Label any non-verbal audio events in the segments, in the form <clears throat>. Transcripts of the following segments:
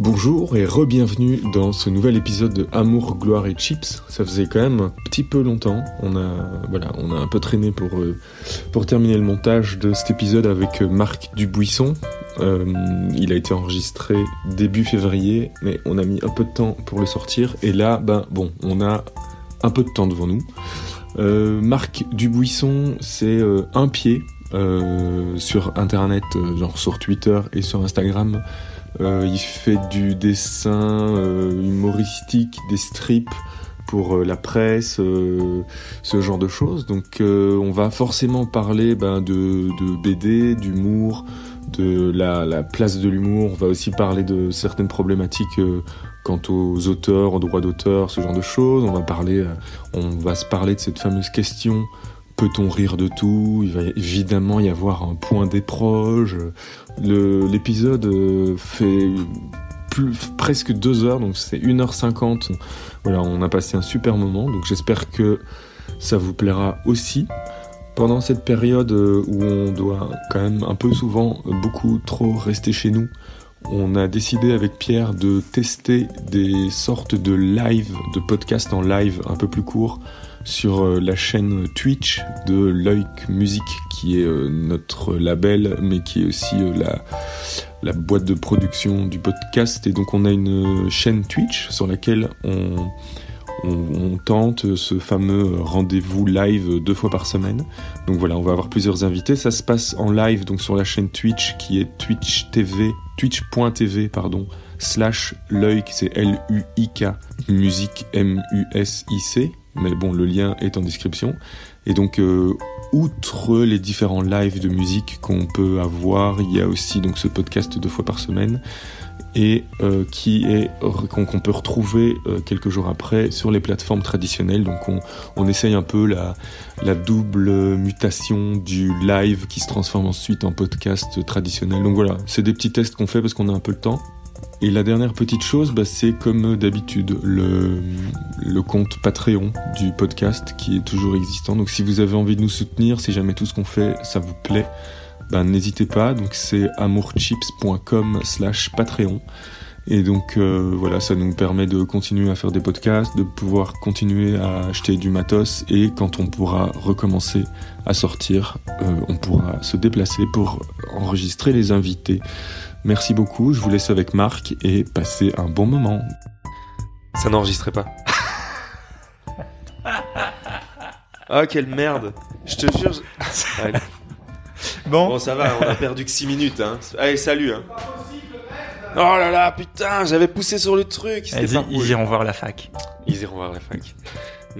Bonjour et re-bienvenue dans ce nouvel épisode de Amour, Gloire et Chips. Ça faisait quand même un petit peu longtemps. On a, un peu traîné pour, euh, pour terminer le montage de cet épisode avec euh, Marc Dubuisson. Euh, il a été enregistré début février, mais on a mis un peu de temps pour le sortir. Et là, ben bon, on a un peu de temps devant nous. Marc Dubuisson, c'est un pied sur Internet, genre sur Twitter et sur Instagram. Euh, il fait du dessin euh, humoristique, des strips pour euh, la presse, ce genre de choses. Donc on va forcément parler ben, de, BD, d'humour, de la, la place de l'humour. On va aussi parler de certaines problématiques quant aux auteurs, aux droits d'auteur, ce genre de choses. On va parler, on va se parler de cette fameuse question peut-on rire de tout? Il va évidemment y avoir un point des proches. L'épisode euh, fait presque deux heures, donc c'est 1h50. Voilà, on a passé un super moment, donc j'espère que ça vous plaira aussi. Pendant cette période euh, où on doit quand même un peu souvent euh, beaucoup trop rester chez nous, on a décidé avec Pierre de tester des sortes de live, de podcasts en live un peu plus courts sur euh, la chaîne Twitch de Loic Music, qui est euh, notre label, mais qui est aussi euh, la, boîte de production du podcast. Et donc on a une chaîne Twitch sur laquelle on, tente ce fameux rendez-vous live deux fois par semaine. Donc voilà, on va avoir plusieurs invités. Ça se passe en live donc sur la chaîne Twitch qui est Twitch TV, twitch.tv pardon, slash Loic, c'est L-U-I-K, musique M-U-S-I-C. Mais bon, le lien est en description. Et donc, euh, outre les différents lives de musique qu'on peut avoir, il y a aussi donc ce podcast deux fois par semaine et euh, qui est qu'on peut retrouver euh, quelques jours après sur les plateformes traditionnelles. Donc, on, on essaye un peu la, la double mutation du live qui se transforme ensuite en podcast traditionnel. Donc voilà, c'est des petits tests qu'on fait parce qu'on a un peu le temps. Et la dernière petite chose, bah, c'est comme d'habitude le, compte Patreon du podcast qui est toujours existant. Donc si vous avez envie de nous soutenir, si jamais tout ce qu'on fait, ça vous plaît, bah, n'hésitez pas. Donc c'est amourchips.com slash Patreon. Et donc euh, voilà, ça nous permet de continuer à faire des podcasts, de pouvoir continuer à acheter du matos et quand on pourra recommencer à sortir, euh, on pourra se déplacer pour enregistrer les invités. Merci beaucoup, je vous laisse avec Marc et passez un bon moment. Ça n'enregistrait pas. ah, quelle merde. Je te jure. je- Allez. Bon, Bon, ça va, on a perdu que 6 minutes. Hein. Allez, salut. Hein. Oh là là, putain, j'avais poussé sur le truc. Pas cool. ils iront voir la fac. Ils iront voir la fac.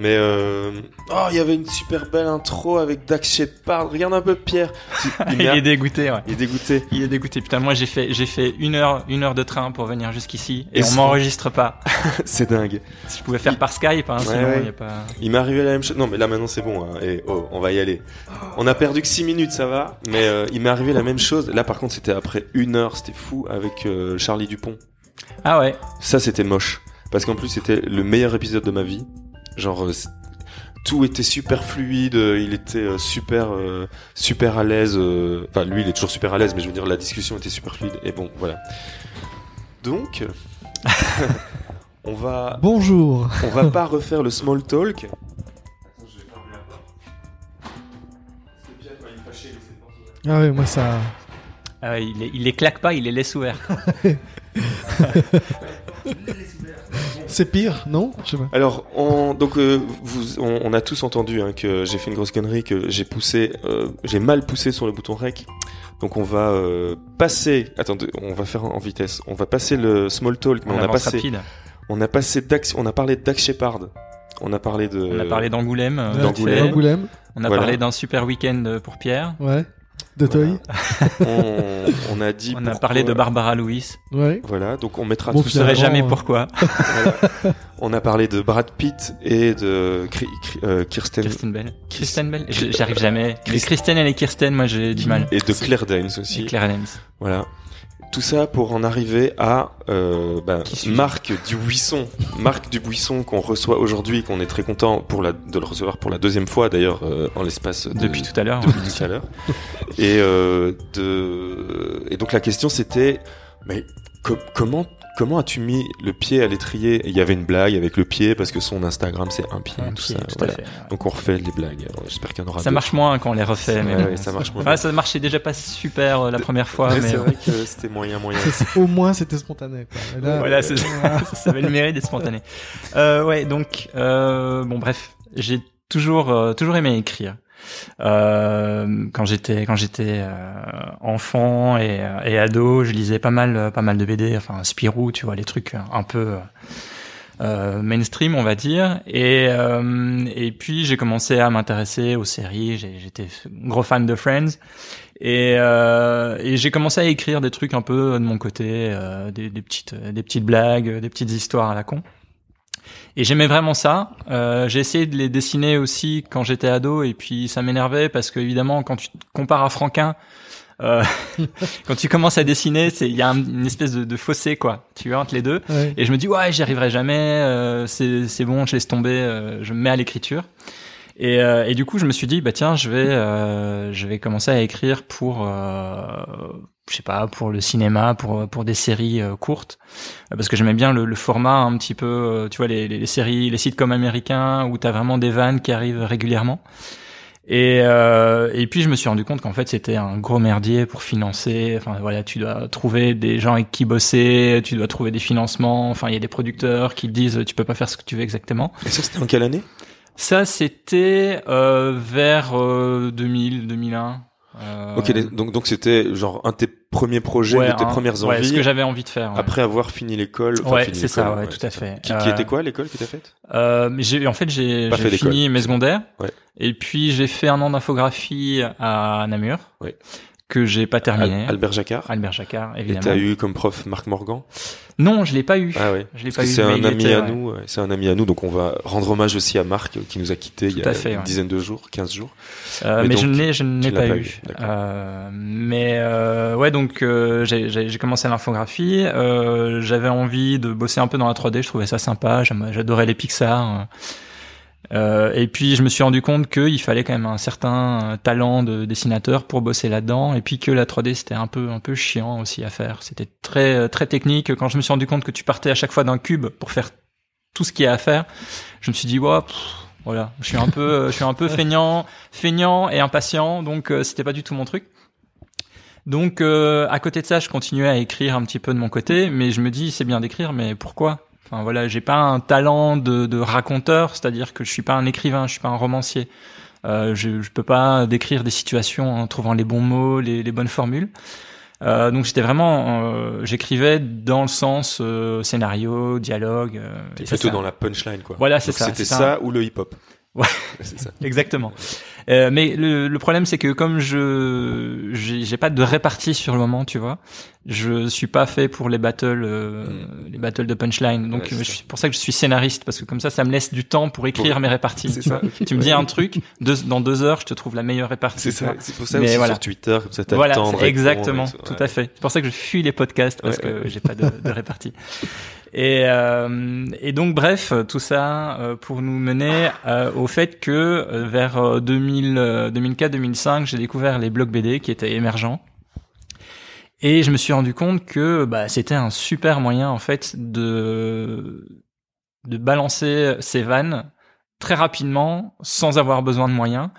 Mais euh... oh, il y avait une super belle intro avec Dax Shepard. Regarde un peu Pierre. <laughs> Il, Il, est est, dégoûté, ouais. il est dégoûté. Il est dégoûté. Putain, moi j'ai fait j'ai fait une heure une heure de train pour venir jusqu'ici et, Et on c'est- m'enregistre pas. <laughs> C'est dingue. Si je pouvais faire par Skype, hein, Ouais, sinon ouais. y a pas. Il m'est arrivé la même chose. Non, mais là maintenant c'est bon. Hein. Et oh, on va y aller. On a perdu que 6 minutes, ça va. Mais euh, il m'est arrivé la même chose. Là, par contre, c'était après une heure. C'était fou avec euh, Charlie Dupont. Ah ouais. Ça, c'était moche. Parce qu'en plus, c'était le meilleur épisode de ma vie. Genre, euh, tout était super fluide. euh, Il était euh, super, euh, super à l'aise. euh, Enfin, lui, il est toujours super à l'aise, mais je veux dire, la discussion était super fluide. Et bon, voilà. Donc, <laughs> on va, Bonjour. on va pas refaire le small talk. Ah ouais, moi ça. Ah ouais, il, les, il les claque pas, il les laisse ouverts. <laughs> <laughs> C'est pire, non? Je sais pas. Alors, on, donc, euh, vous, on, on a tous entendu hein, que j'ai fait une grosse connerie, que j'ai poussé, euh, j'ai mal poussé sur le bouton rec. Donc, on va euh, passer. Attendez, on va faire en vitesse. On va passer le small talk, mais On on, a passé, rapide. on a passé Dax, on a parlé de Dax Shepard. On a parlé de. On a parlé d'Angoulême. euh, d'Angoulême. On a Voilà. parlé d'un super week-end pour Pierre. ouais. De Voilà. Toy, <laughs> on, on a dit. On a pourquoi- parlé de Barbara Louis. ouais. Voilà, donc on mettra Bon, tout Finalement, jamais euh, pourquoi. <laughs> Voilà. On a parlé de Brad Pitt et de Cri- Cri- euh, Kirsten Kirsten Bell. Kirsten Bell. J'arrive jamais. Christ- Christiane et Kirsten, moi j'ai du mal. et de Claire Danes aussi. Et Claire Adams. Voilà. Tout ça pour en arriver à euh, bah, suis-je Marc Dubuisson. <laughs> Marc Dubuisson qu'on reçoit aujourd'hui, qu'on est très content pour la, de le recevoir pour la deuxième fois d'ailleurs euh, en l'espace de, Depuis tout à l'heure. depuis tout à l'heure. <laughs> Et, euh, de, et donc la question c'était, mais co- comment comment as-tu mis le pied à l'étrier? Il y avait une blague avec le pied parce que son Instagram c'est un pied, Un tout pied, ça. tout voilà. à fait. Donc on refait les blagues. J'espère qu'il y en aura. Ça marche moins quand on les refait, mais Ouais, ouais, ça marche moins. Enfin, ça marchait déjà pas super euh, la première fois, Ouais, mais c'est vrai que c'était moyen moyen. Au moins, c'était spontané. Quoi. Là, voilà, c'est- ça, <laughs> ça avait le mérite d'être spontané. Euh, ouais, donc euh, bon, bref, j'ai toujours euh, toujours aimé écrire. Euh, quand j'étais quand j'étais euh, enfant et, et ado, je lisais pas mal pas mal de BD, enfin Spirou, tu vois, les trucs un peu euh, mainstream, on va dire. Et euh, et puis j'ai commencé à m'intéresser aux séries. J'étais gros fan de Friends. Et, euh, et j'ai commencé à écrire des trucs un peu de mon côté, euh, des, des petites, des petites blagues, des petites histoires à la con. Et j'aimais vraiment ça. Euh, j'ai essayé de les dessiner aussi quand j'étais ado, et puis ça m'énervait parce que évidemment, quand tu te compares à Franquin, euh, <laughs> quand tu commences à dessiner, c'est il y a un- une espèce de, de fossé quoi. Tu vois entre les deux. ouais. Et je me dis ouais, j'y arriverai jamais. euh, c'est c'est bon, je laisse tomber. euh, je me mets à l'écriture. Et, euh, et du coup, je me suis dit bah tiens, je vais euh, je vais commencer à écrire pour euh, je sais pas pour le cinéma, pour pour des séries euh, courtes, Euh, parce que j'aimais bien le, le format un petit peu, euh, tu vois les, les, les séries, les sitcoms américains où t'as vraiment des vannes qui arrivent régulièrement. Et, euh, et puis je me suis rendu compte qu'en fait c'était un gros merdier pour financer. Enfin voilà, tu dois trouver des gens avec qui bosser, tu dois trouver des financements. Enfin il y a des producteurs qui te disent tu peux pas faire ce que tu veux exactement. Et ça c'était en quelle année? Ça c'était euh, vers euh, 2000, 2001. Euh, Ok, donc donc c'était genre un de tes premiers projets, ouais, de tes un- premières ouais, envies. ce que j'avais envie de faire. ouais. Après avoir fini l'école. enfin, Ouais, c'est ça, ouais, tout à fait. Qui, qui Euh, était quoi l'école que t'as faite? Euh, j'ai, en fait, j'ai, fait fini mes secondaires. Ouais. Et puis, j'ai fait un an d'infographie à Namur. Ouais. Que j'ai pas terminé. Al- Albert Jacquard. Albert Jacquard, Et évidemment. t'as eu comme prof Marc Morgan. Non, je l'ai pas eu. Ah ouais. Je l'ai pas eu. c'est un ami était, à ouais. nous, c'est un ami à nous, donc on va rendre hommage aussi à Marc euh, qui nous a quittés il y a fait, une ouais. dizaine de jours, 15 jours. Euh, Mais mais je ne l'ai, je ne l'ai pas, pas eu. Euh, mais euh, ouais, donc euh, j'ai, commencé l'infographie. Euh, j'avais envie de bosser un peu dans la 3D. Je trouvais ça sympa. J'adorais les Pixar. Euh, et puis je me suis rendu compte qu'il fallait quand même un certain euh, talent de dessinateur pour bosser là-dedans. Et puis que la 3D c'était un peu un peu chiant aussi à faire. C'était très euh, très technique. Quand je me suis rendu compte que tu partais à chaque fois d'un cube pour faire tout ce qu'il y a à faire, je me suis dit ouais, pff, voilà, je suis un peu euh, je suis un peu <laughs> feignant, feignant et impatient. Donc euh, c'était pas du tout mon truc. Donc euh, à côté de ça, je continuais à écrire un petit peu de mon côté, mais je me dis c'est bien d'écrire, mais pourquoi? Enfin voilà, j'ai pas un talent de, de raconteur, c'est-à-dire que je suis pas un écrivain, je suis pas un romancier. Euh, je, je peux pas décrire des situations en trouvant les bons mots, les, les bonnes formules. Euh, donc j'étais vraiment, euh, j'écrivais dans le sens euh, scénario, dialogue. Euh, et ça, plutôt ça- dans la punchline, quoi. Voilà, c'est ça. C'était c'est ça ou le hip-hop. Ouais. <laughs> c'est ça. Exactement. Euh, mais le, le problème, c'est que comme je j'ai pas de répartie sur le moment, tu vois, je suis pas fait pour les battles, euh, les battles de punchline. Donc Ouais, c'est ça. c'est pour ça que je suis scénariste parce que comme ça, ça me laisse du temps pour écrire Pour- mes réparties. C'est Tu, ça, <laughs> tu me dis un truc, deux, dans deux heures, je te trouve la meilleure répartie. C'est ça. C'est pour ça Mais aussi voilà. sur Twitter, comme ça Voilà, exactement, tout Ouais. à fait. C'est pour ça que je fuis les podcasts parce que j'ai pas de, de répartie. <laughs> Et, euh, et donc bref, tout ça euh, pour nous mener euh, au fait que euh, vers euh, 2000, euh, 2004-2005, j'ai découvert les blogs BD qui étaient émergents. Et je me suis rendu compte que bah, c'était un super moyen en fait de de balancer ses vannes très rapidement sans avoir besoin de moyens.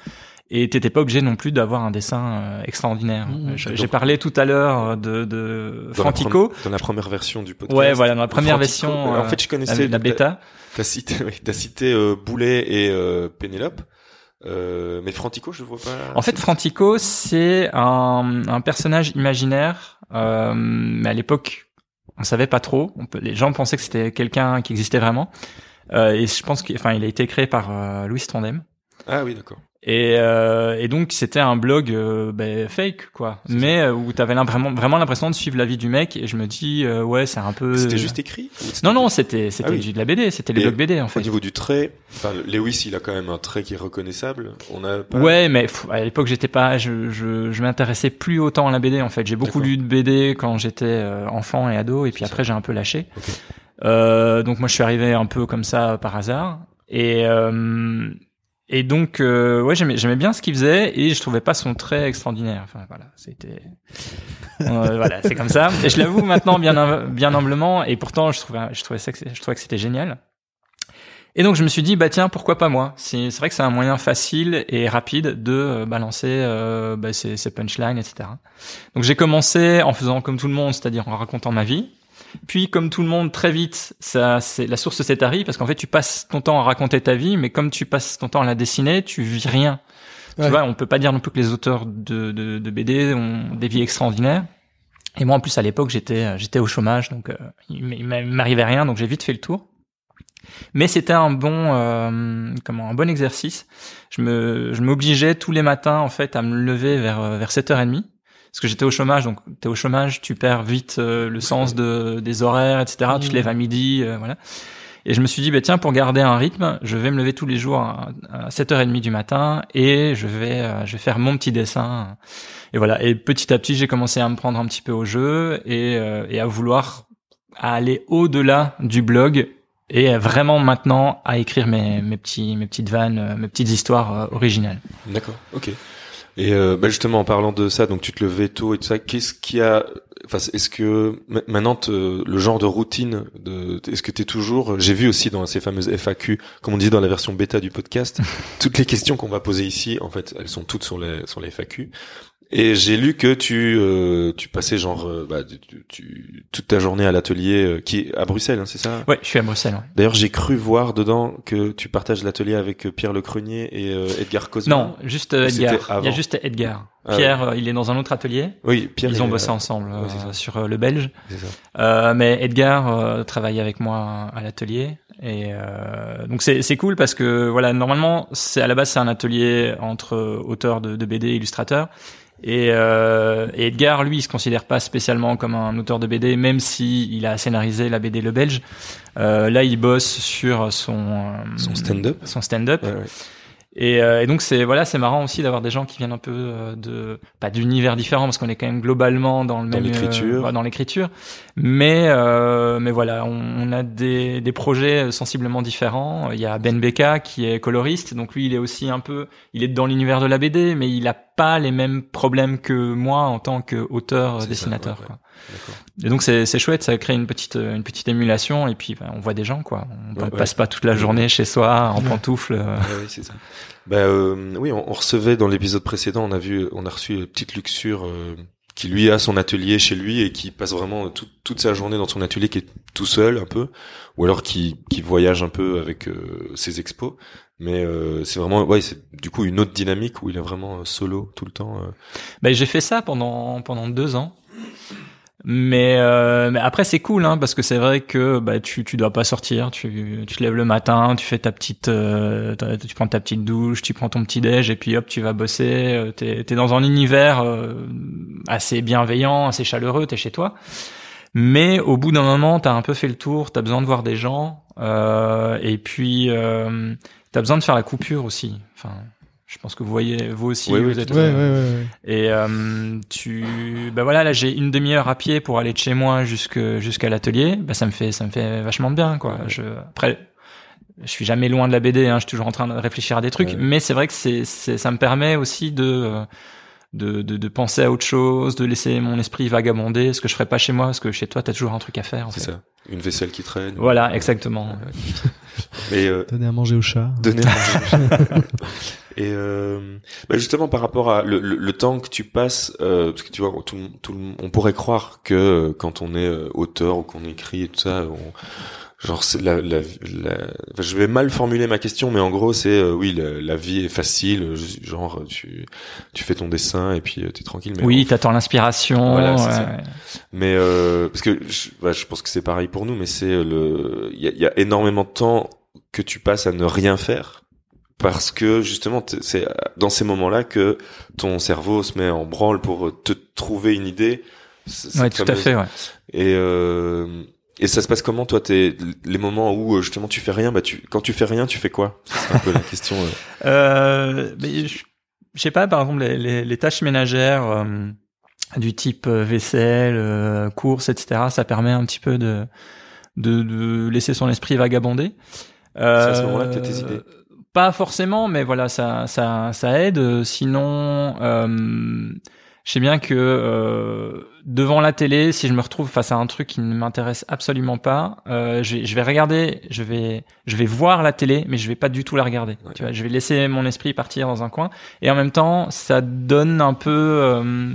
Et t'étais pas obligé non plus d'avoir un dessin euh, extraordinaire. Je- Donc- J'ai parlé tout à l'heure de, de Dans la Frantico. Dans la première version du podcast. Ouais, voilà, dans la première Frantico, version, euh, En euh, fait, je La, connaissais la bêta. T'as cité, <laughs> t'as cité euh, Boulet et euh, Pénélope, euh, mais Frantico, je vois pas. En fait, Frantico, c'est un, un personnage imaginaire, euh, mais à l'époque, on savait pas trop. On peut, les gens pensaient que c'était quelqu'un qui existait vraiment. Euh, et je pense qu'il enfin, il a été créé par euh, Louis Trondheim. Ah oui, d'accord. Et, euh, et donc c'était un blog euh, ben, fake quoi, mais euh, où t'avais vraiment vraiment l'impression de suivre la vie du mec. Et je me dis euh, ouais c'est un peu. C'était juste écrit Non non c'était c'était Ah oui. de la BD, c'était les blogs BD en Au fait. niveau du trait, enfin, Lewis, il a quand même un trait qui est reconnaissable. On a pas... Ouais, mais pff, à l'époque j'étais pas, je, je, je m'intéressais plus autant à la BD en fait. J'ai beaucoup lu de BD quand j'étais euh, enfant et ado, et puis après j'ai un peu lâché. Ok. Euh, donc moi je suis arrivé un peu comme ça par hasard, et euh, et donc, euh, ouais, j'aimais, bien ce qu'il faisait et je trouvais pas son trait extraordinaire. Enfin, voilà, c'était, euh, voilà, c'est comme ça. Et je l'avoue maintenant bien, hum- bien humblement. Et pourtant, je trouvais, je trouvais ça, je trouvais que c'était génial. Et donc, je me suis dit, bah tiens, pourquoi pas moi? C'est, c'est vrai que c'est un moyen facile et rapide de euh, balancer euh, bah, ses, ses punchlines, etc. Donc, j'ai commencé en faisant comme tout le monde, c'est-à-dire en racontant ma vie. Puis, comme tout le monde, très vite, ça, c'est la source s'est tarie parce qu'en fait, tu passes ton temps à raconter ta vie, mais comme tu passes ton temps à la dessiner, tu vis rien. Ouais. Tu vois, on peut pas dire non plus que les auteurs de, de, de BD ont des vies extraordinaires. Et moi, en plus, à l'époque, j'étais j'étais au chômage, donc euh, il m'arrivait rien, donc j'ai vite fait le tour. Mais c'était un bon, euh, comment, un bon exercice. Je me, je m'obligeais tous les matins, en fait, à me lever vers vers 7h30 parce que j'étais au chômage, donc t'es au chômage, tu perds vite euh, le sens de des horaires, etc. Tu te Mmh. lèves à midi, euh, voilà. Et je me suis dit, bah tiens, pour garder un rythme, je vais me lever tous les jours à, à 7h30 du matin et je vais, euh, je vais faire mon petit dessin. Et voilà. Et petit à petit, j'ai commencé à me prendre un petit peu au jeu et, euh, et à vouloir aller au-delà du blog et vraiment maintenant à écrire mes, mes petits, mes petites vannes, euh, mes petites histoires euh, originales. D'accord, ok. Et euh, bah justement, en parlant de ça, donc tu te levais tôt et tout ça, qu'est-ce qui a... Enfin, est-ce que ma- maintenant, te- le genre de routine, de, est-ce que tu es toujours... J'ai vu aussi dans ces fameuses FAQ, comme on dit dans la version bêta du podcast, <laughs> toutes les questions qu'on va poser ici, en fait, elles sont toutes sur les, sur les FAQ. Et j'ai lu que tu euh, tu passais genre euh, bah, tu, tu- toute ta journée à l'atelier euh, qui est à Bruxelles, hein, c'est ça? Ouais, je suis à Bruxelles. ouais. D'ailleurs, j'ai cru voir dedans que tu partages l'atelier avec euh, Pierre Lecrenier et euh, Edgar Cosma. Non, juste Edgar. Il y a juste Edgar. Ah Pierre, il est dans un autre atelier. Oui, Pierre. Ils ont bossé ensemble ouais, sur le belge. C'est ça. Euh, mais Edgar travaille avec moi à l'atelier et euh, donc c'est c'est cool parce que voilà normalement c'est à la base c'est un atelier entre auteurs de, de BD et illustrateurs et, euh, et Edgar lui il se considère pas spécialement comme un auteur de BD même si il a scénarisé la BD le Belge euh, là il bosse sur son euh, Son stand-up. son stand-up Ouais, ouais. et, euh, et donc c'est voilà, c'est marrant aussi d'avoir des gens qui viennent un peu euh, de pas d'univers différents parce qu'on est quand même globalement dans le Dans même l'écriture. euh, dans l'écriture, mais euh, mais voilà, on, on a des des projets sensiblement différents. Il y a Ben Becca qui est coloriste, donc lui il est aussi un peu, il est dans l'univers de la BD, mais il a pas les mêmes problèmes que moi en tant qu'auteur ça, dessinateur. ouais, quoi. Et donc c'est c'est chouette, ça crée une petite euh, une petite émulation et puis ben, on voit des gens quoi. On Ouais, passe pas toute la journée chez soi en pantoufles. euh. Oui, c'est ça. Bah, euh, oui, on, on recevait dans l'épisode précédent, on a vu, on a reçu une petite luxure euh, qui lui a son atelier chez lui et qui passe vraiment tout- toute sa journée dans son atelier, qui est tout seul un peu, ou alors qui, qui voyage un peu avec euh, ses expos. Mais euh, c'est vraiment, ouais, c'est du coup une autre dynamique où il est vraiment euh, solo tout le temps. euh. Ben, j'ai fait ça pendant pendant deux ans. Mais, euh, mais après c'est cool hein, parce que c'est vrai que bah, tu tu dois pas sortir, tu tu te lèves le matin, tu fais ta petite tu prends ta petite douche, tu prends ton petit déj et puis hop tu vas bosser. T'es t'es dans un univers assez bienveillant, assez chaleureux, t'es chez toi. Mais au bout d'un moment t'as un peu fait le tour, t'as besoin de voir des gens et puis t'as besoin de faire la coupure aussi. Enfin je pense que vous voyez vous aussi Oui, vous oui, êtes Ouais, à ouais, fait. ouais, ouais. et euh, tu, ben voilà, là j'ai une demi-heure à pied pour aller de chez moi jusque jusqu'à l'atelier. Ben ça me fait ça me fait vachement bien quoi. Je après, je suis jamais loin de la BD. Hein, je suis toujours en train de réfléchir à des trucs, Ouais. mais c'est vrai que c'est c'est ça me permet aussi de euh, de, de de penser à autre chose, de laisser mon esprit vagabonder, ce que je ferais pas chez moi, parce que chez toi t'as toujours un truc à faire. en C'est ça. Une vaisselle qui traîne. Voilà, exactement. Mais euh, Donner à manger au chat. donner à manger. <laughs> et euh, bah justement par rapport à le, le, le temps que tu passes euh, parce que tu vois tout, le- tout, le- on pourrait croire que euh, quand on est euh, auteur ou qu'on écrit et tout ça on, genre c'est la, la, la enfin, je vais mal formuler ma question mais en gros c'est euh, oui la, la vie est facile euh, genre tu tu fais ton dessin et puis euh, t'es tranquille mais oui, en- t'attends l'inspiration. Voilà, ouais, mais euh, parce que je, bah, je pense que c'est pareil pour nous, mais c'est euh, le, il y a, il y a énormément de temps que tu passes à ne rien faire parce que justement c'est dans ces moments-là que ton cerveau se met en branle pour te trouver une idée. Ouais, tout à fait. Ouais. Et euh, et ça se passe comment toi t'es les moments où euh, justement tu fais rien? Bah tu quand tu fais rien tu fais quoi? C'est un peu la question euh. <laughs> Euh, mais je, je sais pas, par exemple, les, les, les tâches ménagères euh, du type vaisselle, euh, courses, etc. Ça permet un petit peu de de, de laisser son esprit vagabonder. C'est à ce moment-là que t'as tes idées. pas forcément, mais voilà, ça, ça, ça aide. Sinon, euh, je sais bien que euh, devant la télé, si je me retrouve face à un truc qui ne m'intéresse absolument pas, euh, je, vais, je vais regarder, je vais, je vais voir la télé, mais je vais pas du tout la regarder. Tu vois, je vais laisser mon esprit partir dans un coin, et en même temps, ça donne un peu, euh,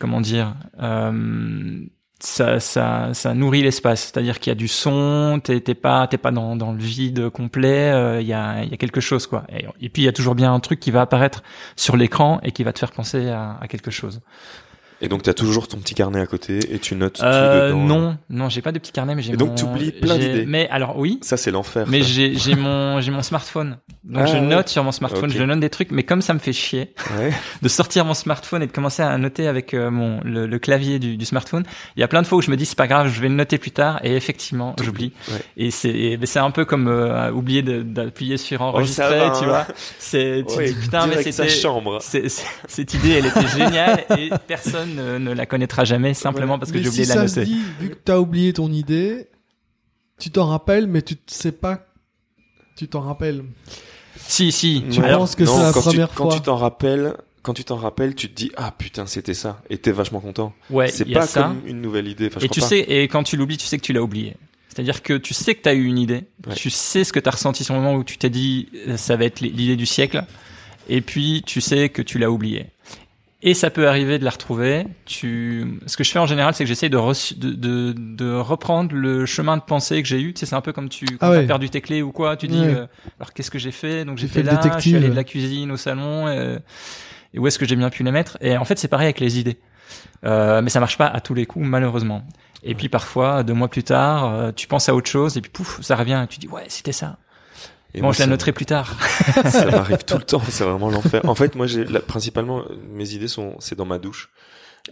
comment dire. Ça, ça, ça nourrit l'espace. C'est-à-dire qu'il y a du son, t'es pas, t'es pas dans, le vide complet. euh, Il y a, quelque chose quoi. Et, puis il y a toujours bien un truc qui va apparaître sur l'écran et qui va te faire penser à quelque chose. Et donc t'as toujours ton petit carnet à côté et tu notes Euh, tout dedans. non, non, j'ai pas de petit carnet, mais j'ai Et donc, mon- t'oublies plein d'idées. Mais alors oui, Ça c'est l'enfer. mais j'ai j'ai mon j'ai mon smartphone. Donc Ah, je ouais. note sur mon smartphone, je note des trucs, mais comme ça me fait chier Ouais. <laughs> de sortir mon smartphone et de commencer à noter avec euh, mon le, le clavier du, du smartphone, il y a plein de fois où je me dis c'est pas grave, je vais le noter plus tard et effectivement j'oublie. Ouais. Et c'est c'est un peu comme euh, oublier d'appuyer sur enregistrer, Oh, va, tu hein. vois. C'est tu dis putain mais c'était cette idée elle était géniale et <laughs> personne ne, ne la connaîtra jamais simplement parce que j'ai oublié si de la ça se noter. dit, vu que t'as oublié ton idée, tu t'en rappelles, mais tu sais pas. Tu t'en rappelles. Si si. Tu penses que c'est la quand tu- première Quand fois. tu t'en rappelles, quand tu t'en rappelles, tu te dis ah putain c'était ça et t'es vachement content. Ouais, c'est pas ça. comme une nouvelle idée. Enfin, je Et crois tu pas. sais, et quand tu l'oublies, tu sais que tu l'as oublié. C'est-à-dire que tu sais que tu as eu une idée, Ouais. tu sais ce que tu as ressenti sur le moment où tu t'es dit euh, ça va être l'idée du siècle, et puis tu sais que tu l'as oublié. Et ça peut arriver de la retrouver. Tu, ce que je fais en général, c'est que j'essaye de, reçu- de, de, de reprendre le chemin de pensée que j'ai eu. Tu sais, c'est un peu comme tu quand Ah ouais. perdu tes clés ou quoi. Tu dis, Ouais. euh, alors qu'est-ce que j'ai fait? Donc J'ai j'étais là, je suis détective. allé de la cuisine au salon. euh, et où est-ce que j'ai bien pu les mettre? Et en fait, c'est pareil avec les idées. Euh, mais ça marche pas à tous les coups, malheureusement. Et puis parfois, deux mois plus tard, euh, tu penses à autre chose et puis pouf, ça revient. Et tu dis ouais, c'était ça. Et bon, moi, je la noterai plus tard. <laughs> ça m'arrive tout le temps, c'est vraiment l'enfer. En fait, moi, j'ai là, principalement mes idées sont c'est dans ma douche.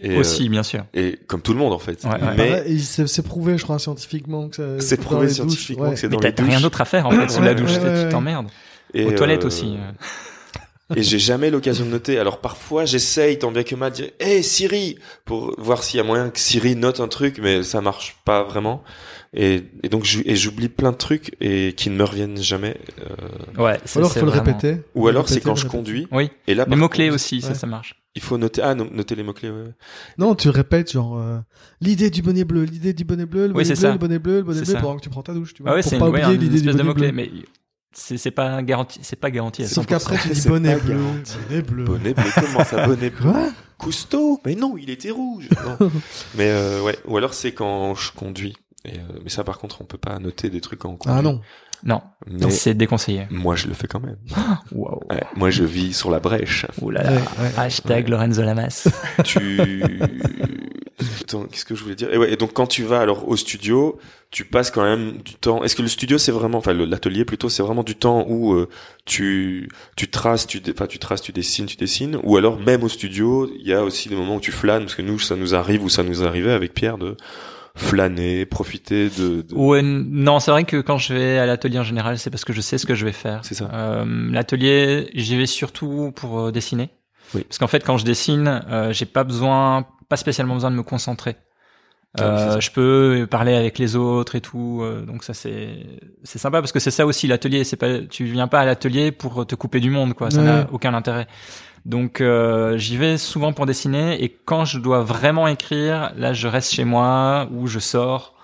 Et, Aussi, bien sûr. euh, et comme tout le monde en fait. Ouais, ouais. Mais Ouais, et c'est prouvé, je crois, scientifiquement que ça- c'est dans prouvé les douches, scientifiquement ouais. que c'est Mais dans t'as les t'as rien d'autre à faire en fait sous la Ouais, douche, ouais, tu- ouais, tu ouais. t'emmerdes. Et, Aux toilettes euh, aussi. Et j'ai jamais l'occasion de noter. Alors parfois, j'essaye tant bien que mal de dire "Hey Siri" pour voir s'il y a moyen que Siri note un truc, mais ça marche pas vraiment. Et, et donc je- et j'oublie plein de trucs et qui ne me reviennent jamais. euh, Ouais, Ou c'est alors, faut le vraiment- répéter. Ou le alors c'est quand le je conduis. Oui, Et là, les par mots-clés contre, aussi, ça, ouais. ça marche. Il faut noter. Ah, no- noter les mots clés. Ouais. Non, tu répètes genre euh, l'idée du bonnet bleu, l'idée du bonnet bleu, le Oui, bonnet c'est bleu, ça. le bonnet bleu, le bonnet C'est bleu ça. pendant que tu prends ta douche, tu vois. Ah ouais, pour c'est pas oublier l'idée du espèce de bonnet mot-clé, bleu. mais c'est c'est pas garanti, c'est pas garanti à 100%. Sauf qu'après tu <laughs> dis C'est bonnet bleu, bonnet bleu. Bonnet bleu, comment ça bonnet bleu? Cousteau? Mais non, il était rouge. Non. <laughs> mais euh, ouais. Ou alors c'est quand je conduis. Et, euh, mais ça, par contre, on peut pas noter des trucs on conduit. Ah non. Non, c'est déconseillé. moi, je le fais quand même. Wow. Ouais, moi, je vis sur la brèche. Ouh là là. Ouais, ouais. Hashtag Ouais. Lorenzo Lamas. <laughs> tu Attends, qu'est-ce que je voulais dire? Et, ouais, et donc quand tu vas alors au studio tu passes quand même du temps est-ce que le studio c'est vraiment enfin l'atelier plutôt c'est vraiment du temps où euh, tu tu traces tu enfin tu traces tu dessines tu dessines? Ou alors même au studio il y a aussi des moments où tu flânes parce que nous ça nous arrive ou ça nous arrivait avec Pierre de flâner profiter de, de- Ouais, non, c'est vrai que quand je vais à l'atelier en général, c'est parce que je sais ce que je vais faire. C'est ça. Euh, l'atelier, j'y vais surtout pour euh, dessiner. Oui. Parce qu'en fait, quand je dessine, euh, j'ai pas besoin, pas spécialement besoin de me concentrer. Ah oui, Euh, je peux parler avec les autres et tout, euh, donc ça c'est c'est sympa parce que c'est ça aussi l'atelier. C'est pas tu viens pas à l'atelier pour te couper du monde quoi, ça n'a aucun intérêt. Donc euh, j'y vais souvent pour dessiner et quand je dois vraiment écrire, là je reste chez moi ou je sors.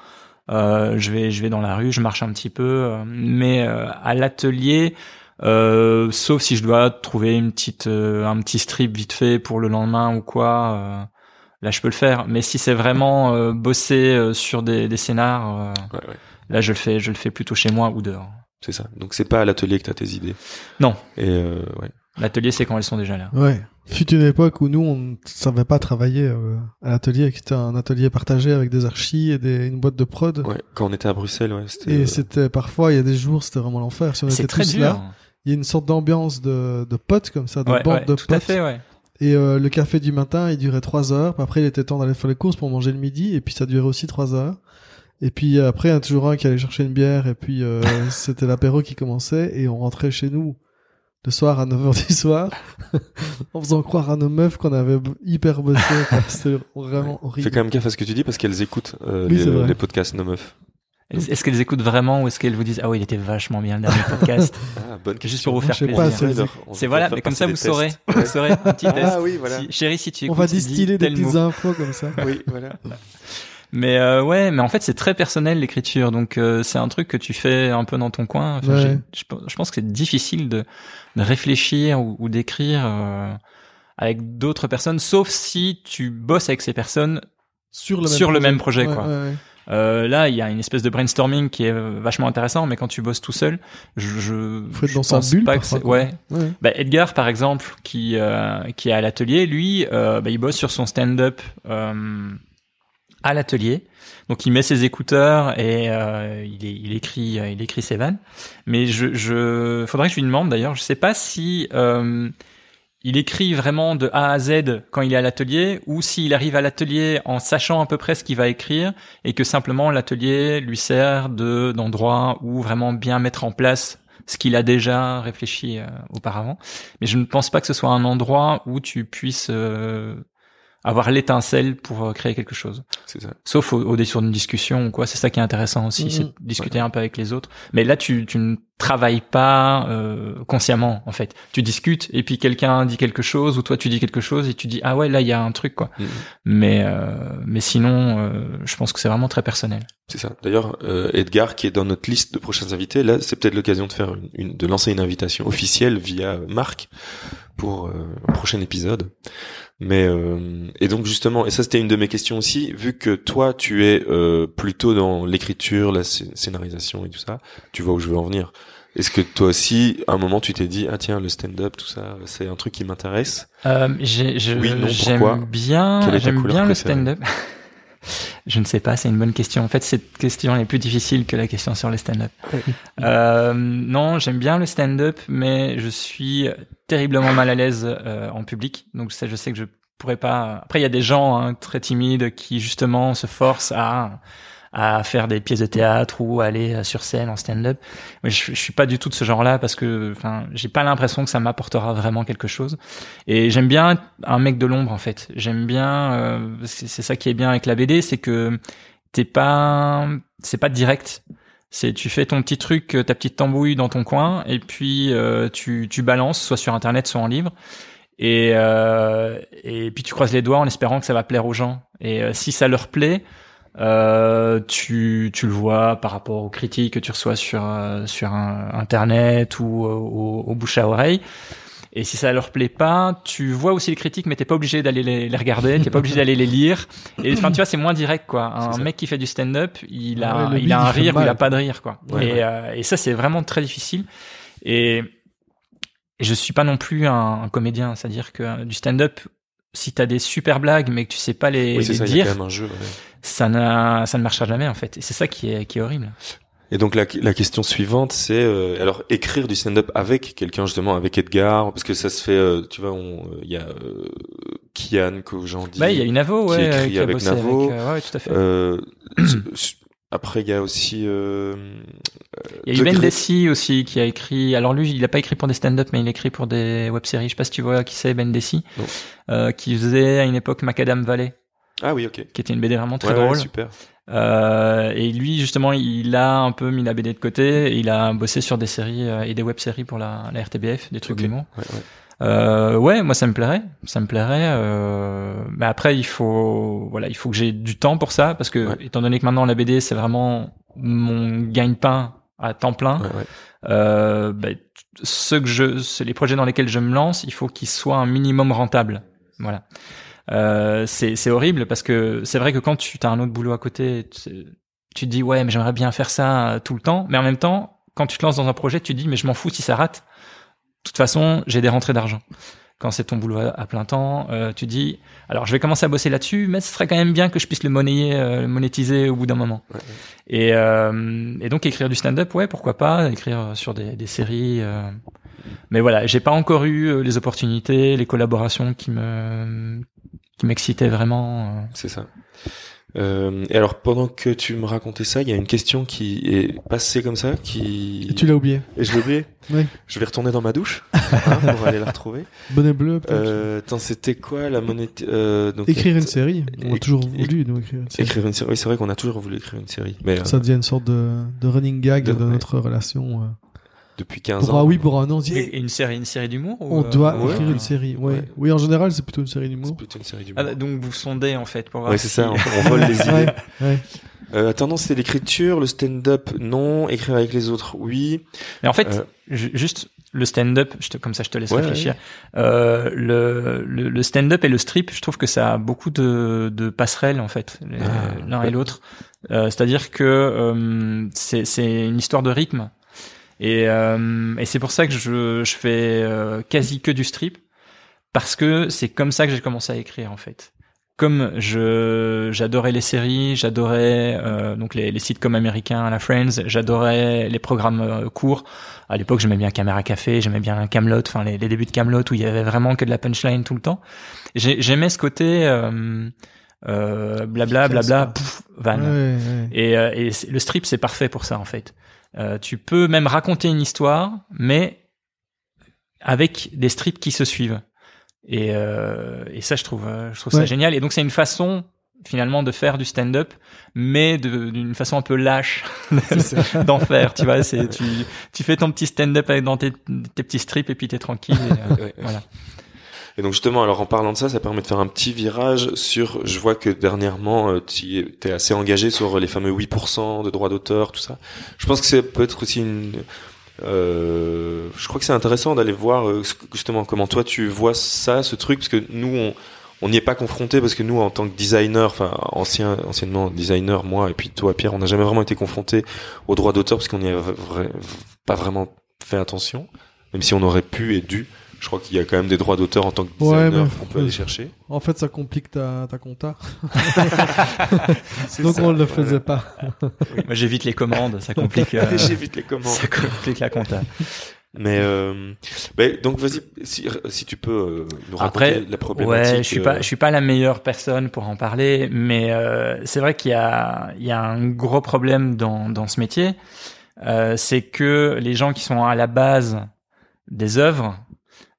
Euh, je vais je vais dans la rue, je marche un petit peu, euh, mais euh, à l'atelier, euh, sauf si je dois trouver une petite euh, un petit strip vite fait pour le lendemain ou quoi. euh, là je peux le faire. Mais si c'est vraiment euh, bosser euh, sur des, des scénars, euh, Ouais, ouais, là je le fais je le fais plutôt chez moi ou dehors. c'est ça donc c'est pas à l'atelier que t'as tes idées Non. et euh, ouais L'atelier c'est quand elles sont déjà là. Ouais. Fut une époque où nous, on ne savait pas travailler euh, à l'atelier, qui était un atelier partagé avec des archis et des, une boîte de prod. ouais quand on était à Bruxelles ouais c'était Et euh, c'était parfois, il y a des jours, c'était vraiment l'enfer. Si on C'est était très tous dur. là, il y a une sorte d'ambiance de, de potes comme ça, de Ouais, bande ouais, de tout potes. à fait, ouais. Et euh, le café du matin, il durait trois heures. Après, il était temps d'aller faire les courses pour manger le midi. Et puis ça durait aussi trois heures. Et puis après, il y en a toujours un qui allait chercher une bière. Et puis euh, <laughs> c'était l'apéro qui commençait. Et on rentrait chez nous le soir à 9h du soir <laughs> en faisant croire à nos meufs qu'on avait hyper bossé. <laughs> C'était vraiment fais horrible. quand même gaffe à ce que tu dis parce qu'elles écoutent euh, Oui, les, c'est podcasts nos meufs Est-ce qu'elles écoutent vraiment ou est-ce qu'elles vous disent ah oui il était vachement bien le dernier <laughs> podcast? Ah, bonne juste pour vous faire je sais pas, plaisir. c'est- on C'est va voilà, mais comme ça vous saurez, vous saurez un petit test. Ah oui, voilà. Si- chérie, si tu On écoutes, va dis distiller des petites infos comme ça. Oui, voilà. Mais euh, ouais, mais en fait c'est très personnel l'écriture, donc euh, c'est un truc que tu fais un peu dans ton coin. Enfin, Ouais. j'ai- je, je pense que c'est difficile de, de réfléchir ou, ou d'écrire euh, avec d'autres personnes, sauf si tu bosses avec ces personnes. Sur le même Sur le projet. même projet, Ouais, quoi. ouais, ouais. Euh, là, il y a une espèce de brainstorming qui est euh, vachement intéressant, mais quand tu bosses tout seul, je, je, Faut être je dans sa pense bulle, pas que c'est- ouais. Ouais. Bah, Edgar, par exemple, qui euh, qui est à l'atelier, lui, euh, bah, il bosse sur son stand-up euh, à l'atelier. Donc, il met ses écouteurs et euh, il, écrit, euh, il écrit ses vannes. Mais je, je, faudrait que je lui demande d'ailleurs. Je sais pas si euh, il écrit vraiment de A à Z quand il est à l'atelier ou s'il arrive à l'atelier en sachant à peu près ce qu'il va écrire et que simplement l'atelier lui sert de d'endroit où vraiment bien mettre en place ce qu'il a déjà réfléchi euh, auparavant. Mais je ne pense pas que ce soit un endroit où tu puisses euh, avoir l'étincelle pour euh, créer quelque chose. C'est ça. Sauf au, au détour d'une discussion ou quoi. C'est ça qui est intéressant aussi, Mhm. c'est de discuter un peu avec les autres. Mais là, tu, tu ne travailles pas euh, consciemment, en fait. Tu discutes et puis quelqu'un dit quelque chose ou toi tu dis quelque chose et tu dis ah ouais là il y a un truc quoi. Mhm. Mais euh, mais sinon, euh, je pense que c'est vraiment très personnel. C'est ça. D'ailleurs, euh, Edgar, qui est dans notre liste de prochains invités, là, c'est peut-être l'occasion de faire une, une- de lancer une invitation officielle via Marc pour euh, un prochain épisode. Mais euh, et donc justement, et ça c'était une de mes questions aussi, vu que toi tu es euh, plutôt dans l'écriture, la scé- scénarisation et tout ça, tu vois où je veux en venir. Est-ce que toi aussi, à un moment, tu t'es dit ah tiens le stand-up tout ça, c'est un truc qui m'intéresse? Euh, Oui, j'aime bien, j'aime bien le stand-up. Je ne sais pas, c'est une bonne question. En fait, cette question est plus difficile que la question sur le stand-up. Euh, non, j'aime bien le stand-up, mais je suis terriblement mal à l'aise euh, en public. Donc ça, je sais que je pourrais pas. Après, il y a des gens hein, très timides qui justement se forcent à à faire des pièces de théâtre ou aller euh, sur scène en stand-up. Mais je, je suis pas du tout de ce genre-là parce que, enfin, j'ai pas l'impression que ça m'apportera vraiment quelque chose. Et j'aime bien un mec de l'ombre en fait. J'aime bien. euh, c'est ça qui est bien avec la BD, c'est que t'es pas, c'est pas direct. C'est tu fais ton petit truc, euh, ta petite tambouille dans ton coin, et puis euh, tu tu balances, soit sur internet, soit en livre. Et euh, et puis tu croises les doigts en espérant que ça va plaire aux gens. Et euh, si ça leur plaît, euh, tu, tu le vois par rapport aux critiques que tu reçois sur euh, sur un- internet ou euh, au, au bouche à oreille. Et si ça leur plaît pas, tu vois aussi les critiques, mais t'es pas obligé d'aller les, les regarder, t'es pas obligé d'aller les lire. Et enfin, tu vois, c'est moins direct, quoi. Un mec qui fait du stand-up, il a, Ouais, il a un il rire ou il a pas de rire, quoi. Ouais, et, ouais. euh, et ça, c'est vraiment très difficile. Et, et je suis pas non plus un, un comédien, c'est-à-dire que du stand-up, si t'as des super blagues, mais que tu sais pas les, Oui, les ça. Dire, quand même un jeu. ouais. ça, n'a- ça ne marchera jamais, en fait. Et c'est ça qui est, qui est horrible. Et donc la, la question suivante, c'est euh, alors écrire du stand-up avec quelqu'un justement, avec Edgar, parce que ça se fait, euh, tu vois, on- il y a euh, Kian que j'en dis. Bah, il y a une Navo, qui ouais, écrit euh, qui a avec Navo. avec, euh, ouais, tout à fait. <clears throat> Après, il y a aussi. Euh, Il y a eu Ben Dessy aussi qui a écrit. Alors lui, il a pas écrit pour des stand-up, mais il écrit pour des web-séries. Je sais pas si tu vois qui c'est Ben Dessy, euh, qui faisait à une époque Macadam Valley, Ah oui, ok. qui était une BD vraiment très Ouais, ouais, drôle. super. Euh, et lui, justement, il a un peu mis la BD de côté. Et il a bossé sur des séries euh, et des web-séries pour la, la RTBF, des trucs Ok. d'humour. Ouais, ouais. Euh, ouais, moi ça me plairait, ça me plairait. Euh, mais après, il faut, voilà, il faut que j'ai du temps pour ça parce que Ouais. étant donné que maintenant la BD c'est vraiment mon gagne-pain à temps plein. Ouais, ouais. Euh, bah, t- ceux que je, les projets dans lesquels je me lance, il faut qu'ils soient un minimum rentables. Voilà. Euh, c'est c'est horrible parce que c'est vrai que quand tu as un autre boulot à côté, tu, tu te dis ouais mais j'aimerais bien faire ça euh, tout le temps, mais en même temps quand tu te lances dans un projet, tu te dis mais je m'en fous si ça rate. De toute façon, j'ai des rentrées d'argent. Quand c'est ton boulot à, plein temps, euh, tu dis alors je vais commencer à bosser là-dessus, mais ce serait quand même bien que je puisse le monnayer, euh, le monétiser au bout d'un moment. Ouais, ouais. Et, euh, et donc écrire du stand-up, ouais, pourquoi pas, écrire sur des, des séries. euh. Mais voilà, j'ai pas encore eu les opportunités, les collaborations qui me qui m'excitaient vraiment. C'est ça. Euh, et alors pendant que tu me racontais ça, il y a une question qui est passée comme ça, qui Et tu l'as oublié. et je l'ai oublié. <laughs> Oui. Je vais retourner dans ma douche hein, pour aller la retrouver. <laughs> Bonnet bleu. Euh, attends, c'était quoi la monnaie euh, donc, écrire une série. On a toujours voulu, nous, écrire une série. Écrire une série. Oui, c'est vrai qu'on a toujours voulu écrire une série, mais euh, Ça devient une sorte de, de running gag De- de, ouais. notre relation. Depuis 15 Pour ans. un oui, pour un dit, Et une série, une série d'humour ou, on euh, doit ouais. écrire une série. Ouais. Ouais. Oui, en général, c'est plutôt une série C'est d'humour. plutôt une série du Ah, bah, donc vous sondez en fait pour voir. Ouais, c'est si- ça. On, on vole les <laughs> idées. Ouais, ouais. Euh, non, c'était l'écriture, le stand-up, non. Écrire avec les autres, oui. Mais en fait, Euh, ju- juste le stand-up, je te- comme ça je te laisse Ouais, réfléchir. Euh, le le, le stand-up et le strip, je trouve que ça a beaucoup de, de passerelles en fait, Ah, l'un ouais. et l'autre. Euh, C'est-à-dire que euh, c'est c'est une histoire de rythme. Et, euh, et c'est pour ça que je, je fais euh, quasi que du strip, parce que c'est comme ça que j'ai commencé à écrire en fait. Comme je j'adorais les séries, j'adorais euh, donc les, les sitcoms américains, la Friends, j'adorais les programmes euh, courts. À l'époque, j'aimais bien Caméra Café, j'aimais bien Camelot, enfin les, les débuts de Camelot où il y avait vraiment que de la punchline tout le temps. J'ai- J'aimais ce côté euh, euh, blabla blabla pouf, van. Ouais, ouais. Et, euh, le strip, c'est parfait pour ça, en fait. Euh, tu peux même raconter une histoire, mais avec des strips qui se suivent. Et, euh, et ça, je trouve, euh, je trouve ça génial. Et donc, c'est une façon, finalement, de faire du stand-up, mais d'une façon un peu lâche <laughs> d'en faire. Tu vois, c'est tu, tu fais ton petit stand-up avec dans tes, tes petits strips et puis t'es tranquille. et, euh, voilà. Et donc justement, alors en parlant de ça, ça permet de faire un petit virage sur. Je vois que dernièrement, euh, tu es assez engagé sur les fameux 8% de droits d'auteur, tout ça. Je pense que c'est peut-être aussi une. Euh, je crois que c'est intéressant d'aller voir euh, justement comment toi tu vois ça, ce truc, parce que nous on on n'y est pas confronté parce que nous en tant que designer, enfin ancien anciennement designer, moi et puis toi Pierre, on n'a jamais vraiment été confronté aux droits d'auteur parce qu'on n'y a pas vraiment fait attention, même si on aurait pu et dû. Je crois qu'il y a quand même des droits d'auteur en tant que Ouais, designer mais- qu'on peut aller chercher. En fait, ça complique ta, ta compta. <laughs> Donc ça, on ne le voilà. faisait pas. Moi, j'évite les commandes, ça complique, euh, <laughs> J'évite les commandes. ça complique la compta. Mais euh, ben, donc vas-y, si, si tu peux euh, nous raconter Après, la problématique. Ouais, je suis euh, pas, je suis pas la meilleure personne pour en parler, mais euh, c'est vrai qu'il y a, il y a un gros problème dans dans ce métier, euh, c'est que les gens qui sont à la base des œuvres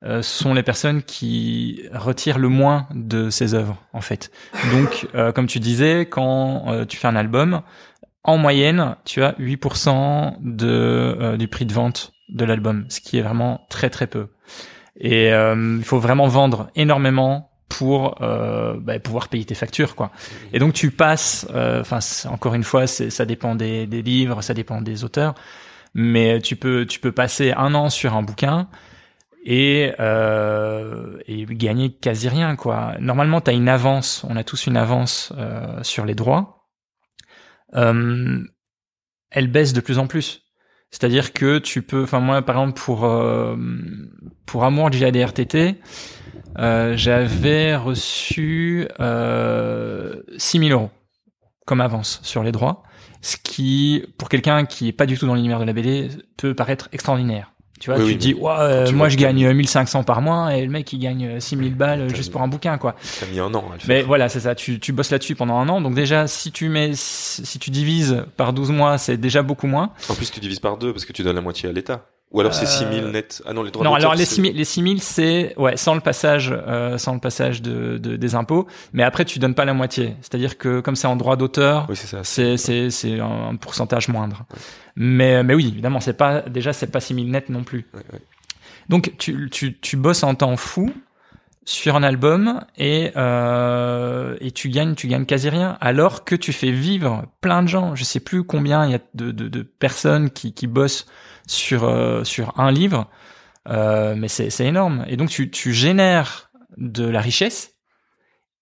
euh, sont les personnes qui retirent le moins de ces œuvres, en fait. Donc, euh, comme tu disais, quand euh, tu fais un album, en moyenne, tu as 8% de euh, du prix de vente de l'album, ce qui est vraiment très très peu. Et euh, il faut vraiment vendre énormément pour euh, bah, pouvoir payer tes factures, quoi. Et donc tu passes, enfin encore une fois, ça dépend des, des livres, ça dépend des auteurs, mais tu peux tu peux passer un an sur un bouquin et euh, et gagner quasi rien, quoi. Normalement, tu as une avance, on a tous une avance euh, sur les droits. Euh, elle baisse de plus en plus. C'est-à-dire que tu peux, enfin moi par exemple pour euh, pour Amour du JADRTT, euh, j'avais reçu euh, 6000 euros comme avance sur les droits, ce qui pour quelqu'un qui est pas du tout dans l'univers de la BD peut paraître extraordinaire. Tu vois, Oui, tu oui, dis, ouais, euh, moi je gagne 1500 par mois et le mec il gagne 6000 balles juste pour un bouquin, quoi. T'as mis un an. Mais voilà, c'est ça. Tu, tu bosses là-dessus pendant un an. Donc déjà, si tu mets, si tu divises par 12 mois, c'est déjà beaucoup moins. En plus, tu divises par deux parce que tu donnes la moitié à l'État. Ou alors c'est Euh, 6000 net. Ah non, les droits non, alors les c'est- 6000, les 6000, c'est, ouais, sans le passage, euh, sans le passage de, de- des impôts. Mais après, tu donnes pas la moitié. C'est-à-dire que comme c'est en droit d'auteur, Oui, c'est c'est, c'est, un pourcentage moindre. Mais, mais oui, évidemment, c'est pas, déjà, c'est pas 6000 net non plus. Ouais, ouais. Donc, tu, tu, tu bosses en temps fou sur un album et, euh, et tu gagnes, tu gagnes quasi rien, alors que tu fais vivre plein de gens. Je sais plus combien il y a de, de, de personnes qui, qui bossent sur, euh, sur un livre, euh, mais c'est, c'est énorme. Et donc, tu, tu génères de la richesse,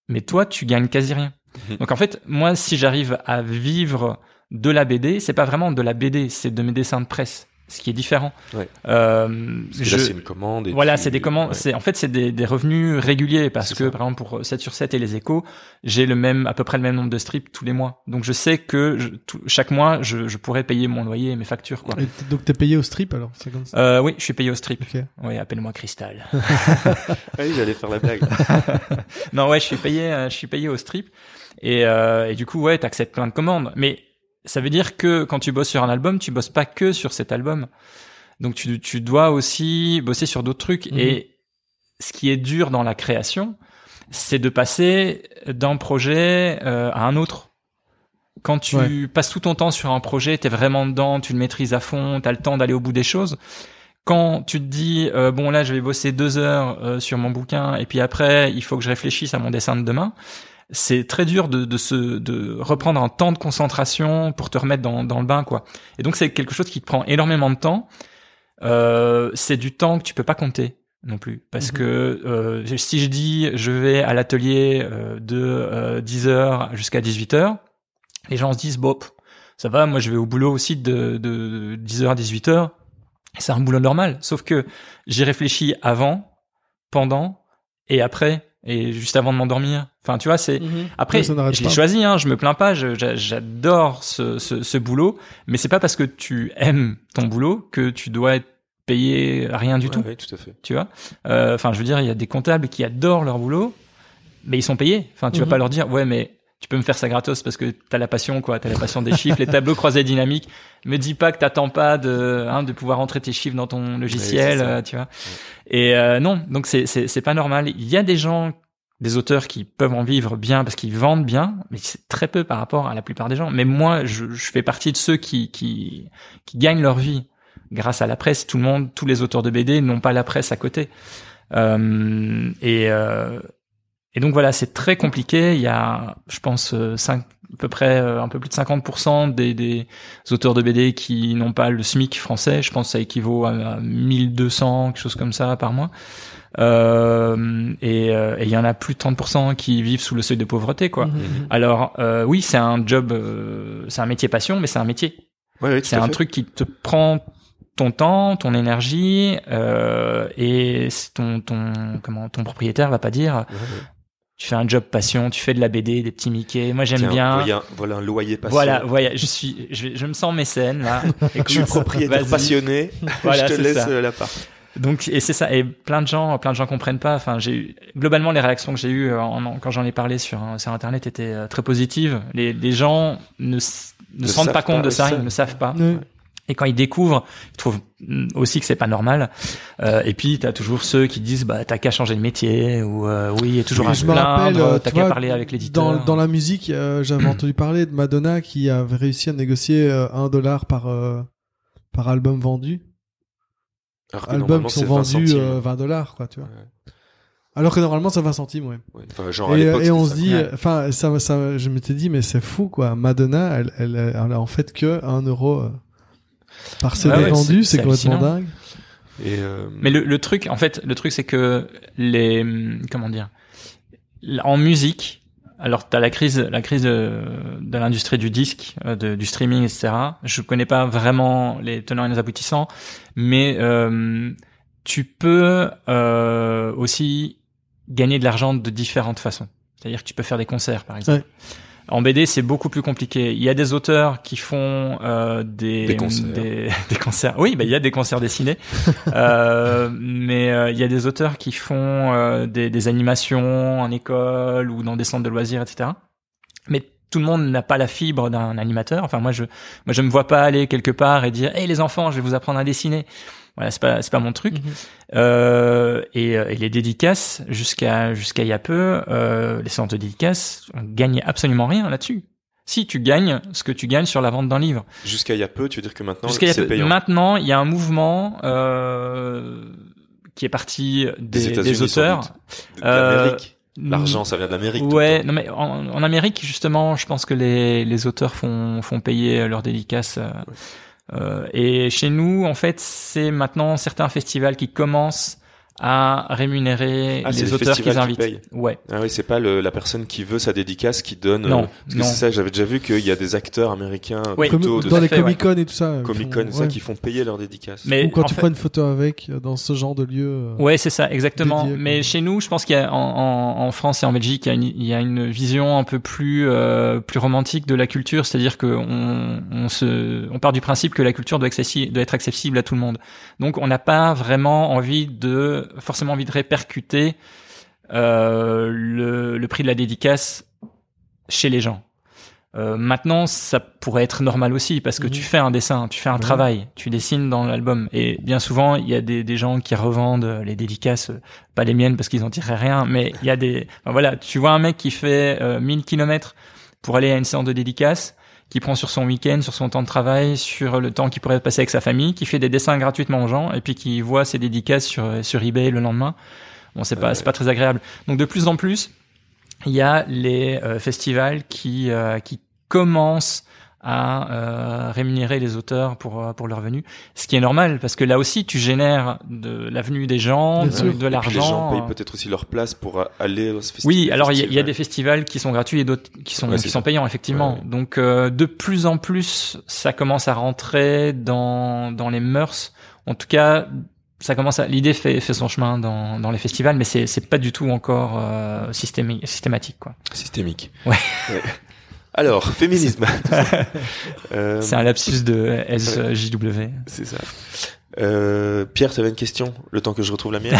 mais toi, tu gagnes quasi rien. Mhm. Donc, en fait, moi, si j'arrive à vivre de la BD, c'est pas vraiment de la BD, c'est de mes dessins de presse. Ce qui est différent. Ouais. Euh, je- c'est une commande. Et voilà, tu- c'est des commandes. ouais. C'est en fait c'est des, des revenus réguliers parce que ça. par exemple pour 7 sur 7 et les échos, j'ai le même à peu près le même nombre de strips tous les mois. Donc je sais que je- tout- chaque mois je, je pourrais payer mon loyer et mes factures quoi. Et donc t'es payé au strip alors, c'est comme ça. Euh, oui, je suis payé au strip. Ok. Oui, appelle-moi Cristal. Ah <laughs> oui, j'allais faire la blague. <laughs> non, ouais, je suis payé, euh, je suis payé au strip. Et, euh, et du coup, ouais, t'acceptes plein de commandes. Mais ça veut dire que quand tu bosses sur un album, tu bosses pas que sur cet album. Donc tu, tu dois aussi bosser sur d'autres trucs. Mhm. Et ce qui est dur dans la création, c'est de passer d'un projet euh, à un autre. Quand tu Ouais. passes tout ton temps sur un projet, t'es vraiment dedans, tu le maîtrises à fond, t'as le temps d'aller au bout des choses. Quand tu te dis euh, bon là je vais bosser deux heures euh, sur mon bouquin et puis après il faut que je réfléchisse à mon dessin de demain, c'est très dur de, de se de reprendre un temps de concentration pour te remettre dans, dans le bain quoi. Et donc c'est quelque chose qui te prend énormément de temps. Euh, c'est du temps que tu peux pas compter non plus parce Mhm. que euh, si je dis je vais à l'atelier euh, de euh, 10h jusqu'à 18h, les gens se disent bon ça va moi je vais au boulot aussi de, de 10h à 18h. C'est un boulot normal sauf que j'y réfléchis avant, pendant et après et juste avant de m'endormir. Enfin tu vois c'est après, ça n'arrête je l'ai choisi, hein, je me plains pas, j'adore ce, ce, ce boulot, mais c'est pas parce que tu aimes ton boulot que tu dois être payé rien du Ouais, tout, ouais, tout à fait. tu vois? Euh, Enfin, je veux dire, il y a des comptables qui adorent leur boulot, mais ils sont payés. Enfin, tu Mhm. vas pas leur dire, ouais, mais tu peux me faire ça gratos parce que t'as la passion, quoi, t'as la passion des chiffres, les tableaux croisés dynamiques. Me dis pas que t'attends pas de, hein, de pouvoir entrer tes chiffres dans ton logiciel, euh, tu vois. Et euh, non, donc c'est c'est c'est pas normal. Il y a des gens des auteurs qui peuvent en vivre bien parce qu'ils vendent bien, mais c'est très peu par rapport à la plupart des gens. Mais moi, je, je fais partie de ceux qui, qui, qui gagnent leur vie grâce à la presse. Tout le monde, tous les auteurs de BD n'ont pas la presse à côté. Euh, et, euh, et donc voilà, c'est très compliqué. Il y a, je pense, euh, cinq, à peu près euh, un peu plus de 50% des, des auteurs de BD qui n'ont pas le SMIC français. Je pense que ça équivaut à 1200, quelque chose comme ça par mois. Euh, et euh, il y en a plus de 30% qui vivent sous le seuil de pauvreté, quoi. Mhm. Alors euh, oui, c'est un job, euh, c'est un métier passion, mais c'est un métier. Ouais, ouais, C'est un fait. truc qui te prend ton temps, ton énergie, euh, et ton ton comment ton propriétaire va pas dire ouais. Tu fais un job passion, tu fais de la BD, des petits Mickey. Moi j'aime bien. Voilà, voilà un loyer passion. Voilà, voilà, je suis, je, je me sens mécène là. <laughs> Je suis propriétaire passionné. <laughs> Voilà, je te c'est laisse ça. euh, la part. Donc et c'est ça et plein de gens plein de gens comprennent pas enfin j'ai eu- globalement les réactions que j'ai eues euh, en- en- quand j'en ai parlé sur un- sur internet étaient euh, très positives les, les gens ne ne Ne se rendent pas compte pas, de ça ça. ils ne savent pas Ouais. Et quand ils découvrent ils trouvent mm, aussi que c'est pas normal euh, et puis t'as toujours ceux qui disent bah t'as qu'à changer de métier ou euh, oui il y a toujours Oui, à je se me rappelle, plaindre euh, t'as tu qu'à vois, parler avec l'éditeur Dans, dans la musique, euh, j'avais <clears throat> entendu parler de Madonna qui avait réussi à négocier euh, un dollar par euh, par album vendu. Alors que Albums qui sont c'est 20 vendus centimes. euh, 20 dollars, quoi, tu vois. Ouais. Alors que normalement, c'est 20 centimes, ouais. Ouais. Enfin, genre, à Et, et on se dit, enfin, ça, ça, je m'étais dit, mais c'est fou, quoi. Madonna, elle, elle, elle a en fait que 1 euro euh, par CD ouais, vendu, c'est- complètement dingue. Et, euh, Mais le, le truc, en fait, le truc, c'est que les, comment dire, en musique, alors t'as la crise, la crise de, de l'industrie du disque, euh, de- du streaming, etc. Je connais pas vraiment les tenants et les aboutissants, mais euh, tu peux euh, aussi gagner de l'argent de différentes façons. C'est-à-dire que tu peux faire des concerts, par exemple. Ouais. En BD, c'est beaucoup plus compliqué. Il y a des auteurs qui font euh, des Des concerts. des, <laughs> des concerts. Oui, bah il y a des concerts dessinés, <laughs> euh, mais euh, il y a des auteurs qui font euh, des, des animations en école ou dans des centres de loisirs, etc. Mais tout le monde n'a pas la fibre d'un animateur. Enfin, moi, je, moi, je me vois pas aller quelque part et dire, hey les enfants, je vais vous apprendre à dessiner. Voilà, c'est pas, c'est pas mon truc. Mhm. Euh, et, euh, et les dédicaces, jusqu'à jusqu'à il y a peu, euh, les centres de dédicaces, on gagnait absolument rien là-dessus. Si tu gagnes ce que tu gagnes sur la vente d'un livre. Jusqu'à il y a peu, tu veux dire que maintenant, Jusqu'à il y a c'est peu. payant. Maintenant, il y a un mouvement euh, qui est parti des, Des des, États-Unis, sans auteurs. doute. De Euh, l'Amérique. L'argent, ça vient de l'Amérique. tout le Ouais, non mais en, en Amérique justement, je pense que les, les auteurs font font payer leurs dédicaces. euh, euh, et chez nous, en fait, c'est maintenant certains festivals qui commencent à rémunérer Ah, les le auteurs qu'ils qui invitent. paye. Ouais. Ah oui, c'est pas le, la personne qui veut sa dédicace qui donne. Non, euh, parce que c'est ça, j'avais déjà vu qu'il y a des acteurs américains Oui. plutôt Comme de dans les. Comic Con et tout ça. Comic font- Con, ça, ouais. qui font payer leur dédicace. Mais Ou quand tu fait- prends une photo avec dans ce genre de lieu. euh, Ouais, c'est ça, exactement. Dédié. Mais chez nous, je pense qu'il y a en, en, en France et en Belgique, il y a une, il y a une vision un peu plus euh, plus romantique de la culture, c'est-à-dire que on, on se on part du principe que la culture doit, accessi- doit être accessible à tout le monde. Donc, on n'a pas vraiment envie de forcément envie de répercuter euh, le, le prix de la dédicace chez les gens. Euh, maintenant, ça pourrait être normal aussi parce que tu fais un dessin, tu fais un travail, tu dessines dans l'album. Et bien souvent, il y a des, des gens qui revendent les dédicaces, pas les miennes parce qu'ils en tireraient rien, mais il y a des, voilà, tu vois un mec qui fait euh, 1000 kilomètres pour aller à une séance de dédicace, qui prend sur son week-end, sur son temps de travail, sur le temps qu'il pourrait passer avec sa famille, qui fait des dessins gratuitement aux gens et puis qui voit ses dédicaces sur sur eBay le lendemain. Bon, c'est pas Ouais. c'est pas très agréable. Donc de plus en plus, il y a les euh, festivals qui euh, qui commencent à euh, rémunérer les auteurs pour euh, pour leur venue, ce qui est normal parce que là aussi tu génères de l'avenue des gens, de, de Et puis les gens l'argent. payent peut-être aussi leur place pour euh, aller au festival. Oui, alors il y, a- il y a des festivals qui sont gratuits et d'autres qui sont Ouais, qui sont payants effectivement. Ouais, ouais. Donc euh, de plus en plus, ça commence à rentrer dans dans les mœurs. En tout cas, ça commence à l'idée fait fait son chemin dans dans les festivals, mais c'est c'est pas du tout encore euh, systémi- systématique quoi. Systémique. Ouais. Alors, <laughs> féminisme. Euh, C'est un lapsus de SJW. C'est ça. Euh, Pierre, tu avais une question, le temps que je retrouve la mienne. <laughs>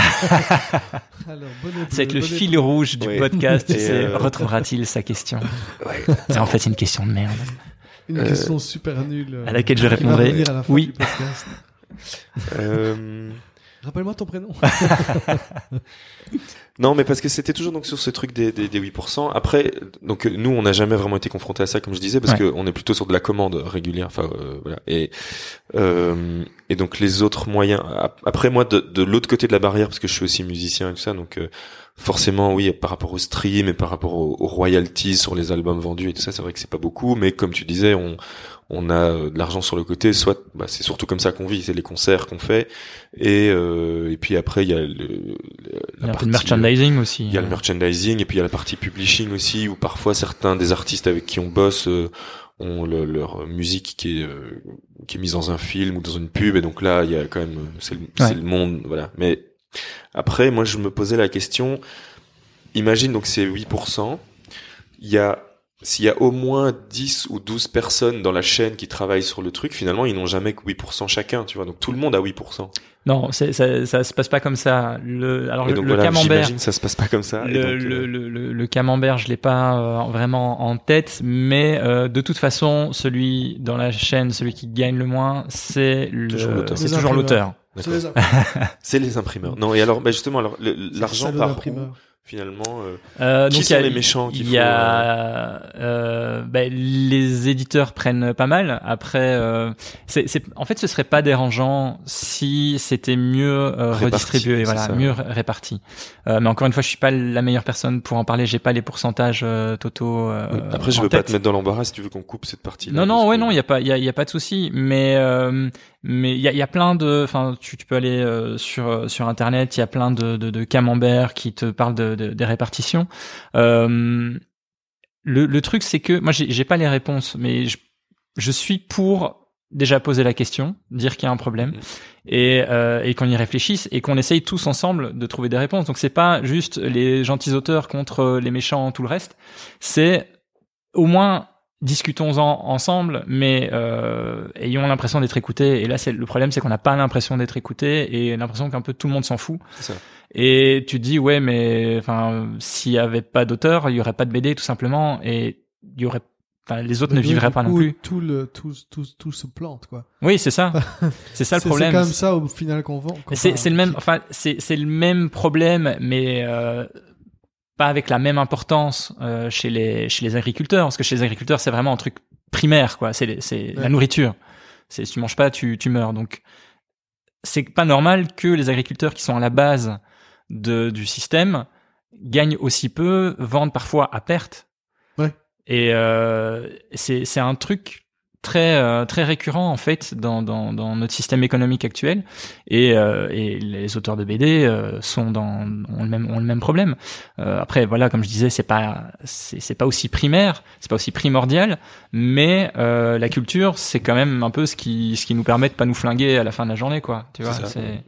C'est avec le bonne- fil rouge du podcast. Et, euh, retrouvera-t-il sa question <laughs> Ouais. C'est en fait une question de merde Une Euh, question super nulle. euh, à laquelle je répondrai à la fin oui. Euh, Rappelle-moi ton prénom. Non, mais parce que c'était toujours donc sur ce truc des, des, des 8%. Après, donc nous, on n'a jamais vraiment été confrontés à ça, comme je disais, parce Ouais. que on est plutôt sur de la commande régulière. Enfin, euh, voilà. Et euh, et donc les autres moyens. ap- Après, moi, de, de l'autre côté de la barrière, parce que je suis aussi musicien et tout ça, donc euh, forcément, oui, par rapport au stream et par rapport aux, aux royalties sur les albums vendus et tout ça, c'est vrai que c'est pas beaucoup. Mais comme tu disais, on on a euh, de l'argent sur le côté. Soit, bah, c'est surtout comme ça qu'on vit. C'est les concerts qu'on fait. Et euh, et puis après, il y a le, le- Il y la a un peu de partie, euh, merchandising aussi. il y a le merchandising et puis il y a la partie publishing aussi où parfois certains des artistes avec qui on bosse euh, ont le- leur musique qui est euh, qui est mise dans un film ou dans une pub et donc là il y a quand même euh, c'est le, Ouais. le monde voilà mais après moi je me posais la question imagine donc c'est 8% il y a s'il y a au moins 10 ou 12 personnes dans la chaîne qui travaillent sur le truc, finalement, ils n'ont jamais que 8% chacun, tu vois. Donc tout le monde a 8%. Non, c'est- ça, ça se passe pas comme ça. Le, alors et le, donc le voilà, camembert, j'imagine ça se passe pas comme ça. et le, donc, le, euh, le, le- le camembert, je l'ai pas euh, vraiment en tête, mais euh, de toute façon, celui dans la chaîne, celui qui gagne le moins, c'est Toujours le, l'auteur. c'est Les toujours imprimeurs. l'auteur. C'est les C'est les imprimeurs. Non, et alors, bah justement, alors le- l'argent par. Finalement euh, Euh, Qui donc, sont y a- les méchants Il faut, y a euh, ben, les éditeurs prennent pas mal. Après, euh, c'est, c'est, en fait, ce serait pas dérangeant si c'était mieux euh, Réparti, redistribué, voilà, ça. mieux ré- réparti. Euh, mais encore une fois, je suis pas la meilleure personne pour en parler. J'ai pas les pourcentages euh, totaux. euh, oui. Après, je veux pas te mettre dans l'embarras si tu veux qu'on coupe cette partie. Non, non, ouais, non, il y a pas, il y y a pas de souci. Mais, euh, mais il y a, y a plein de, enfin, tu, tu peux aller euh, sur euh, sur internet. Il y a plein de, de, de camemberts qui te parlent de, de- des répartitions. Euh, le, le truc, c'est que moi, j'ai pas les réponses, mais je, je suis pour déjà poser la question, dire qu'il y a un problème, Mhm. et, euh, et qu'on y réfléchisse et qu'on essaye tous ensemble de trouver des réponses. Donc c'est pas juste les gentils auteurs contre les méchants, tout le reste. C'est au moins discutons-en ensemble, mais euh, ayons l'impression d'être écoutés. Et là, c'est le problème, c'est qu'on n'a pas l'impression d'être écouté et l'impression qu'un peu tout le monde s'en fout. C'est ça. Et tu te dis ouais, mais enfin, s'il y avait pas d'auteur, il y aurait pas de BD tout simplement, et il y aurait, enfin, les autres ne vivraient pas non plus. Tout le, tout, tout, tout se plante, quoi. Oui, c'est ça. <laughs> C'est ça le problème. C'est quand même ça au final qu'on vend. C'est c'est le même, enfin c'est c'est le même problème, mais euh, pas avec la même importance euh, chez les chez les agriculteurs, parce que chez les agriculteurs c'est vraiment un truc primaire, quoi. C'est c'est la nourriture. C'est si tu manges pas, tu tu meurs. Donc c'est pas normal que les agriculteurs qui sont à la base de du système gagnent aussi peu, vendent parfois à perte. Ouais. Et euh, c'est c'est un truc très euh, très récurrent en fait dans, dans, dans notre système économique actuel. Et, euh, et les auteurs de BD euh, sont dans ont le même ont le même problème. Euh, après voilà comme je disais c'est pas c'est c'est pas aussi primaire c'est pas aussi primordial mais euh, la culture c'est quand même un peu ce qui ce qui nous permet de pas nous flinguer à la fin de la journée quoi. Tu vois C'est.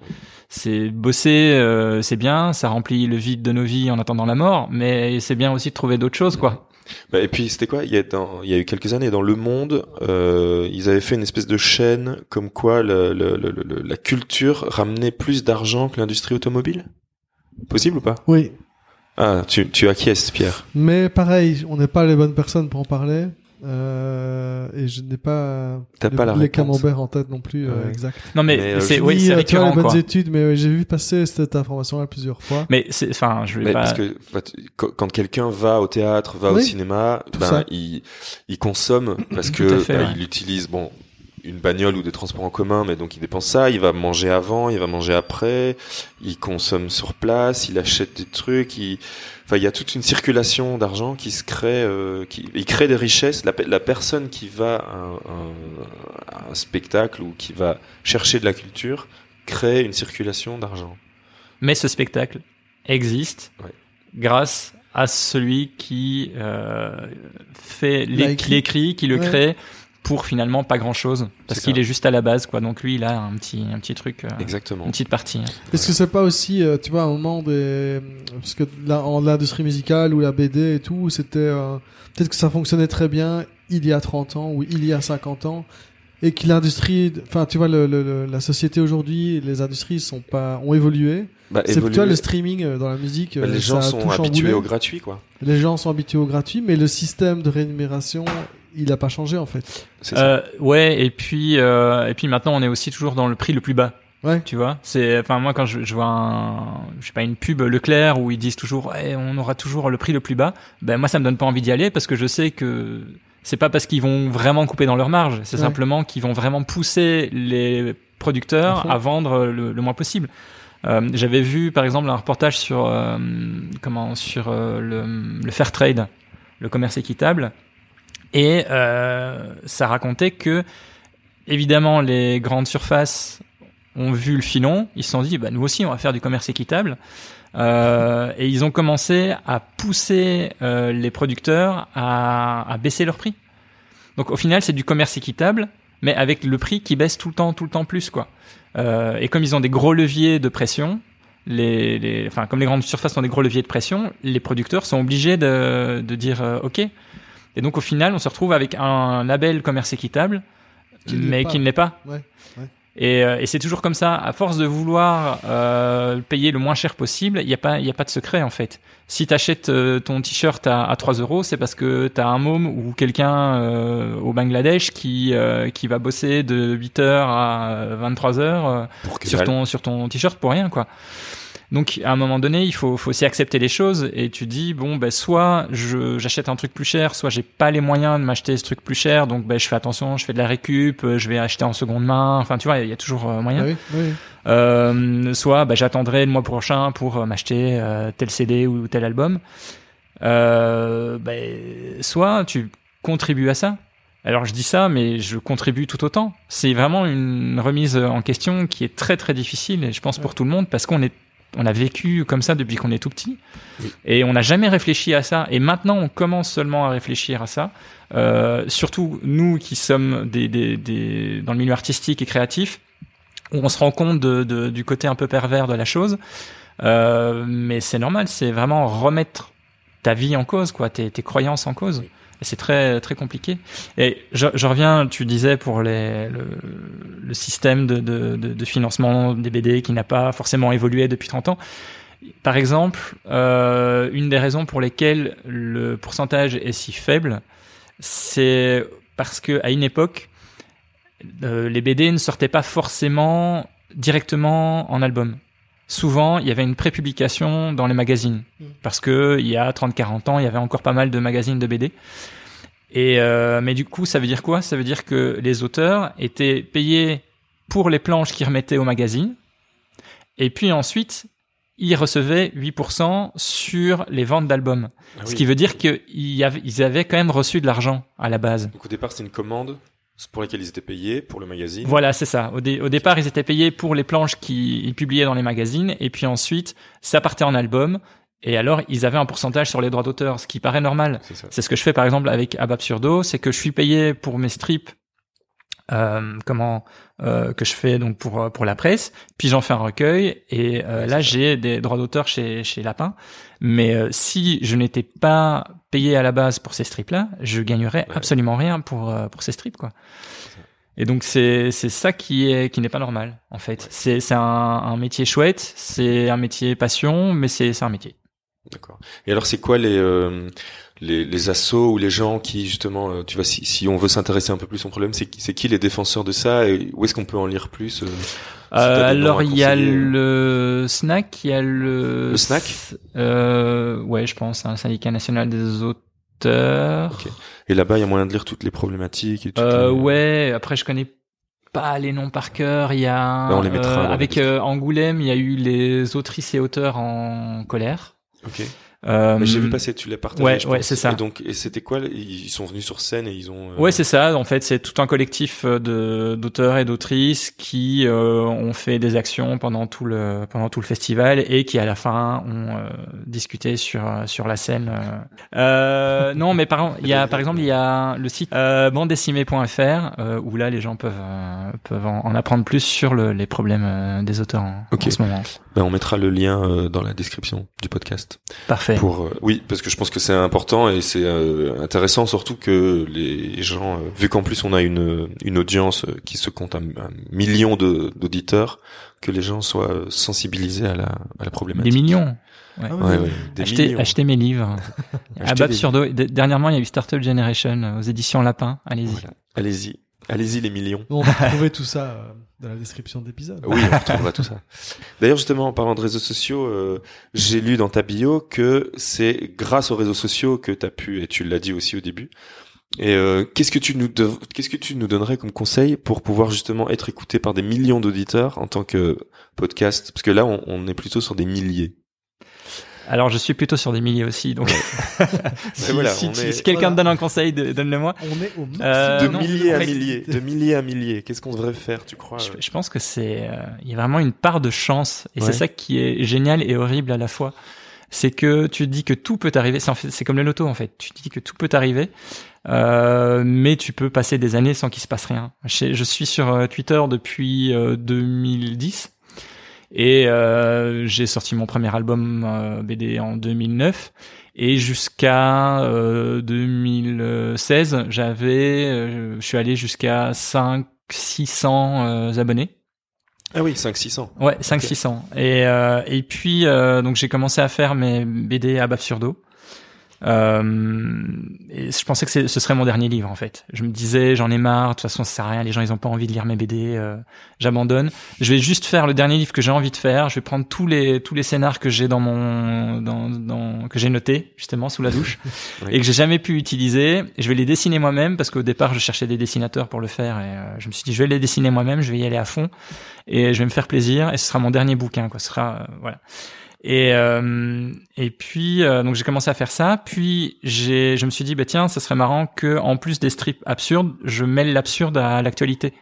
C'est bosser euh, c'est bien ça remplit le vide de nos vies en attendant la mort mais c'est bien aussi de trouver d'autres choses quoi Bah, et puis c'était quoi? Il y, a dans, il y a eu quelques années dans Le Monde, euh, ils avaient fait une espèce de chaîne comme quoi le, le, le- le- la culture ramenait plus d'argent que l'industrie automobile? Possible ou pas? Oui. Ah, tu, tu acquiesces, Pierre. Mais pareil, on n'est pas les bonnes personnes pour en parler. Euh, et je n'ai pas, T'as le- pas la les camemberts en tête non plus, euh, exact. non mais, Mais, euh, c'est oui c'est euh, récurrent les bonnes quoi études, mais ouais, j'ai vu passer cette information-là plusieurs fois. mais c'est enfin je vais Mais pas parce que quand, quelqu'un va au théâtre, va au cinéma, ben ça. il, il consomme parce que fait, ben, ouais. il utilise bon une bagnole ou des transports en commun, mais donc il dépense ça, il va manger avant, il va manger après, il consomme sur place, il achète des trucs, il... enfin il y a toute une circulation d'argent qui se crée, euh, qui il crée des richesses. La, pe- la personne qui va à un, un- à un spectacle ou qui va chercher de la culture crée une circulation d'argent. Mais ce spectacle existe Ouais. grâce à celui qui euh, fait l'écrit, qui le Ouais. crée pour finalement pas grand chose parce qu'il est juste à la base quoi. Donc lui il a un petit un petit truc, euh, Exactement. une petite partie. Est-ce que c'est pas aussi, euh, tu vois, à un moment des, parce que là, en l'industrie musicale ou la BD et tout, c'était, euh, peut-être que ça fonctionnait très bien il y a 30 ans ou il y a 50 ans, et que l'industrie, enfin, tu vois, le, le- le- la société aujourd'hui, les industries sont pas, ont évolué. Bah, C'est plutôt le streaming euh, dans la musique. bah, euh, les gens sont tout habitués chamboulé. au gratuit, quoi. Les gens sont habitués au gratuit, mais le système de rémunération, il a pas changé en fait. Euh, ouais et puis euh, et puis maintenant on est aussi toujours dans le prix le plus bas. Ouais. Tu vois, c'est enfin moi quand je, je vois un je sais pas une pub Leclerc où ils disent toujours on aura toujours le prix le plus bas, ben moi ça me donne pas envie d'y aller parce que je sais que c'est pas parce qu'ils vont vraiment couper dans leur marge, c'est Ouais. simplement qu'ils vont vraiment pousser les producteurs À vendre le, le moins possible. Euh, J'avais vu par exemple un reportage sur euh, comment sur euh, le, le fair trade, le commerce équitable, et euh, ça racontait que évidemment les grandes surfaces ont vu le filon, ils se sont dit bah nous aussi on va faire du commerce équitable. Euh, et ils ont commencé à pousser euh, les producteurs à, à baisser leurs prix. Donc au final, c'est du commerce équitable, mais avec le prix qui baisse tout le temps, tout le temps plus quoi. Et comme ils ont des gros leviers de pression, les, les, enfin comme les grandes surfaces ont des gros leviers de pression, les producteurs sont obligés de, de dire ok. Et donc au final, on se retrouve avec un label commerce équitable, Qui mais qui ne l'est pas. Ouais, ouais. Et, euh, et c'est toujours comme ça. À force de vouloir euh, payer le moins cher possible, il n'y a pas, il a pas de secret en fait. Si t'achètes euh, ton t-shirt à, à 3 euros, c'est parce que t'as un môme ou quelqu'un euh, au Bangladesh qui euh, qui va bosser de 8 heures à 23 heures euh, Pour que sur ton sur ton t-shirt pour rien quoi. Donc à un moment donné, il faut, faut aussi accepter les choses et tu dis bon ben soit je j'achète un truc plus cher, soit j'ai pas les moyens de m'acheter ce truc plus cher, donc ben je fais attention, je fais de la récup, euh, je vais acheter en seconde main, enfin tu vois, il y a toujours euh, moyen. Oui, oui. Euh, soit ben, j'attendrai le mois prochain pour m'acheter euh, tel CD ou tel album. Euh, ben, soit tu contribues à ça. Alors je dis ça, mais je contribue tout autant. C'est vraiment une remise en question qui est très très difficile, et je pense pour tout le monde, parce qu'on est on a vécu comme ça depuis qu'on est tout petit, et on n'a jamais réfléchi à ça. Et maintenant, on commence seulement à réfléchir à ça. Euh, surtout nous qui sommes dans le milieu artistique et créatif, où on se rend compte du côté un peu pervers de la chose. Euh, mais c'est normal, c'est vraiment remettre ta vie en cause, quoi, tes, croyances en cause. C'est très très compliqué. Et je, reviens, tu disais pour le, système de financement des BD qui n'a pas forcément évolué depuis 30 ans. Par exemple, euh, une des raisons pour lesquelles le pourcentage est si faible, c'est parce que à une époque, euh, les BD ne sortaient pas forcément directement en album. Souvent, il y avait une prépublication dans les magazines Mm. parce que il y a 30-40 ans, il y avait encore pas mal de magazines de BD. Et euh, mais du coup, ça veut dire quoi? Ça veut dire que les auteurs étaient payés pour les planches qu'ils remettaient au magazine, et puis ensuite ils recevaient 8% sur les ventes d'albums. Ah Ce qui veut dire qu'ils avaient, ils avaient quand même reçu de l'argent à la base. Donc au départ, c'est une commande. Pour lesquels ils étaient payés pour le magazine. Voilà, c'est ça. Au, dé- au départ, ils étaient payés pour les planches qu'ils publiaient dans les magazines, et puis ensuite, ça partait en album. Et alors, ils avaient un pourcentage sur les droits d'auteur, ce qui paraît normal. C'est ce que je fais par exemple avec Ababsurdo, c'est que je suis payé pour mes strips, euh, comment euh, que je fais donc pour euh, pour la presse, puis j'en fais un recueil et euh, Ouais, là j'ai des droits d'auteur chez chez Lapin. Mais euh, si je n'étais pas payé à la base pour ces strips là, je gagnerais Ouais. absolument rien pour euh, pour ces strips quoi. Et donc c'est c'est ça qui est qui n'est pas normal en fait. Ouais. C'est c'est un, un métier chouette, c'est un métier passion, mais c'est c'est un métier. D'accord. Et alors, c'est quoi les, euh, les les assos ou les gens qui justement, euh, tu vois, si, si on veut s'intéresser un peu plus au problème, c'est qui, c'est qui les défenseurs de ça et où est-ce qu'on peut en lire plus euh, Euh, alors il y a le snack, il y a le Le snack euh, ouais je pense un syndicat national des auteurs. Ok. Et là-bas, il y a moyen de lire toutes les problématiques. Et toutes Euh, les- ouais après je connais pas les noms par cœur. Il y a Bah, on les mettra euh, avec Angoulême il y a eu les autrices et auteurs en colère. Ok. Euh, Mais j'ai vu passer, tu l'as partagé. ouais, je ouais, c'est ça. Et donc, et c'était quoi Ils sont venus sur scène et ils ont. euh, Ouais, c'est ça. En fait, c'est tout un collectif euh, de d'auteurs et d'autrices qui euh, ont fait des actions pendant tout le pendant tout le festival et qui à la fin ont euh, discuté sur sur la scène. non, mais par il y a par exemple il y a le site euh, bandessimé.fr où là les gens peuvent peuvent en, en apprendre plus sur le, les problèmes des auteurs en, en ce moment. Ben, on mettra le lien dans la description du podcast. Parfait. Pour euh, oui, parce que je pense que c'est important et c'est euh, intéressant surtout que les gens, euh, vu qu'en plus on a une une audience qui se compte à un million de- d'auditeurs, que les gens soient sensibilisés à la à la Des problématique. millions. Ah oui, Ouais, oui. ouais, des Achetez, millions. achetez mes livres. <laughs> Achetez Abab des Surdo. D- Dernièrement, il y a eu Startup Generation aux éditions Lapin. Allez-y. Voilà. Allez-y, allez-y les millions. On va retrouver tout ça euh, dans la description de l'épisode. Oui, on <laughs> retrouvera tout ça. D'ailleurs, justement, en parlant de réseaux sociaux, euh, j'ai lu dans ta bio que c'est grâce aux réseaux sociaux que tu as pu, et tu l'as dit aussi au début. Et euh, qu'est-ce que tu nous qu'est-ce que tu nous donnerais comme conseil pour pouvoir justement être écouté par des millions d'auditeurs en tant que podcast? Parce que là, on, on est plutôt sur des milliers. Alors, je suis plutôt sur des milliers aussi, donc <laughs> si, voilà, si est- quelqu'un voilà. me donne un conseil, donne-le-moi. On est au. Euh, de non, milliers en à fait- milliers, de milliers à milliers. Qu'est-ce qu'on devrait faire, tu crois Je, euh je pense que c'est, euh, il y a vraiment une part de chance, et Ouais. c'est ça qui est génial et horrible à la fois. C'est que tu dis que tout peut arriver. C'est en fait, c'est comme le loto en fait. Tu dis que tout peut arriver, euh, mais tu peux passer des années sans qu'il se passe rien. Je, je suis sur Twitter depuis euh, 2010 et euh, j'ai sorti mon premier album euh, BD en 2009 et jusqu'à euh, 2016 j'avais euh, je suis allé jusqu'à 5 600 euh, abonnés Ah oui, 5 600. ouais 5 Ok. 600 et euh, et puis euh, donc j'ai commencé à faire mes BD à Babsurdo euh, et je pensais que ce serait mon dernier livre en fait. Je me disais j'en ai marre, de toute façon ça sert à rien, les gens ils ont pas envie de lire mes BD, euh, j'abandonne. Je vais juste faire le dernier livre que j'ai envie de faire. Je vais prendre tous les tous les scénars que j'ai dans mon dans, dans que j'ai noté justement sous la douche Oui. <laughs> et que j'ai jamais pu utiliser. Et je vais les dessiner moi-même parce qu'au départ je cherchais des dessinateurs pour le faire et euh, je me suis dit je vais les dessiner moi-même, je vais y aller à fond et je vais me faire plaisir et ce sera mon dernier bouquin quoi. Ce sera euh, voilà. Et euh, et puis euh, donc j'ai commencé à faire ça. Puis j'ai je me suis dit bah tiens ça serait marrant que en plus des strips absurdes, je mêle l'absurde à l'actualité.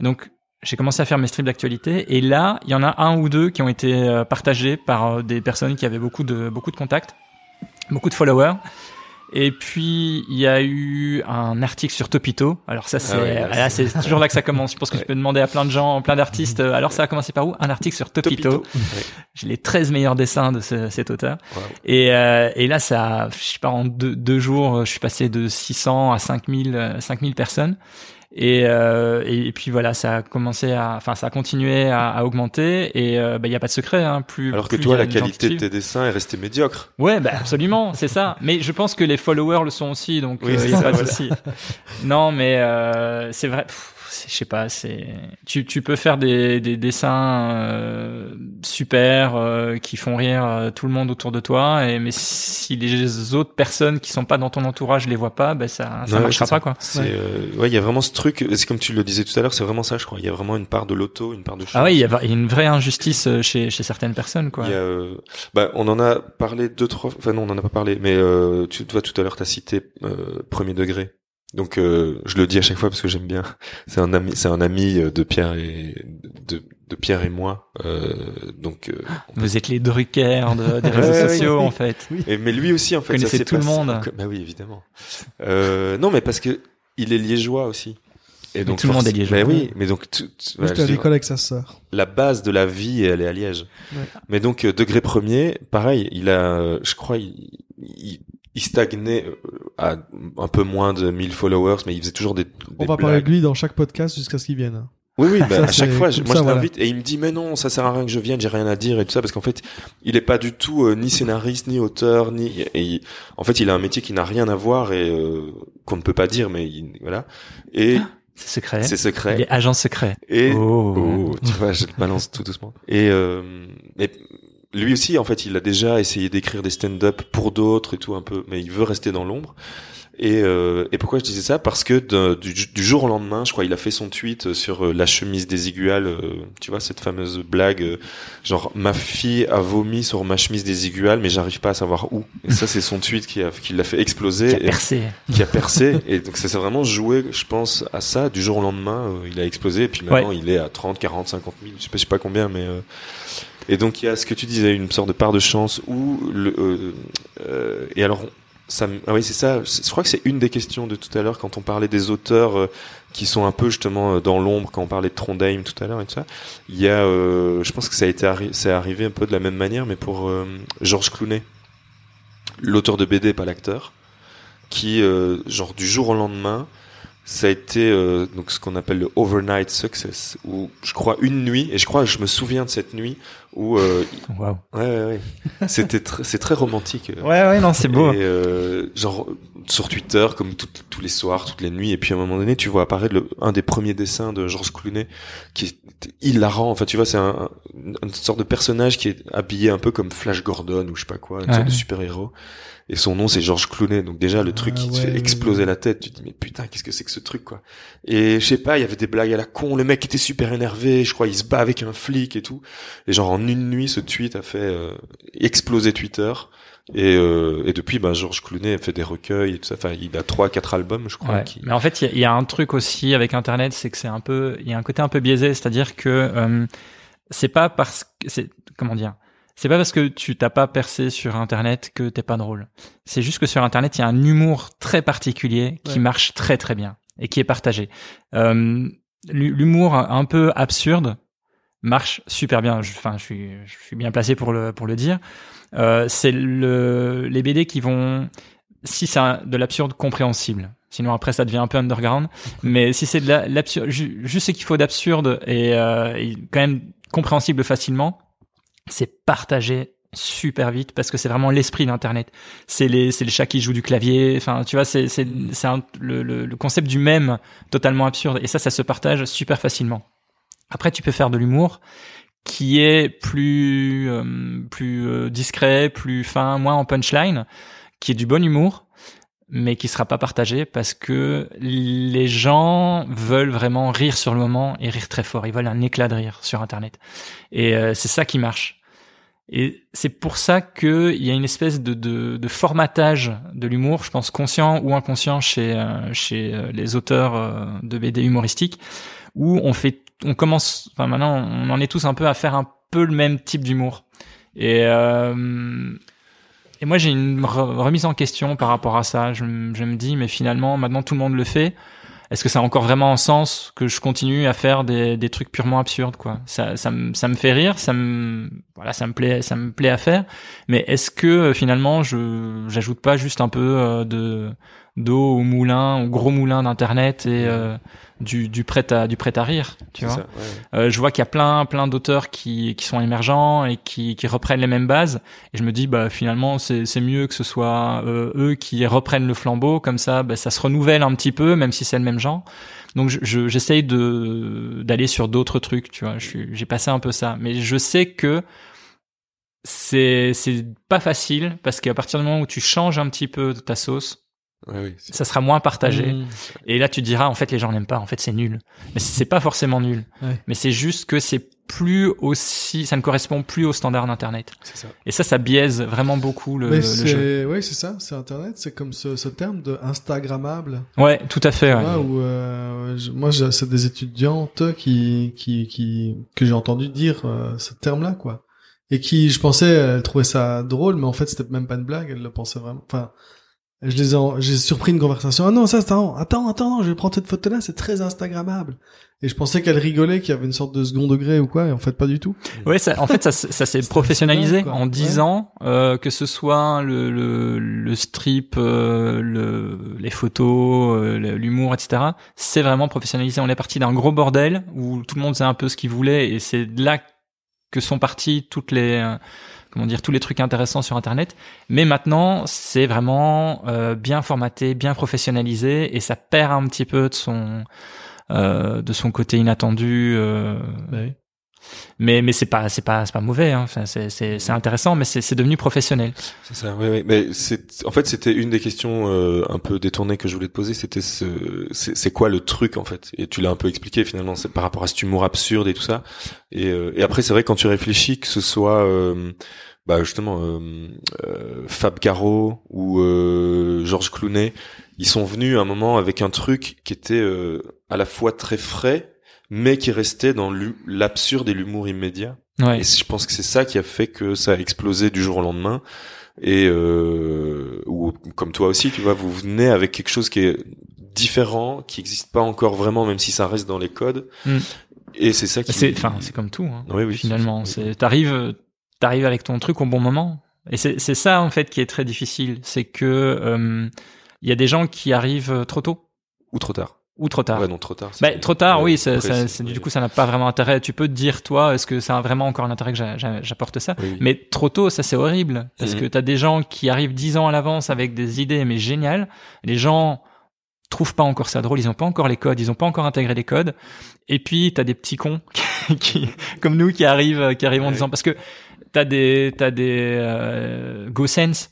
Et Donc j'ai commencé à faire mes strips d'actualité et là il y en a un ou deux qui ont été euh, partagés par euh, des personnes qui avaient beaucoup de beaucoup de contacts, beaucoup de followers. Et puis il y a eu un article sur Topito. Alors ça c'est Ah ouais, là, là, c'est toujours là que ça commence. Je pense que tu peux demander à plein de gens, plein d'artistes. euh, Alors ça a commencé par où? Un article sur Topito. Topito. <laughs> J'ai les 13 meilleurs dessins de ce- cet auteur. Wow. Et, euh, et là, ça, je sais pas, en deux, deux jours, euh, je suis passé de 600 à 5000, euh, 5000 personnes. Et, euh, et, puis voilà, ça a commencé à, enfin, ça a continué à, à augmenter. Et euh, bah, il y a pas de secret, hein, plus. Alors que plus toi, il la qualité de tes dessins est restée médiocre. Ouais, bah absolument, c'est ça. Mais je pense que les followers le sont aussi, donc Oui, euh, a ça, pas de voilà. souci. Non, mais euh, c'est vrai. pff, Je sais pas, c'est tu tu peux faire des des dessins euh, super euh, qui font rire euh, tout le monde autour de toi, et mais si les autres personnes qui sont pas dans ton entourage les voient pas, ben ça ça Ouais, marchera ça. pas quoi. C'est Ouais. euh, ouais, il y a vraiment ce truc. C'est comme tu le disais tout à l'heure, c'est vraiment ça, je crois. Il y a vraiment une part de l'auto, une part de. Ah oui, il y, chance. a il y a une vraie injustice euh, chez chez certaines personnes quoi. Il y a, euh, bah, on en a parlé deux trois. Enfin non, on en a pas parlé. Mais euh, tu vois, tout à l'heure, t'as cité euh, premier degré. Donc euh, je le dis à chaque fois parce que j'aime bien. <laughs> C'est un ami, c'est un ami euh, de Pierre et de, de Pierre et moi. Euh, donc euh, peut- Vous êtes les Drucker de- des <laughs> réseaux ouais, sociaux, oui. en fait. Oui. et, mais lui aussi en fait. Connaissez ça s'est tout le monde. Bah oui évidemment. Euh, non mais parce que il est liégeois aussi. Et donc tout le monde est liégeois. Bah oui, mais donc tout, à je dis- l'école avec sa sœur. la base de la vie, elle est à Liège. Ouais. Mais donc euh, degré premier, pareil, il a, je crois, il, il, il stagnait euh, à un peu moins de 1000 followers, mais il faisait toujours des. On des va parler de lui dans chaque podcast jusqu'à ce qu'il vienne. Oui, oui, <laughs> bah, Ça, à chaque fois, je- moi ça, je voilà. l'invite et il me dit mais non, ça sert à rien que je vienne, j'ai rien à dire et tout ça parce qu'en fait, il est pas du tout euh, ni scénariste ni auteur ni et il- en fait, il a un métier qui n'a rien à voir et euh, qu'on ne peut pas dire mais il- voilà. Et C'est secret. c'est Il secret. est agent secret. Et Oh. Oh, tu vois, je le balance tout doucement. Et, euh, et lui aussi, en fait, il a déjà essayé d'écrire des stand-up pour d'autres et tout un peu, mais il veut rester dans l'ombre. Et, euh, et pourquoi je disais ça? Parce que de- du, du jour au lendemain, je crois, il a fait son tweet sur euh, la chemise des iguales, euh, tu vois, cette fameuse blague, euh, genre ma fille a vomi sur ma chemise des iguales, mais j'arrive pas à savoir où. Et ça, c'est son tweet qui a qui l'a fait exploser. Qui a Et- percé. qui a percé et donc ça s'est vraiment joué je pense à ça du jour au lendemain euh, il a explosé et puis maintenant il est à 30 40 50 000 je sais pas, je sais pas combien mais euh, et donc il y a ce que tu disais une sorte de part de chance où le euh, euh, et alors ça ah oui c'est ça je crois que c'est une des questions de tout à l'heure quand on parlait des auteurs euh, qui sont un peu justement euh, dans l'ombre quand on parlait de Trondheim tout à l'heure et tout ça. Il y a euh, je pense que ça a été arri- c'est arrivé un peu de la même manière mais pour Georges Clooney l'auteur de BD pas l'acteur qui genre du jour au lendemain ça a été euh, donc ce qu'on appelle le overnight success où je crois une nuit et je crois je me souviens de cette nuit où euh, <laughs> ouais ouais, ouais. c'était tr- c'est très romantique euh. Ouais, ouais, non, c'est beau. et euh, genre sur Twitter comme tout- tous les soirs toutes les nuits et puis à un moment donné tu vois apparaître le, un des premiers dessins de Georges Clooney qui est hilarant enfin tu vois c'est un, un- une sorte de personnage qui est habillé un peu comme Flash Gordon ou je sais pas quoi une sorte de super héros et son nom c'est Georges Clooney. Donc déjà le Ah, truc qui te ouais, fait exploser ouais. la tête. Tu te dis mais putain qu'est-ce que c'est que ce truc quoi. Et je sais pas il y avait des blagues à la con. Le mec était super énervé. Je crois il se bat avec un flic et tout. Et genre en une nuit ce tweet a fait euh, exploser Twitter. Et, euh, et depuis bah Georges Clooney a fait des recueils et tout ça. Enfin il a trois quatre albums je crois Ouais. qui Mais en fait, il y, y a un truc aussi avec Internet, c'est que c'est un peu, il y a un côté un peu biaisé, c'est-à-dire que euh, c'est pas parce que c'est comment dire, c'est pas parce que tu t'as pas percé sur Internet que t'es pas drôle. C'est juste que sur Internet, il y a un humour très particulier qui Ouais. marche très très bien et qui est partagé. Euh, l'hu- L'humour un peu absurde marche super bien. Je- Enfin, je suis, je suis bien placé pour le pour le dire. Euh, c'est le les BD qui vont si c'est de l'absurde compréhensible. Sinon après ça devient un peu underground. <laughs> Mais si c'est de la- l'absurde, ju- juste ce qu'il faut d'absurde et, euh, et quand même compréhensible facilement, c'est partagé super vite parce que c'est vraiment l'esprit d'internet. C'est les c'est le chat qui joue du clavier. Enfin tu vois c'est c'est c'est le, le le concept du même totalement absurde et ça ça se partage super facilement. Après tu peux faire de l'humour qui est plus euh, plus euh, discret, plus fin, moins en punchline, qui est du bon humour, mais qui sera pas partagé parce que les gens veulent vraiment rire sur le moment et rire très fort. Ils veulent un éclat de rire sur Internet, et euh, c'est ça qui marche. Et c'est pour ça que il y a une espèce de, de, de formatage de l'humour, je pense conscient ou inconscient chez euh, chez euh, les auteurs euh, de BD humoristiques, où on fait, on commence, enfin maintenant on en est tous un peu à faire un peu le même type d'humour. Et euh, et moi j'ai une re- remise en question par rapport à ça. Je, me dis mais finalement maintenant tout le monde le fait. Est-ce que ça a encore vraiment un sens que je continue à faire des, trucs purement absurdes quoi? Ça ça me ça me fait rire, ça me voilà ça me plaît ça me plaît à faire. Mais est-ce que euh, finalement je j'ajoute pas juste un peu euh, de d'eau au moulin, au gros moulin d'internet et euh, du du prêt à du prêt à rire, tu vois. ça, ouais. euh, je vois qu'il y a plein plein d'auteurs qui qui sont émergents et qui qui reprennent les mêmes bases et je me dis bah finalement c'est c'est mieux que ce soit euh, eux qui reprennent le flambeau comme ça bah, ça se renouvelle un petit peu même si c'est le même genre. Donc je- je j'essaye de d'aller sur d'autres trucs tu vois. J'ai passé un peu ça. Mais je sais que c'est c'est pas facile parce qu'à partir du moment où tu changes un petit peu ta sauce Ouais, oui, ça sera moins partagé Mmh. et là, tu te diras, en fait, les gens n'aiment pas. En fait, c'est nul. Mais c'est pas forcément nul. Ouais. Mais c'est juste que c'est plus aussi, ça ne correspond plus aux standards d'internet. C'est ça. Et ça, ça biaise vraiment beaucoup le, Mais le jeu. oui, c'est ça, c'est Internet, c'est comme ce, ce terme de Instagrammable. Ouais, tout à fait. Ouais. où, euh, je- moi, j'ai- c'est des étudiantes qui, qui, qui, que j'ai entendu dire euh, ce terme-là, quoi. Et qui, je pensais, elles trouvaient ça drôle, mais en fait, c'était même pas une blague, elles le pensaient vraiment. Enfin, je les ai, j'ai surpris une conversation. Ah non, ça, attends, attends, attends, je vais prendre cette photo-là, c'est très Instagrammable. Et je pensais qu'elles rigolaient, qu'il y avait une sorte de second degré ou quoi, et en fait, pas du tout. Ouais, ça, en fait, ça, ça s'est professionnalisé en dix Ouais. ans, euh, que ce soit le, le, le strip, euh, le, les photos, euh, l'humour, etc. C'est vraiment professionnalisé. On est parti d'un gros bordel où tout le monde faisait un peu ce qu'il voulait, et c'est de là que sont partis toutes les, euh, comment dire, tous les trucs intéressants sur Internet. Mais maintenant, c'est vraiment euh, bien formaté, bien professionnalisé, et ça perd un petit peu de son, euh, de son côté inattendu. euh, mais mais c'est pas c'est pas c'est pas mauvais hein. Enfin, c'est c'est c'est intéressant mais c'est c'est devenu professionnel C'est ça, oui, oui. Mais c'est, en fait, c'était une des questions euh, un peu détournées que je voulais te poser. C'était ce, c'est, c'est quoi le truc en fait? Et tu l'as un peu expliqué finalement. C'est par rapport à cet humour absurde et tout ça. Et, euh, et après, c'est vrai quand tu réfléchis que ce soit, euh, bah justement, euh, euh, Fab Caro ou euh, Georges Clooney, ils sont venus à un moment avec un truc qui était euh, à la fois très frais, mais qui restait dans l'absurde et l'humour immédiat. ouais Et je pense que c'est ça qui a fait que ça a explosé du jour au lendemain. Et euh, ou comme toi aussi, tu vois, vous venez avec quelque chose qui est différent, qui n'existe pas encore vraiment, même si ça reste dans les codes. Mm. Et c'est ça qui. c'est enfin c'est comme tout hein. Oui, oui, finalement c'est- t'arrives t'arrives avec ton truc au bon moment et c'est c'est ça en fait qui est très difficile c'est que euh, il y a des gens qui arrivent trop tôt Ou trop tard. Ou trop tard Ouais, non, trop tard. Bah, trop tard, oui, ça, ça- du coup, ça n'a pas vraiment intérêt. Tu peux te dire, toi, est-ce que ça a vraiment encore un intérêt que j'a- j'a- j'apporte ça Oui. Mais trop tôt, ça c'est horrible. Parce Mhm. que t'as des gens qui arrivent dix ans à l'avance avec des idées, mais géniales. Les gens trouvent pas encore ça drôle, ils ont pas encore les codes, ils ont pas encore intégré les codes. Et puis, t'as des petits cons <laughs> qui, comme nous, qui arrivent, qui arrivent en disant, parce que t'as des, t'as des, euh, go sense.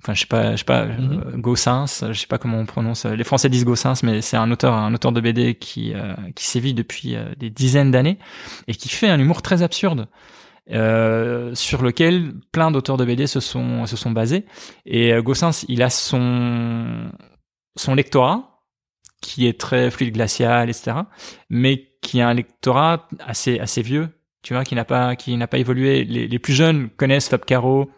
Enfin, je sais pas, je sais pas, Mhm. euh, Gossens, je sais pas comment on prononce. Les Français disent Gossens, mais c'est un auteur, un auteur de BD qui euh, qui sévit depuis euh, des dizaines d'années et qui fait un humour très absurde. Euh, sur lequel plein d'auteurs de BD se sont se sont basés et euh, Gossens il a son son lectorat qui est très fluide glacial etc mais qui a un lectorat assez assez vieux tu vois qui n'a pas qui n'a pas évolué les, les plus jeunes connaissent Fab Caro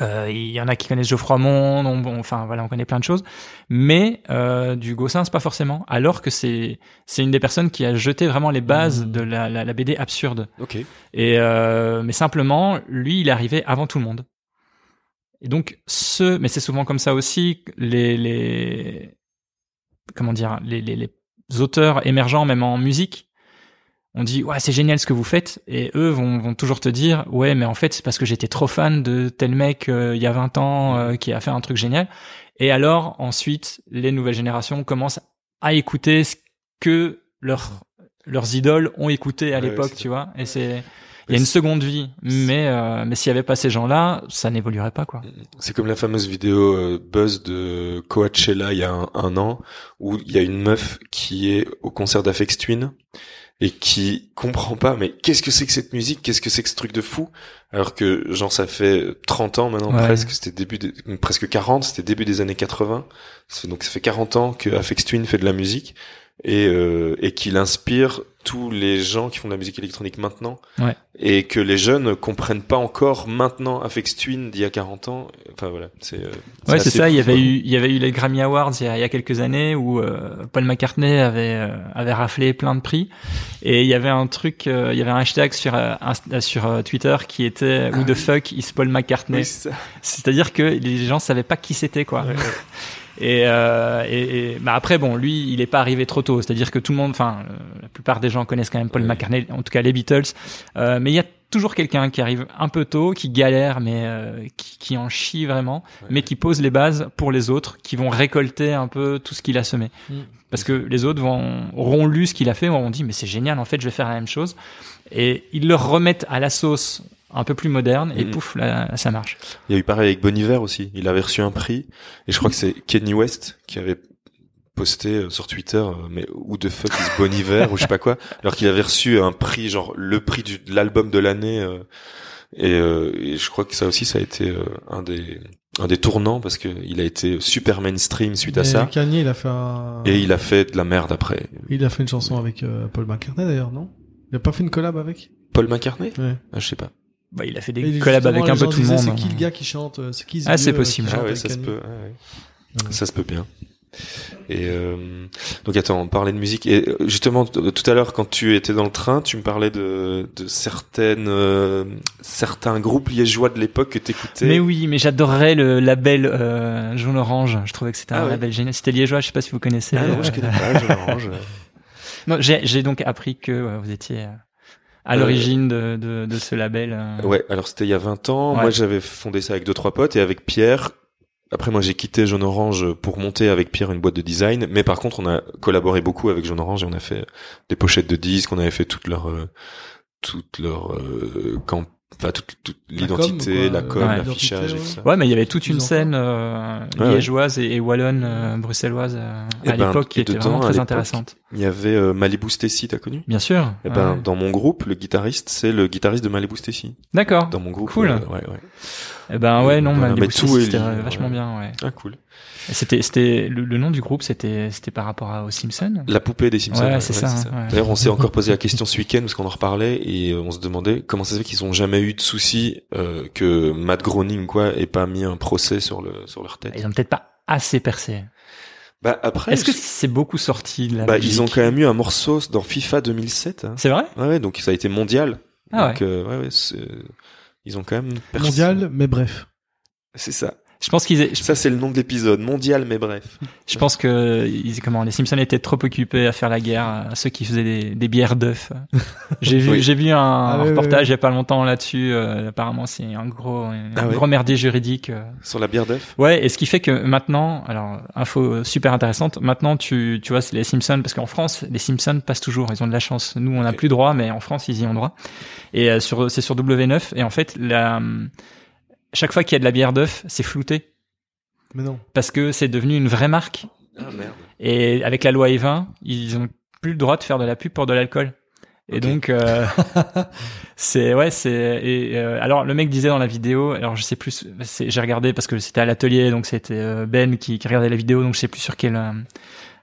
euh, il y en a qui connaissent Geoffroy Monde, on- on- enfin voilà, on connaît plein de choses, mais euh, du Gossin, c'est pas forcément. Alors que c'est c'est une des personnes qui a jeté vraiment les bases Mmh. de la, la, la BD absurde. Ok. Et euh, mais simplement, lui, il est arrivé avant tout le monde. Et donc ce, mais c'est souvent comme ça aussi les les comment dire les les, les auteurs émergents même en musique. On dit ouais c'est génial ce que vous faites. Et eux vont, vont toujours te dire ouais mais en fait c'est parce que j'étais trop fan de tel mec euh, il y a 20 ans euh, qui a fait un truc génial. Et alors ensuite les nouvelles générations commencent à écouter ce que leurs leurs idoles ont écouté à Ouais, l'époque tu vois. Et c'est il y a une seconde vie, mais euh, mais s'il y avait pas ces gens-là, ça n'évoluerait pas quoi. C'est comme la fameuse vidéo euh, buzz de Coachella il y a un, un an où il y a une meuf qui est au concert d'Afex Twin et qui comprend pas mais qu'est-ce que c'est que cette musique, qu'est-ce que c'est que ce truc de fou? Alors que genre ça fait 30 ans maintenant Ouais. presque, c'était début des- presque 40, c'était début des années 80. Ça fait- Donc ça fait 40 ans que Afex Twin fait de la musique et euh, et qu'il inspire tous les gens qui font de la musique électronique maintenant Ouais. et que les jeunes comprennent pas encore maintenant Afex Twin d'il y a 40 ans. Enfin voilà, c'est euh, Ouais, c'est ça. Il y avait eu, il y avait eu les Grammy Awards il y a, il y a quelques années où euh, Paul McCartney avait euh, avait raflé plein de prix et il y avait un truc, euh, il y avait un hashtag sur euh, sur Twitter qui était Who the fuck is Paul McCartney? Oui. C'est-à-dire que les gens savaient pas qui c'était quoi. Ouais. <laughs> Et, euh, et, et- bah après bon, lui, il est pas arrivé trop tôt. C'est-à-dire que tout le monde, enfin, euh, la plupart des gens connaissent quand même Paul. McCartney, en tout cas les Beatles. Euh, mais il y a toujours quelqu'un qui arrive un peu tôt, qui galère, mais euh, qui, qui en chie vraiment, mais qui pose les bases pour les autres, qui vont récolter un peu tout ce qu'il a semé. Mm. Parce que les autres vont, auront lu ce qu'il a fait, auront dit mais c'est génial, en fait, je vais faire la même chose. Et ils le remettent à la sauce un peu plus moderne, et Mhm. pouf, là, ça marche. Il y a eu pareil avec Bon Iver aussi. Il avait reçu un prix et je crois que c'est Kenny West qui avait posté euh, sur Twitter, euh, mais où de fuck is Bon Hiver ou je sais pas quoi, <laughs> alors qu'il avait reçu un prix, genre le prix du, de l'album de l'année. euh, et, euh, et je crois que ça aussi, ça a été euh, un des un des tournants parce que il a été super mainstream suite à ça. Kanye, il a fait un... Et il a fait de la merde après. il a fait une chanson avec euh, Paul McCartney d'ailleurs, non? Il a pas fait une collab avec? Paul McCartney? Ouais. ah, Je sais pas. Bah, il a fait des collabs avec un peu tout le monde. C'est qui le gars qui chante euh, C'est qui ce Ah, c'est euh, possible. Ah ouais, ça se peut. ah ouais. Ouais. Ça se peut bien. Et euh, donc attends, on parlait de musique. Et euh, justement, tout à l'heure, quand tu étais dans le train, tu me parlais de, de certaines, euh, certains groupes liégeois de l'époque que t'écoutais. Mais oui, mais j'adorais le label euh, jaune orange. Je trouvais que c'était Ah un ouais. label génial. C'était liégeois, je sais pas si vous connaissez. Ah non, je connais pas, je l'orange. <laughs> non, j'ai j'ai donc appris que euh, vous étiez euh, à Euh, l'origine de, de, de ce label. euh. Ouais, alors c'était il y a 20 ans. Ouais. Moi, j'avais fondé ça avec deux trois potes et avec Pierre. Après, moi, j'ai quitté Jaune Orange pour monter avec Pierre une boîte de design. Mais par contre, on a collaboré beaucoup avec Jaune Orange et on a fait des pochettes de disques. On avait fait toute leur, euh, toute leur euh, camp, enfin toute, toute com, l'identité, la com, Ouais. l'affichage et tout ça. Ouais, mais il y avait toute une scène euh, Ouais, ouais. liégeoise et, et wallonne, euh, bruxelloise euh, Eh à ben, l'époque qui et était dedans, vraiment très intéressante. Il y avait euh, Malibu Stacy, t'as connu? Bien sûr. Eh ben, Ouais. dans mon groupe, le guitariste, c'est le guitariste de Malibu Stacy. D'accord. Dans mon groupe. Cool. euh, ouais, ouais. Eh ben ouais, non, Voilà, mais mais est c'était euh, vachement ouais. bien, ouais. Ah, cool. C'était, c'était le, le nom du groupe, c'était, c'était par rapport à, aux Simpsons? La poupée des Simpsons. Ouais, c'est ça, ouais. D'ailleurs, on s'est encore <laughs> posé la question ce week-end parce qu'on en reparlait et euh, on se demandait comment ça se fait qu'ils ont jamais eu de soucis euh, que Matt Groening quoi ait pas mis un procès sur le sur leur tête. Ils ont peut-être pas assez percé. Bah après, Est-ce que c'est beaucoup sorti de la bah, Belgique ils ont quand même eu un morceau dans FIFA 2007. hein. C'est vrai? Ouais, ouais, donc ça a été mondial. Ah donc euh, ouais, ouais, c'est- ils ont quand même. Mondial, mais bref. C'est ça. Je pense qu'ils, Ça c'est le nom de l'épisode, mondial mais bref. je pense que ils, comment les Simpsons étaient trop occupés à faire la guerre à ceux qui faisaient des, des bières d'œufs. <laughs> J'ai vu, Oui. j'ai vu un Ah reportage il y a pas longtemps là-dessus. euh, apparemment, c'est un gros, un Ah gros merdier juridique. euh. Sur la bière d'œuf. Ouais, et ce qui fait que maintenant, alors info super intéressante, maintenant tu tu vois c'est les Simpsons parce qu'en France les Simpsons passent toujours, ils ont de la chance. Nous on n'a plus droit, mais en France ils y ont droit. Et euh, sur c'est sur W9 et en fait la chaque fois qu'il y a de la bière d'œuf, c'est flouté Mais non. parce que c'est devenu une vraie marque Ah merde. et avec la loi E20 ils ont plus le droit de faire de la pub pour de l'alcool. Et donc euh, <laughs> c'est ouais c'est et euh, alors le mec disait dans la vidéo alors je sais plus c'est- j'ai regardé parce que c'était à l'atelier donc c'était euh, Ben qui, qui regardait la vidéo donc je sais plus sur quelle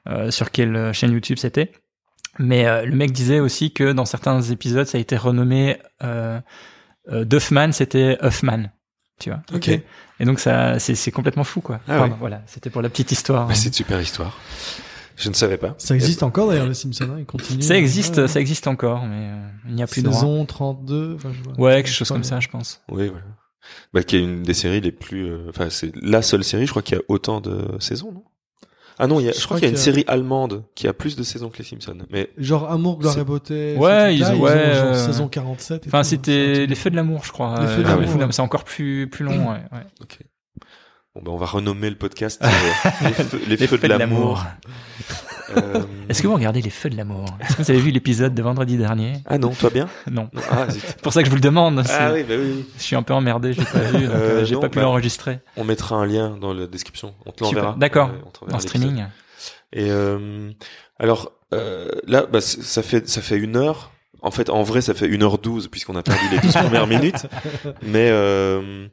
euh, sur quelle chaîne YouTube c'était mais euh, le mec disait aussi que dans certains épisodes ça a été renommé euh, euh, Duffman c'était Huffman tu vois Ok. et donc ça c'est c'est complètement fou quoi Ah Pardon, ouais. voilà c'était pour la petite histoire Bah, c'est une super histoire. Je ne savais pas. Ça existe encore d'ailleurs, les Simpsons, hein, ils continuent. ça existe Ouais. ça existe encore mais euh, il n'y a plus de droit Saison 32, enfin, je vois. ouais quelque chose comme mais- ça je pense Oui, voilà. Bah, qui est une des séries les plus. euh, Enfin, c'est la seule série, je crois, qui a autant de saisons, non? Ah non, il y a, je, Je crois crois qu'il y a une série allemande qui a plus de saisons que les Simpsons. Mais Genre Amour, Gloire et Beauté. Ouais, ils ont- ouais, genre euh, saison 47. et Enfin, un c'était les feux de l'amour, je crois. Les Euh, Feux de l'amour, feux de ouais. C'est encore plus plus long. Ouais, ouais. ok. Bon, bah, on va renommer le podcast <laughs> euh, les, feux, les feux de l'amour. Euh, Est-ce que vous regardez les feux de l'amour? Est-ce que vous avez vu l'épisode de vendredi dernier? Ah non, toi bien? Non. Ah. C'est pour ça que je vous le demande. Ah oui, bah oui. Je suis un peu emmerdé, j'ai pas vu, Euh, euh, j'ai pas pu bah, l'enregistrer. On mettra un lien dans la description. On te l'enverra. D'accord. En streaming. Et euh, alors euh, là, bah, ça fait ça fait une heure. En fait, en vrai, ça fait une heure douze puisqu'on a perdu les 12 <laughs> premières minutes. Mais euh,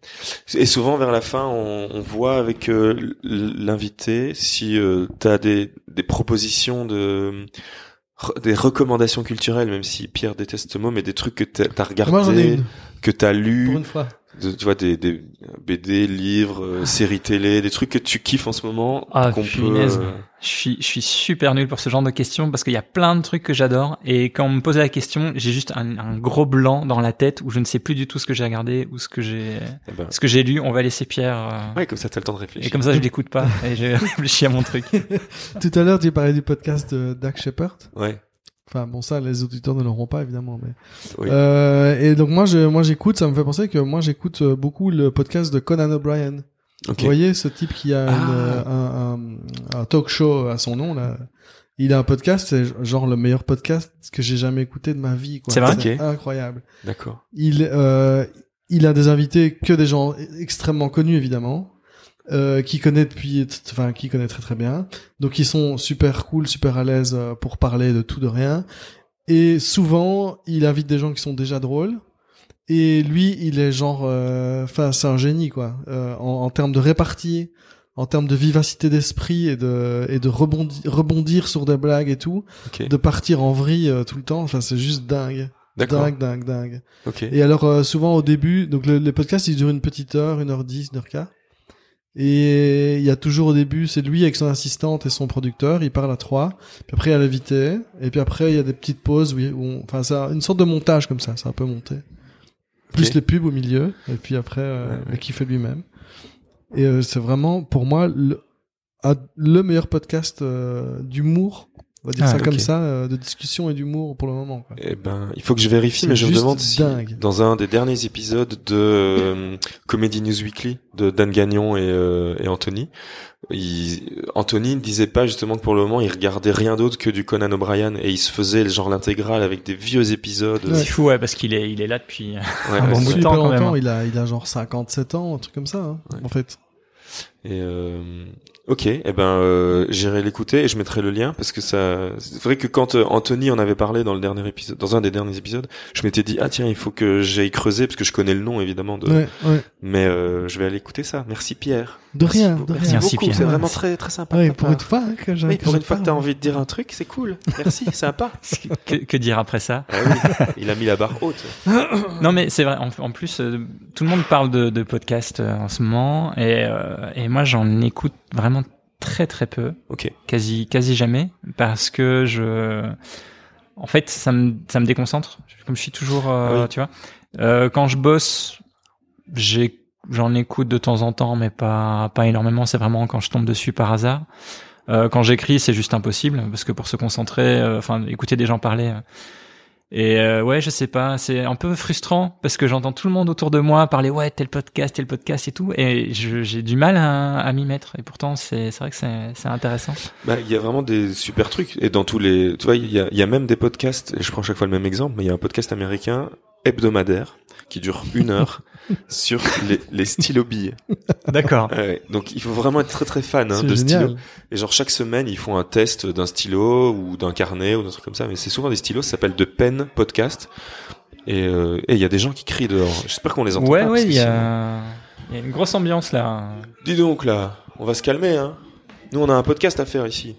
et souvent vers la fin, on, on voit avec euh, l'invité si euh, t'as des des propositions de des recommandations culturelles, même si Pierre déteste ce mot, mais des trucs que t'as t'as regardé, Moi, j'en ai une, que t'as pour lu, une fois. De- tu vois des, des BD, livres, euh, séries télé, des trucs que tu kiffes en ce moment Ah, qu'on peut. punaise. euh, Je suis, je suis super nul pour ce genre de questions parce qu'il y a plein de trucs que j'adore et quand on me pose la question, j'ai juste un, un gros blanc dans la tête où je ne sais plus du tout ce que j'ai regardé ou ce que j'ai, eh ben, ce que j'ai lu. On va laisser Pierre. euh, ouais, comme ça t'as le temps de réfléchir. Et comme ça, je l'écoute pas et je <laughs> réfléchis à mon truc. Tout à l'heure, tu parlais du podcast de Dak Shepard. Ouais. Enfin, bon, ça, les auditeurs ne l'auront pas, évidemment, mais. Oui. Euh, et donc, moi, je, moi, j'écoute, ça me fait penser que moi, j'écoute euh, beaucoup le podcast de Conan O'Brien. Ok. Vous voyez, ce type qui a Ah. une, euh, un, un, un talk show à son nom, là. Il a un podcast, c'est genre le meilleur podcast que j'ai jamais écouté de ma vie, quoi. C'est vrai Ok. incroyable. D'accord. Il, euh, il a des invités que des gens extrêmement connus, évidemment. Euh, qui connaît depuis, enfin qui connaît très très bien. Donc ils sont super cool, super à l'aise euh, pour parler de tout de rien. Et souvent, il invite des gens qui sont déjà drôles. Et lui, il est genre, euh, enfin, c'est un génie quoi, euh, en, en termes de répartie, en termes de vivacité d'esprit et de et de rebondir, rebondir sur des blagues et tout, Ok. de partir en vrille euh, tout le temps. Enfin, c'est juste dingue, dingue, dingue, dingue. Ok. Et alors euh, souvent au début, donc le, les podcasts ils durent une petite heure, une heure dix, une heure quart. Et il y a toujours au début, c'est lui avec son assistante et son producteur, il parle à trois. Puis après il y a l'invité, et puis après il y a des petites pauses, où on- enfin c'est une sorte de montage comme ça, c'est un peu monté. Plus les pubs au milieu, et puis après euh, Ouais, kiff fait lui-même. Et euh, c'est vraiment pour moi le meilleur podcast euh, d'humour, on va dire Ah, ça ok. comme ça, euh, de discussion et d'humour pour le moment. Quoi. Eh ben, il faut que je vérifie, mais je me demande si dingue. dans un des derniers épisodes de euh, Comedy News Weekly de Dan Gagnon et, euh, et Anthony, il, Anthony ne disait pas justement que pour le moment il regardait rien d'autre que du Conan O'Brien et il se faisait genre l'intégrale avec des vieux épisodes. Ouais. C'est fou, ouais, parce qu'il est, il est là depuis. Ouais, un bon bout de temps, quand même, longtemps, hein. il a, il a genre 57 ans, un truc comme ça, hein, Ouais. en fait. Et euh, ok, eh ben euh, j'irai l'écouter et je mettrai le lien parce que ça. C'est vrai que quand euh, Anthony en avait parlé dans le dernier épisode, dans un des derniers épisodes, je m'étais dit ah tiens il faut que j'aille creuser parce que je connais le nom évidemment de. Ouais, ouais. Mais euh, je vais aller écouter ça. Merci Pierre. De Merci rien, de Merci rien. Merci, beaucoup. Pierre. C'est vraiment très très sympa. Ouais, pour une fois hein, que j'ai Oui, pour une fois que t'as envie de dire un truc, c'est cool. Merci, sympa. <laughs> que, que dire après ça? Ah oui, il a mis la barre haute. <laughs> Non, mais c'est vrai. En, en plus, euh, tout le monde parle de, de podcast euh, en ce moment, et, euh, et moi, j'en écoute vraiment très très peu, Ok. quasi quasi jamais, parce que je, en fait, ça me ça me déconcentre. Comme je suis toujours, euh, Ah oui. tu vois, euh, quand je bosse, j'ai j'en écoute de temps en temps, mais pas pas énormément. C'est vraiment quand je tombe dessus par hasard. Euh, quand j'écris, c'est juste impossible parce que pour se concentrer, enfin écouter des gens parler. Et euh, ouais, je sais pas, c'est un peu frustrant parce que j'entends tout le monde autour de moi parler ouais tel podcast, tel podcast et tout, et j'ai du mal à, à m'y mettre. Et pourtant, c'est vrai que c'est intéressant. Bah, il y a vraiment des super trucs. Et dans tous les, tu vois, il y a, y a même des podcasts, je prends chaque fois le même exemple, mais il y a un podcast américain hebdomadaire qui dure une heure <laughs> sur les, les stylos billets. D'accord. Ouais, donc il faut vraiment être très très fan hein, de génial. stylos. Et genre chaque semaine, ils font un test d'un stylo ou d'un carnet ou d'un truc comme ça. Mais c'est souvent des stylos, ça s'appelle de Pen Podcast. Et euh, il y a des gens qui crient dehors. J'espère qu'on les entend Ouais, pas. ouais, il y a, il y a une grosse ambiance là. Dis donc là, on va se calmer. Hein. Nous, on a un podcast à faire ici.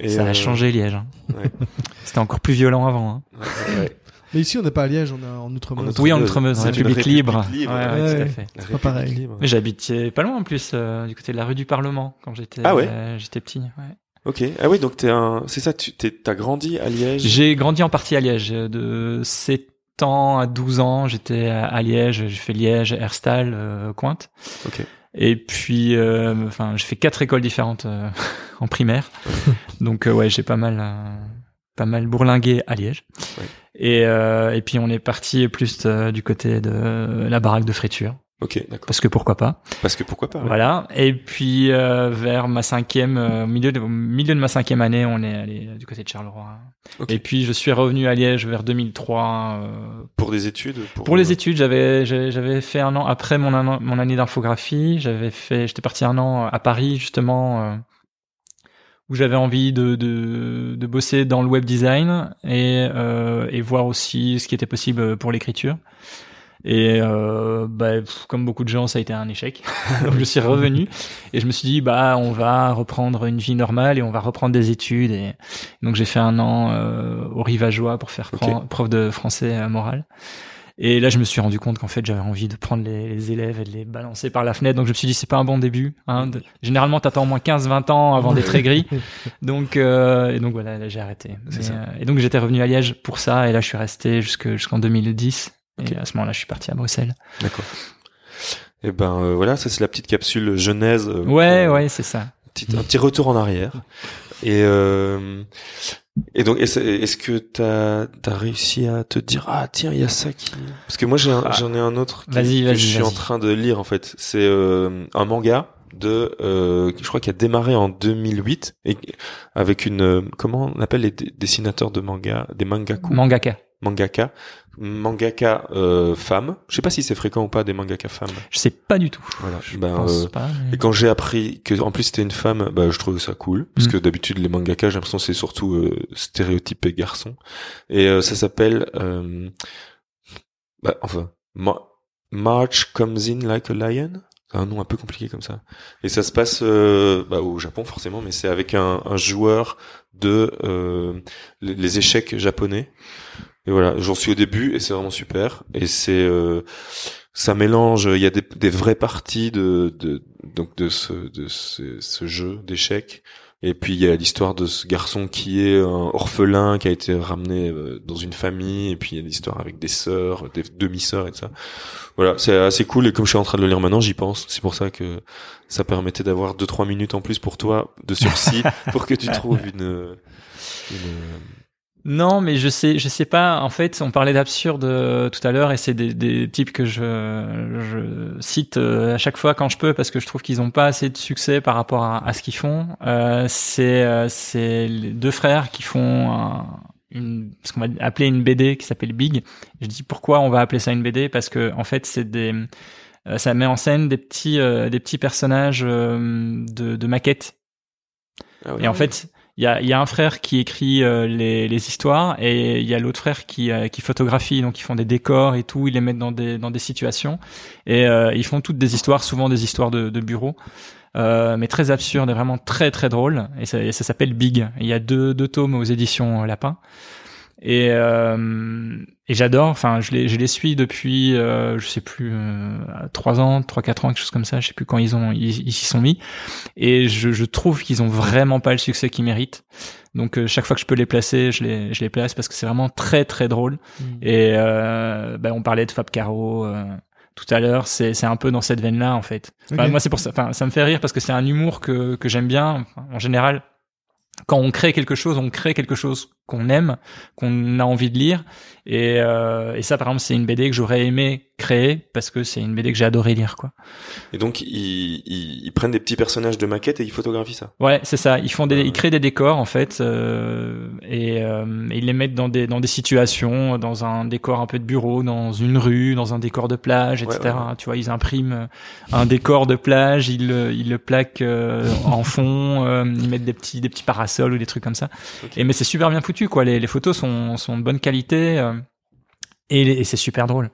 Et, Ça euh, a changé Liège. hein. ouais. <laughs> C'était encore plus violent avant. hein. ouais, ouais. Mais ici, on n'est pas à Liège, on est en Outre-Meuse. Outre- Oui, en Outremeuse. En C'est République République libre. libre. Ouais, ouais, tout Ouais. à fait. La C'est pas pareil. Libre. Mais j'habitais pas loin en plus, euh, du côté de la rue du Parlement quand j'étais Ah ouais euh, j'étais petit. Ouais. Ok. Ah oui, donc t'es un, c'est ça, tu t'es, t'as grandi à Liège? J'ai grandi en partie à Liège. De 7 ans à 12 ans, j'étais à Liège. J'ai fait Liège, Herstal, euh, Cointe. Ok. Et puis, euh, enfin, j'ai fait quatre écoles différentes euh, <laughs> en primaire. Donc, euh, ouais, j'ai pas mal, euh, pas mal bourlingué à Liège. Et, euh, et puis, on est parti plus euh, du côté de la baraque de friture. Ok, d'accord. Parce que pourquoi pas. Parce que pourquoi pas. ouais. Voilà. Et puis euh, vers ma cinquième, euh, au milieu de, au milieu de ma cinquième année, on est allé du côté de Charleroi. Ok. Et puis je suis revenu à Liège vers 2003. euh, Pour des études. Pour, pour les études, j'avais j'avais fait un an après mon an- mon année d'infographie. J'avais fait, j'étais parti un an à Paris justement. Euh, où j'avais envie de, de, de bosser dans le web design et, euh, et voir aussi ce qui était possible pour l'écriture. Et euh, bah, pff, comme beaucoup de gens, ça a été un échec. <laughs> Donc je suis revenu et je me suis dit bah on va reprendre une vie normale et on va reprendre des études. Et donc j'ai fait un an euh, au Rivageois pour faire Ok. pren- prof de français à Moral. Et là, je me suis rendu compte qu'en fait, j'avais envie de prendre les, les élèves et de les balancer par la fenêtre. Donc, je me suis dit, c'est pas un bon début. Hein. De- généralement, t'attends au moins 15-20 ans avant d'être aigri. <laughs> Donc, euh, et donc voilà, là, j'ai arrêté. C'est Mais, ça. euh, et donc, j'étais revenu à Liège pour ça. Et là, je suis resté jusque- jusqu'en 2010. Ok. Et à ce moment-là, je suis parti à Bruxelles. D'accord. Et ben euh, voilà, ça c'est la petite capsule genèse. euh, Ouais, ouais, c'est ça. petit- un petit retour en arrière. Et euh, et donc est-ce que t'as as réussi à te dire ah tiens il y a ça qui parce que moi Ah. j'en ai un autre que, que je suis en train de lire en fait c'est euh, un manga de euh, je crois qu'il a démarré en 2008 et avec une euh, comment on appelle les dessinateurs de manga des mangaku? Mangaka. mangaka, mangaka euh, femme. Je sais pas si c'est fréquent ou pas des mangaka femmes. Je sais pas du tout. Voilà. Je Ben, pense euh, pas. mais- Et quand j'ai appris que en plus c'était une femme, bah je trouve ça cool parce Mm. que d'habitude les mangaka j'ai l'impression que c'est surtout euh, stéréotypé garçon. Et euh, ça s'appelle euh, bah enfin Ma- March comes in like a lion? C'est un nom un peu compliqué comme ça. Et ça se passe euh, bah, au Japon forcément, mais c'est avec un, un joueur de euh, les échecs japonais. Et voilà, j'en suis au début et c'est vraiment super. Et c'est euh, ça mélange. Il y a des, des vraies parties de, de donc de ce de ce, ce jeu d'échecs. Et puis il y a l'histoire de ce garçon qui est un orphelin qui a été ramené euh, dans une famille. Et puis il y a l'histoire avec des sœurs, des demi-sœurs et tout ça. Voilà, c'est assez cool. Et comme je suis en train de le lire maintenant, j'y pense. C'est pour ça que ça permettait d'avoir deux trois minutes en plus pour toi de sursis <laughs> pour que tu trouves une, une Non, mais je sais, je sais pas. En fait, on parlait d'absurde euh, tout à l'heure, et c'est des, des types que je, je cite euh, à chaque fois quand je peux parce que je trouve qu'ils ont pas assez de succès par rapport à, à ce qu'ils font. Euh, c'est euh, c'est les deux frères qui font un- une, ce qu'on va appeler une BD qui s'appelle Big. Je dis pourquoi on va appeler ça une BD parce que en fait c'est des ça met en scène des petits des petits personnages de, de maquettes Ah et en fait, il y a, y a un frère qui écrit euh, les, les histoires et il y a l'autre frère qui, euh, qui photographie. Donc ils font des décors et tout, ils les mettent dans des, dans des situations et euh, ils font toutes des histoires, souvent des histoires de, de bureau, euh, mais très absurdes et vraiment très très drôles. Et ça, ça s'appelle Big. Il y a deux, deux tomes aux éditions Lapin. Et, euh, et j'adore. Enfin, je les, je les suis depuis, euh, je sais plus, euh, trois ans, trois quatre ans, quelque chose comme ça. Je sais plus quand ils ont, ils s'y sont mis. Et je, je trouve qu'ils ont vraiment pas le succès qu'ils méritent. Donc euh, chaque fois que je peux les placer, je les, je les place parce que c'est vraiment très très drôle. Et euh, ben, on parlait de Fab Caro euh, tout à l'heure. C'est c'est un peu dans cette veine-là en fait. Enfin. Moi c'est pour ça. Enfin ça me fait rire parce que c'est un humour que que j'aime bien. Enfin, en général, quand on crée quelque chose, on crée quelque chose qu'on aime, qu'on a envie de lire. Et, euh, et ça, par exemple, c'est une BD que j'aurais aimé créer parce que c'est une BD que j'ai adoré lire, quoi. Et donc ils, ils, ils prennent des petits personnages de maquettes et ils photographient ça. Ouais, c'est ça. Ils font des, Ouais. ils créent des décors en fait, euh, et, euh, ils les mettent dans des dans des situations, dans un décor un peu de bureau, dans une rue, dans un décor de plage, etc. Ouais, ouais, Tu vois, ils impriment un décor de plage, ils le ils le plaquent euh, en fond, euh, ils mettent des petits des petits parasols ou des trucs comme ça. Et mais c'est super bien foutu quoi. Les, les photos sont sont de bonne qualité. euh, et, c'est super drôle.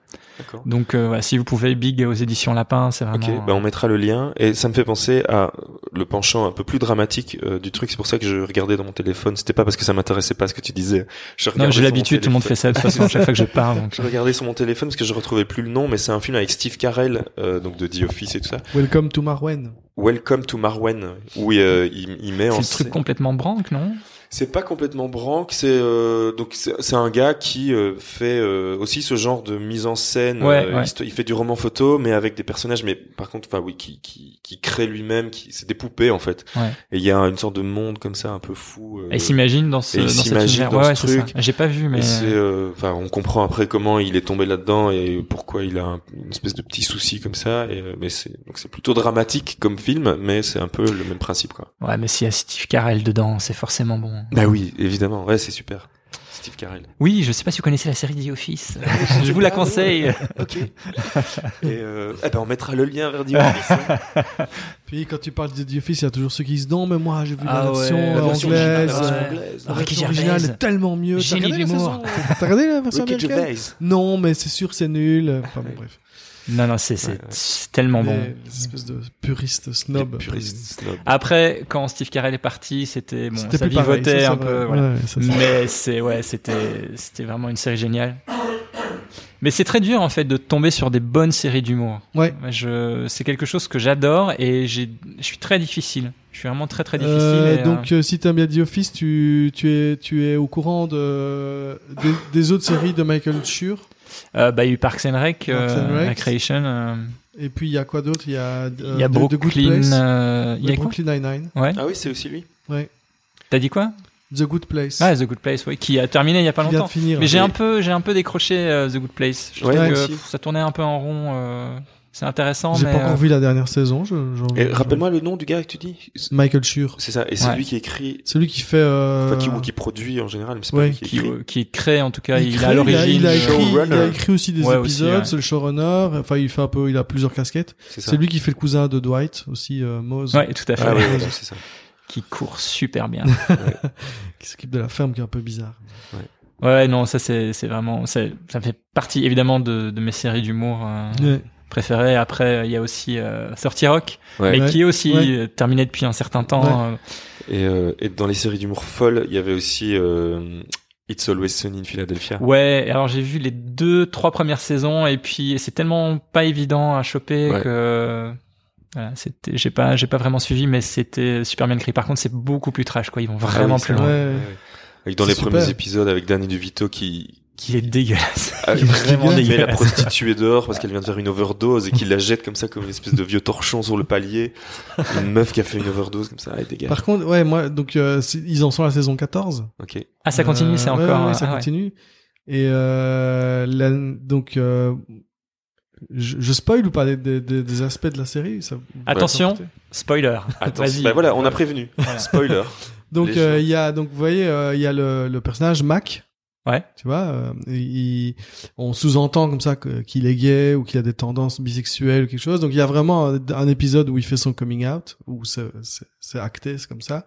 Donc euh, si vous pouvez Big aux éditions Lapin, c'est vraiment. Ok, bah on mettra le lien et ça me fait penser à le penchant un peu plus dramatique euh, du truc. C'est pour ça que je regardais dans mon téléphone. C'était pas parce que ça m'intéressait pas ce que tu disais. Je non, j'ai l'habitude, tout le monde fait ça de toute façon à chaque fois que je parle. Donc. <laughs> Je regardais sur mon téléphone parce que je retrouvais plus le nom, mais c'est un film avec Steve Carell, euh, donc de The Office et tout ça. Welcome to Marwen. Welcome to Marwen, où euh, il, il met C'est le truc complètement branque, non? C'est pas complètement branque, c'est euh, donc c'est un gars qui euh, fait euh, aussi ce genre de mise en scène. Ouais, euh, ouais. Il fait du roman photo, mais avec des personnages, mais par contre, enfin oui, qui qui qui crée lui-même, qui c'est des poupées en fait. Ouais. Et il y a une sorte de monde comme ça, un peu fou. euh, Et il s'imagine dans ce et il dans s'imagine dans Ouais, ce truc. J'ai pas vu, mais euh, enfin, on comprend après comment il est tombé là-dedans et pourquoi il a un- une espèce de petit souci comme ça. Et, mais c'est donc c'est plutôt dramatique comme film, mais c'est un peu le même principe, quoi. ouais, mais s'il y a Steve Carell dedans, c'est forcément bon. Bah oui, évidemment, ouais, c'est super. Steve Carell. Oui, je sais pas si vous connaissez la série The Office. <laughs> je vous la conseille. <laughs> Ok. Et euh, eh ben on mettra le lien vers The <laughs> Office. hein. Puis quand tu parles de The Office, il y a toujours ceux qui se disent non, mais moi j'ai vu Ah la ouais, version la version anglaise. la version anglaise. La Ricky version originale Gervais. est tellement mieux. T'as Génie regardé de la l'humour. saison T'as regardé la version Ricky américaine Gervais. Non, mais c'est sûr, c'est nul. Enfin bon, bref. Non, non, c'est Ouais, tellement bon. Des espèces de puristes snobs. Les puristes snobs. Après, quand Steve Carell est parti, c'était bon, C'était ça plus pareil, vivotait ça, un peu. vrai. Voilà. Ouais, ça, c'est- Mais c'est ouais, c'était c'était vraiment une série géniale. Mais c'est très dur en fait de tomber sur des bonnes séries d'humour. Ouais. Je c'est quelque chose que j'adore et j'ai je suis très difficile. Je suis vraiment très très difficile. Euh, et, euh, donc, euh, si t'aimes bien The Office, tu, tu, es, tu es au courant de, des, des autres séries de Michael Schur? Euh, bah il y a eu Parks and Rec, euh, Rec. Recreation. euh, Et puis, il y a quoi d'autre? Il y a, euh, il y a The- The Good Brooklyn. Place. euh, il y a quoi? Brooklyn Nine-Nine. Ouais. Ah oui, c'est aussi lui. Ouais. T'as dit quoi? The Good Place. Ah The Good Place, oui, qui a terminé il y a pas qui vient longtemps. de finir. Mais j'ai un peu, j'ai un peu décroché euh, The Good Place. Je Ouais, que pff, ça tournait un peu en rond. C'est intéressant. J'ai mais, pas encore euh, vu la dernière saison. Je, je- Et je- rappelle-moi le nom du gars que tu dis. Michael Schur. C'est ça. Et c'est Ouais. lui qui écrit, Celui qui fait. Euh... enfin, qui, ou qui produit en général, mais c'est ouais, pas lui qui qui, écrit. euh, qui crée en tout cas, il, crée, est à l'origine. Il a, il a écrit, il a showrunner. écrit aussi des Ouais, épisodes. ouais. C'est le showrunner. Enfin, il fait un peu. Il a plusieurs casquettes. C'est ça. C'est lui qui fait le cousin de Dwight aussi, euh, Mose, Ouais, tout à fait. Ah c'est ça. Qui court super bien. <laughs> qui s'occupe de la ferme, qui est un peu bizarre. ouais, non, ça c'est c'est vraiment, c'est- ça fait partie évidemment de, de mes séries d'humour euh, Ouais. Préférées. Après, il y a aussi euh, 30 Rock, Ouais. mais Ouais. qui est aussi Ouais. euh, terminé depuis un certain temps. Ouais. euh, Et, euh, et dans les séries d'humour folle, il y avait aussi euh, It's Always Sunny in Philadelphia. Ouais, alors j'ai vu les deux, trois premières saisons et puis c'est tellement pas évident à choper Ouais. que voilà, c'était, j'ai pas, j'ai pas vraiment suivi, mais c'était super bien écrit. Par contre, c'est beaucoup plus trash, quoi. Ils vont Ah vraiment oui, plus loin. vrai. Ouais. Ouais. Avec dans les super. premiers épisodes avec Danny DeVito qui Qui est dégueulasse. Ah, Qui est vraiment met la dégueulasse. prostituée dehors parce qu'elle vient de faire une overdose et qu'il la jette comme ça comme une espèce de vieux torchon sur le palier. Une meuf qui a fait une overdose comme ça, elle dégage. Par contre, ouais, moi, donc euh, ils en sont à la saison 14. Ok. Ah, ça continue, c'est Euh, encore. ouais, ça ah ouais. continue. Et euh, la- donc, euh, je, je spoil ou pas des, des, des- des aspects de la série? Ça, Attention, spoiler. Vas-y. bah voilà, on a prévenu. Voilà. Spoiler. Donc euh, il y a donc vous voyez euh, il y a le, le personnage Mac. Ouais. Tu vois, euh, il- on sous-entend comme ça qu'il est gay ou qu'il a des tendances bisexuelles ou quelque chose. Donc il y a vraiment un, un épisode où il fait son coming out, où c'est c'est- c'est acté, c'est comme ça.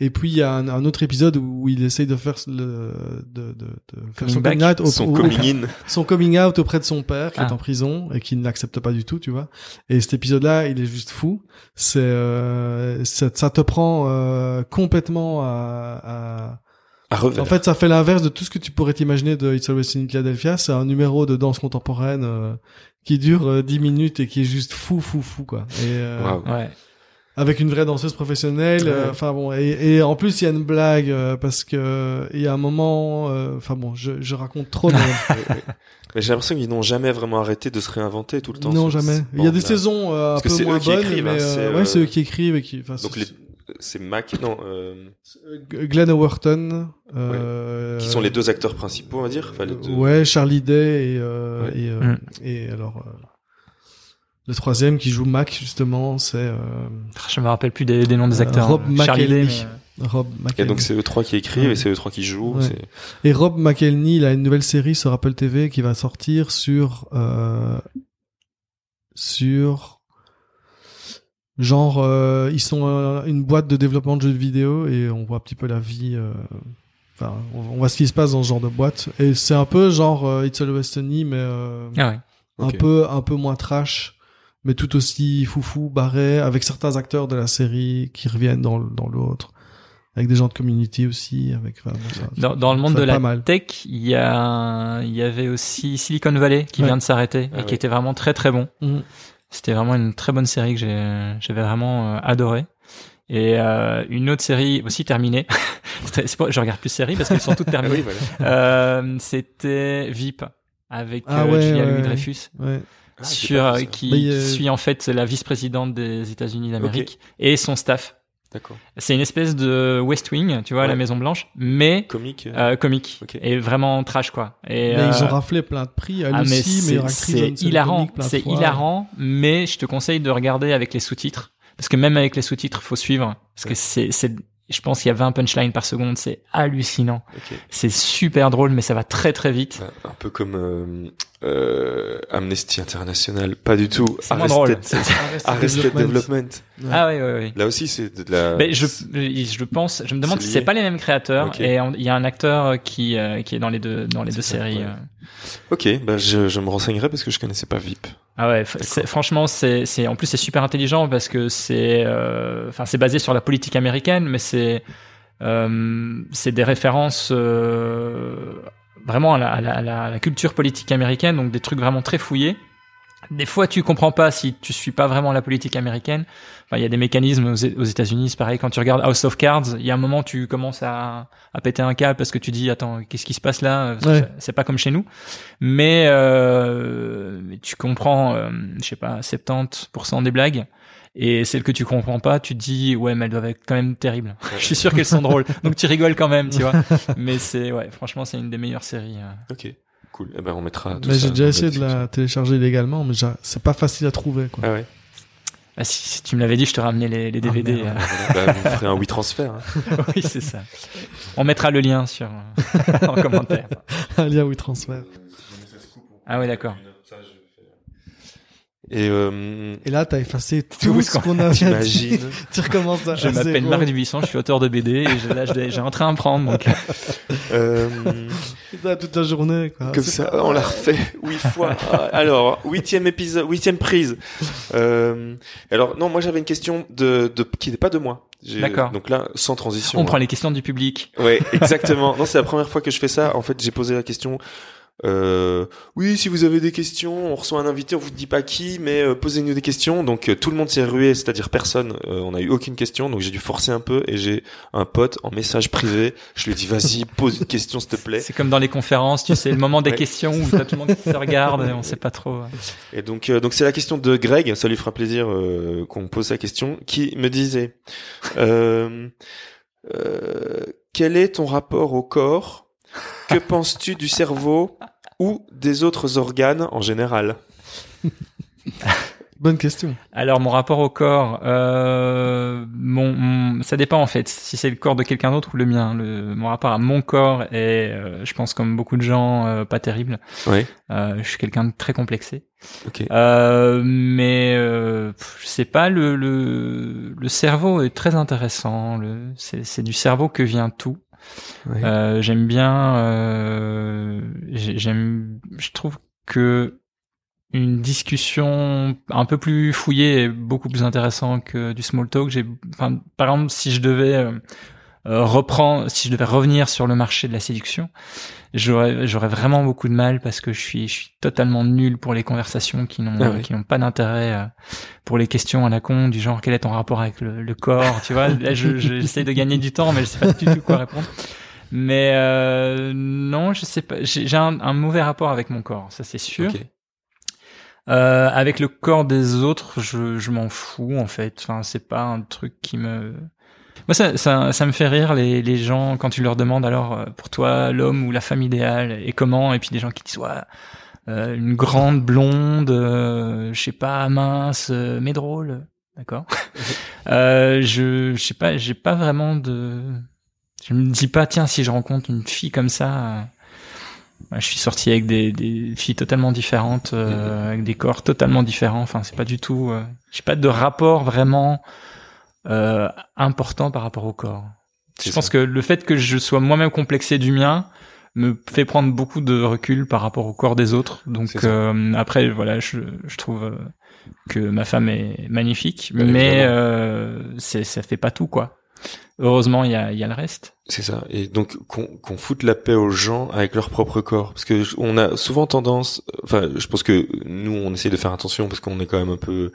Et puis il y a un, un autre épisode où il essaye de faire le de, de, de faire Coming son back. coming out au- Son au- coming <laughs> in. son coming out auprès de son père qui Ah. est en prison et qui ne l'accepte pas du tout, tu vois. Et cet épisode-là, il est juste fou. C'est euh, ça, ça te prend euh, complètement à, à... À revers. En fait, ça fait l'inverse de tout ce que tu pourrais t'imaginer de It's Always Sunny in Philadelphia. C'est un numéro de danse contemporaine euh, qui dure euh, 10 minutes et qui est juste fou, fou, fou, quoi. Et euh. Ouais. avec une vraie danseuse professionnelle. Ouais. euh, Enfin bon, et, et en plus il y a une blague euh, parce que il y a un moment. euh, Enfin bon, je, je raconte trop. mais-. <laughs> Mais j'ai l'impression qu'ils n'ont jamais vraiment arrêté de se réinventer tout le temps. Non, jamais. Il y a des là. saisons euh, un Parce que peu c'est moins eux qui bonnes, écrivent, mais hein, euh, ouais, euh, c'est eux qui écrivent et qui. Enfin, Donc c'est- les, c'est Mac, non, euh, Glenn Howerton, euh, qui sont les deux acteurs principaux, on va dire. Enfin, les deux. Ouais, Charlie Day et euh, Ouais. et, euh, Mm. et alors euh, le troisième qui joue Mac justement, c'est euh, Je me rappelle plus des, des noms des acteurs. Rob hein. Charlie Day, McElhenney. mais, Rob Et donc c'est eux trois qui écrivent Ouais. et c'est eux trois qui jouent. Ouais. Et Rob McElhenney, il a une nouvelle série sur Apple TV qui va sortir sur euh, sur genre euh, ils sont euh, une boîte de développement de jeux vidéo et on voit un petit peu la vie euh, enfin on, on voit ce qui se passe dans ce genre de boîte et c'est un peu genre euh, It's Always Sunny mais euh, Ah ouais. un peu un peu moins trash mais tout aussi foufou barré avec certains acteurs de la série qui reviennent dans dans l'autre avec des gens de community aussi avec enfin, bon, ça- Dans, dans le monde ça de la mal. tech, il y a, il y avait aussi Silicon Valley qui Ouais. vient de s'arrêter Ah et qui ouais. était vraiment très très bon. Mhm. C'était vraiment une très bonne série que j'ai, j'avais vraiment euh, adoré. Et euh, une autre série aussi terminée. <laughs> Pas- je regarde plus de séries parce qu'elles sont toutes <laughs> terminées. oui, voilà. Euh, c'était VIP avec Ah euh, ouais, Julia ouais, Louis ouais. Dreyfus ouais Ah, sur euh, qui suit en fait la vice-présidente des États-Unis d'Amérique et son staff. D'accord. C'est une espèce de West Wing, tu vois, à la Ouais. Maison Blanche, mais Comique. euh, euh, comique Ok. et vraiment trash quoi. Et mais ils ont euh, raflé plein de prix ah, mais c'est- hilarant, c'est hilarant, mais je te conseille de regarder avec les sous-titres parce que même avec les sous-titres, faut suivre parce que Ouais. c'est c'est je pense qu'il y a 20 punchlines par seconde, c'est hallucinant. C'est super drôle mais ça va très très vite. Un peu comme euh, euh, Amnesty International. Pas du tout. C'est moins drôle. Arrested, <laughs> Development. Ouais. Ah oui oui oui. Là aussi, c'est de la. Mais je, je pense, je me demande si c'est pas les mêmes créateurs et il y a un acteur qui euh, qui est dans les deux dans les deux séries. ouais. Ok, bah je, je me renseignerai parce que je connaissais pas VIP. Ah ouais, franchement, c'est, c'est, en plus c'est super intelligent parce que c'est, euh, enfin, c'est basé sur la politique américaine, mais c'est, euh, c'est des références euh, vraiment la- à la- à la culture politique américaine, donc des trucs vraiment très fouillés. Des fois, tu comprends pas si tu suis pas vraiment la politique américaine. Enfin, il y a des mécanismes aux, aux États-Unis, c'est pareil. Quand tu regardes House of Cards, il y a un moment tu commences à, à péter un câble parce que tu dis attends, qu'est-ce qui se passe là? Ouais. c'est- pas comme chez nous. Mais, euh, tu comprends, euh, je sais pas, 70% des blagues. Et celles que tu comprends pas, tu te dis ouais, mais elles doivent être quand même terribles. <laughs> Je suis sûr qu'elles sont drôles. Donc tu rigoles quand même, tu vois. <laughs> Mais c'est ouais, franchement, c'est une des meilleures séries. euh. Ok. Cool. Eh ben, on mettra tout Mais ça j'ai déjà essayé de la télécharger illégalement, mais c'est pas facile à trouver, quoi. Ah ouais. Ah, si, si tu me l'avais dit, je te ramenais les, les DVD. merde. euh. <laughs> Bah, vous ferez un oui transfert. hein. <laughs> oui, c'est ça. On mettra le lien sur euh, <laughs> en commentaire. Un lien oui transfert. Ah ouais, d'accord. Et euh, Et là, t'as effacé tout, <laughs> Tout ce qu'on a bien dit. t'imagines <laughs> Tu recommences à Je m'appelle. Marc Dubuisson, je suis auteur de BD et j'ai- là j'ai j'ai un train à prendre donc <laughs> euh, T'as toute la journée, quoi. Comme ça, pas- on l'a refait huit fois. Alors, huitième épisode, huitième prise. Euh, alors, non, moi j'avais une question de, de qui n'est pas de moi. D'accord. Donc là, sans transition. on hein. prend les questions du public. Ouais, exactement. non, c'est la première fois que je fais ça. En fait, j'ai posé la question. Euh, oui, si vous avez des questions, on reçoit un invité, on vous dit pas qui, mais euh, posez-nous des questions. Donc euh, tout le monde s'est rué, c'est-à-dire personne. Euh, on a eu aucune question, donc j'ai dû forcer un peu. Et j'ai un pote en message privé. Je lui ai dit vas-y, pose une question s'il te plaît. C'est comme dans les conférences, tu sais, le moment des Ouais. questions où t'as tout le monde qui se regarde et on sait pas trop. Et donc, euh, donc c'est la question de Greg. Ça lui fera plaisir euh, qu'on pose sa question, qui me disait euh, euh, quel est ton rapport au corps Que penses-tu du cerveau ou des autres organes en général? Bonne question. Alors mon rapport au corps, euh, mon, mon- ça dépend en fait si c'est le corps de quelqu'un d'autre ou le mien. Le, mon rapport à mon corps est, euh, je pense comme beaucoup de gens, euh, pas terrible. Ouais. Euh, je suis quelqu'un de très complexé. Ok. Euh, mais euh, je sais pas, le, le, le cerveau est très intéressant. Le, c'est, c'est du cerveau que vient tout. Euh, j'aime bien, euh, j'ai- j'aime, je trouve que une discussion un peu plus fouillée est beaucoup plus intéressant que du small talk. J'ai, enfin, par exemple, si je devais euh, reprendre, si je devais revenir sur le marché de la séduction, j'aurais, j'aurais vraiment beaucoup de mal parce que je suis, je suis totalement nul pour les conversations qui n'ont, Ah qui n'ont pas d'intérêt euh, pour les questions à la con du genre quel est ton rapport avec le, le corps, tu vois? Là, je, je- <laughs> j'essaie de gagner du temps, mais je sais pas du tout quoi répondre. Mais euh, non, je sais pas. J'ai, j'ai un, un mauvais rapport avec mon corps, ça c'est sûr. Ok. Euh, avec le corps des autres, je, je m'en fous en fait. Enfin, c'est pas un truc qui me. Moi, ça, ça, ça me fait rire les, les gens quand tu leur demandes alors euh, pour toi l'homme ou la femme idéale et comment et puis des gens qui disent ouais, euh, une grande blonde, euh, je sais pas mince euh, mais drôle, d'accord? <laughs> euh, je, je sais pas, j'ai pas vraiment de. Je me dis pas tiens si je rencontre une fille comme ça. euh, je suis sorti avec des, des filles totalement différentes, euh, avec des corps totalement différents. Enfin, c'est pas du tout. Euh, j'ai pas de rapport vraiment euh, important par rapport au corps. Je pense que le fait que je sois moi-même complexé du mien me fait prendre beaucoup de recul par rapport au corps des autres. Donc euh, après, voilà, je, je trouve euh, que ma femme est magnifique, mais euh, ça fait pas tout quoi. Heureusement, il y a, y a le reste. C'est ça. Et donc qu'on qu'on foute la paix aux gens avec leur propre corps, parce que on a souvent tendance. Enfin, je pense que nous, on essaie de faire attention parce qu'on est quand même un peu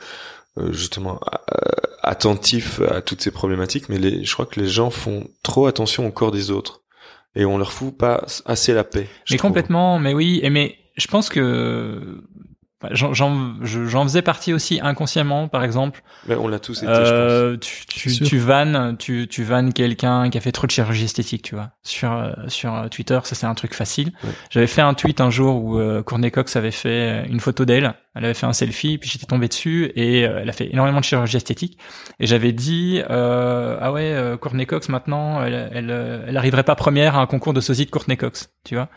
justement euh, attentif à toutes ces problématiques. Mais les, je crois que les gens font trop attention au corps des autres et on leur fout pas assez la paix. Mais trouve. complètement, mais oui, et mais je pense que j'en j'en je- j'en faisais partie aussi inconsciemment, par exemple. Mais on l'a tous été, Euh, tu tu C'est sûr. tu vannes, tu tu vannes quelqu'un qui a fait trop de chirurgie esthétique, tu vois. Sur euh, sur euh, Twitter, ça c'est un truc facile. Ouais. J'avais fait un tweet un jour où euh, Courtney Cox avait fait une photo d'elle, elle avait fait un selfie, puis j'étais tombé dessus et euh, elle a fait énormément de chirurgie esthétique. Et j'avais dit euh, ah ouais, euh, Courtney Cox maintenant, elle elle elle arriverait pas première à un concours de sosie de Courtney Cox, tu vois.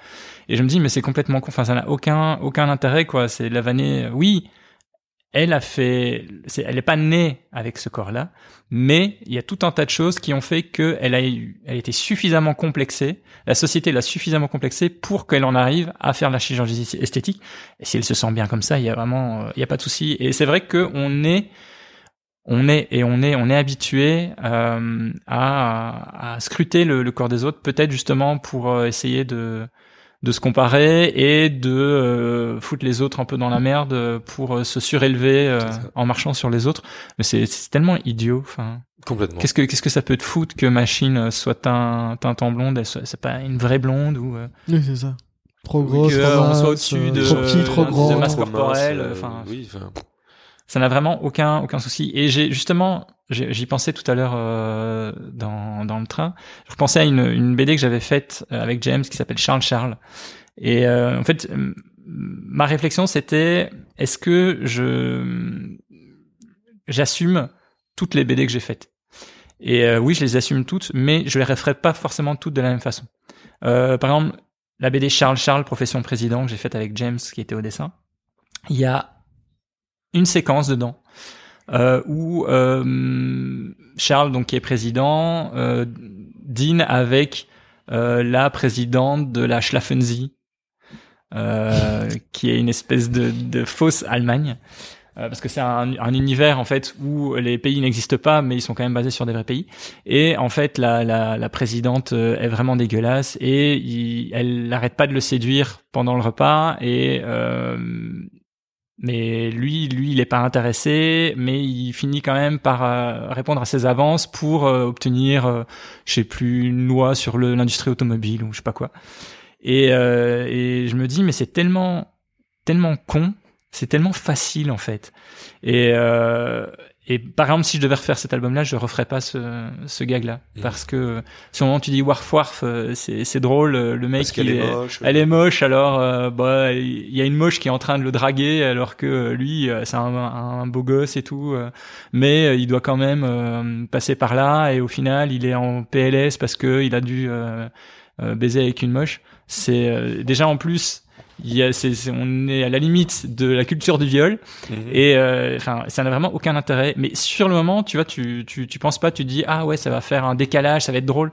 Et je me dis mais c'est complètement con, enfin ça n'a aucun aucun intérêt quoi. C'est de la vanner. Oui, elle a fait, elle n'est pas née avec ce corps-là, mais il y a tout un tas de choses qui ont fait qu'elle a eu, elle était suffisamment complexée, la société l'a suffisamment complexée pour qu'elle en arrive à faire la chirurgie esthétique. Et si elle se sent bien comme ça, il y a vraiment, euh, il y a pas de souci. Et c'est vrai que on est, on est et on est, on est habitué euh, à, à scruter le, le corps des autres, peut-être justement pour euh, essayer de de se comparer et de euh, foutre les autres un peu dans la merde pour euh, se surélever euh, en marchant sur les autres. Mais c'est c'est tellement idiot. Enfin, Complètement. qu'est-ce que qu'est-ce que ça peut te foutre que machine soit teint teinte en blonde, elle soit c'est pas une vraie blonde ou euh, Oui, c'est ça. Trop grosse, euh, trop on soit mince, au-dessus euh, de trop petit, trop de grand. masse Trop mince, corporelle, euh, enfin, oui, enfin, ça n'a vraiment aucun aucun souci. Et j'ai justement, j'y pensais tout à l'heure euh, dans dans le train. Je repensais à une une BD que j'avais faite euh, avec James qui s'appelle Charles Charles. Et euh, en fait, ma réflexion c'était est-ce que je j'assume toutes les BD que j'ai faites? Et euh, oui, je les assume toutes, mais je les referai pas forcément toutes de la même façon. Euh, par exemple, la BD Charles Charles, profession président, que j'ai faite avec James, qui était au dessin. Il y a une séquence dedans euh, où euh, Charles, donc qui est président, euh, dîne avec la présidente de la Schlafensie, <laughs> qui est une espèce de, fausse Allemagne. Parce que c'est un, un univers en fait où les pays n'existent pas, mais ils sont quand même basés sur des vrais pays. Et en fait, la, la, la présidente est vraiment dégueulasse et elle n'arrête pas de le séduire pendant le repas. Et mais lui, lui, il est pas intéressé, mais il finit quand même par euh, répondre à ses avances pour euh, obtenir, euh, je sais plus, une loi sur l'industrie automobile ou je sais pas quoi. Et, euh, et je me dis, mais c'est tellement, tellement con, c'est tellement facile en fait. Et, et par exemple, si je devais refaire cet album-là, je referais pas ce, ce gag-là, parce que si au moment tu dis warf warf, euh, c'est drôle, euh, le mec Parce il est moche. elle est moche, alors euh, bah il y a une moche qui est en train de le draguer, alors que lui c'est un, un beau gosse et tout, euh, mais il doit quand même euh, passer par là et au final il est en PLS parce que il a dû baiser avec une moche. C'est déjà en plus il y a, c'est, c'est- on est à la limite de la culture du viol Mhm. et euh, enfin ça n'a vraiment aucun intérêt. Mais sur le moment tu vois tu tu tu penses pas, tu dis ah ouais ça va faire un décalage, ça va être drôle.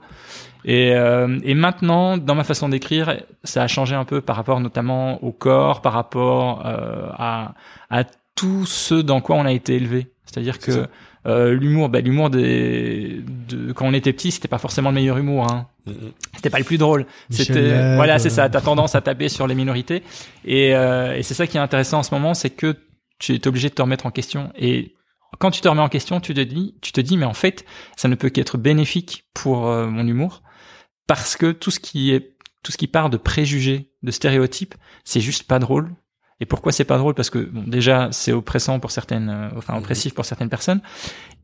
Et, euh, et maintenant, dans ma façon d'écrire, ça a changé un peu par rapport notamment au corps, par rapport euh, à, à tout ce dans quoi on a été élevé. C'est-à-dire C'est que. Euh, l'humour, bah, l'humour des, de, quand on était petit, c'était pas forcément le meilleur humour. Hein. Mhm. C'était pas le plus drôle. C'était voilà, c'est ça. T'as tendance à taper sur les minorités, et, euh, et c'est ça qui est intéressant en ce moment, c'est que tu es obligé de te remettre en question. Et quand tu te remets en question, tu te dis, tu te dis, mais en fait, ça ne peut qu'être bénéfique pour euh, mon humour, parce que tout ce qui est, tout ce qui part de préjugés, de stéréotypes, c'est juste pas drôle. Et pourquoi c'est pas drôle? Parce que bon, déjà, c'est oppressant pour certaines, euh, enfin Mhm. oppressif pour certaines personnes,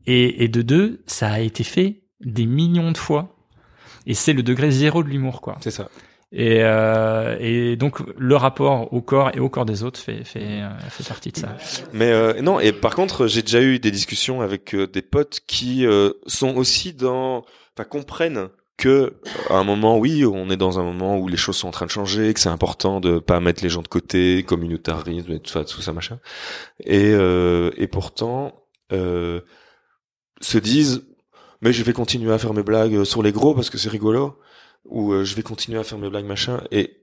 et, et de deux, ça a été fait des millions de fois. Et c'est le degré zéro de l'humour, quoi. C'est ça. Et, euh, et donc le rapport au corps et au corps des autres fait fait, euh, fait partie de ça. Mais euh, non, et par contre, j'ai déjà eu des discussions avec euh, des potes qui sont aussi dans, enfin, comprennent que à un moment, oui, on est dans un moment où les choses sont en train de changer, que c'est important de pas mettre les gens de côté, communautarisme et tout ça, tout ça machin. Et euh, et pourtant euh, se disent, mais je vais continuer à faire mes blagues sur les gros parce que c'est rigolo, ou euh, je vais continuer à faire mes blagues machin. Et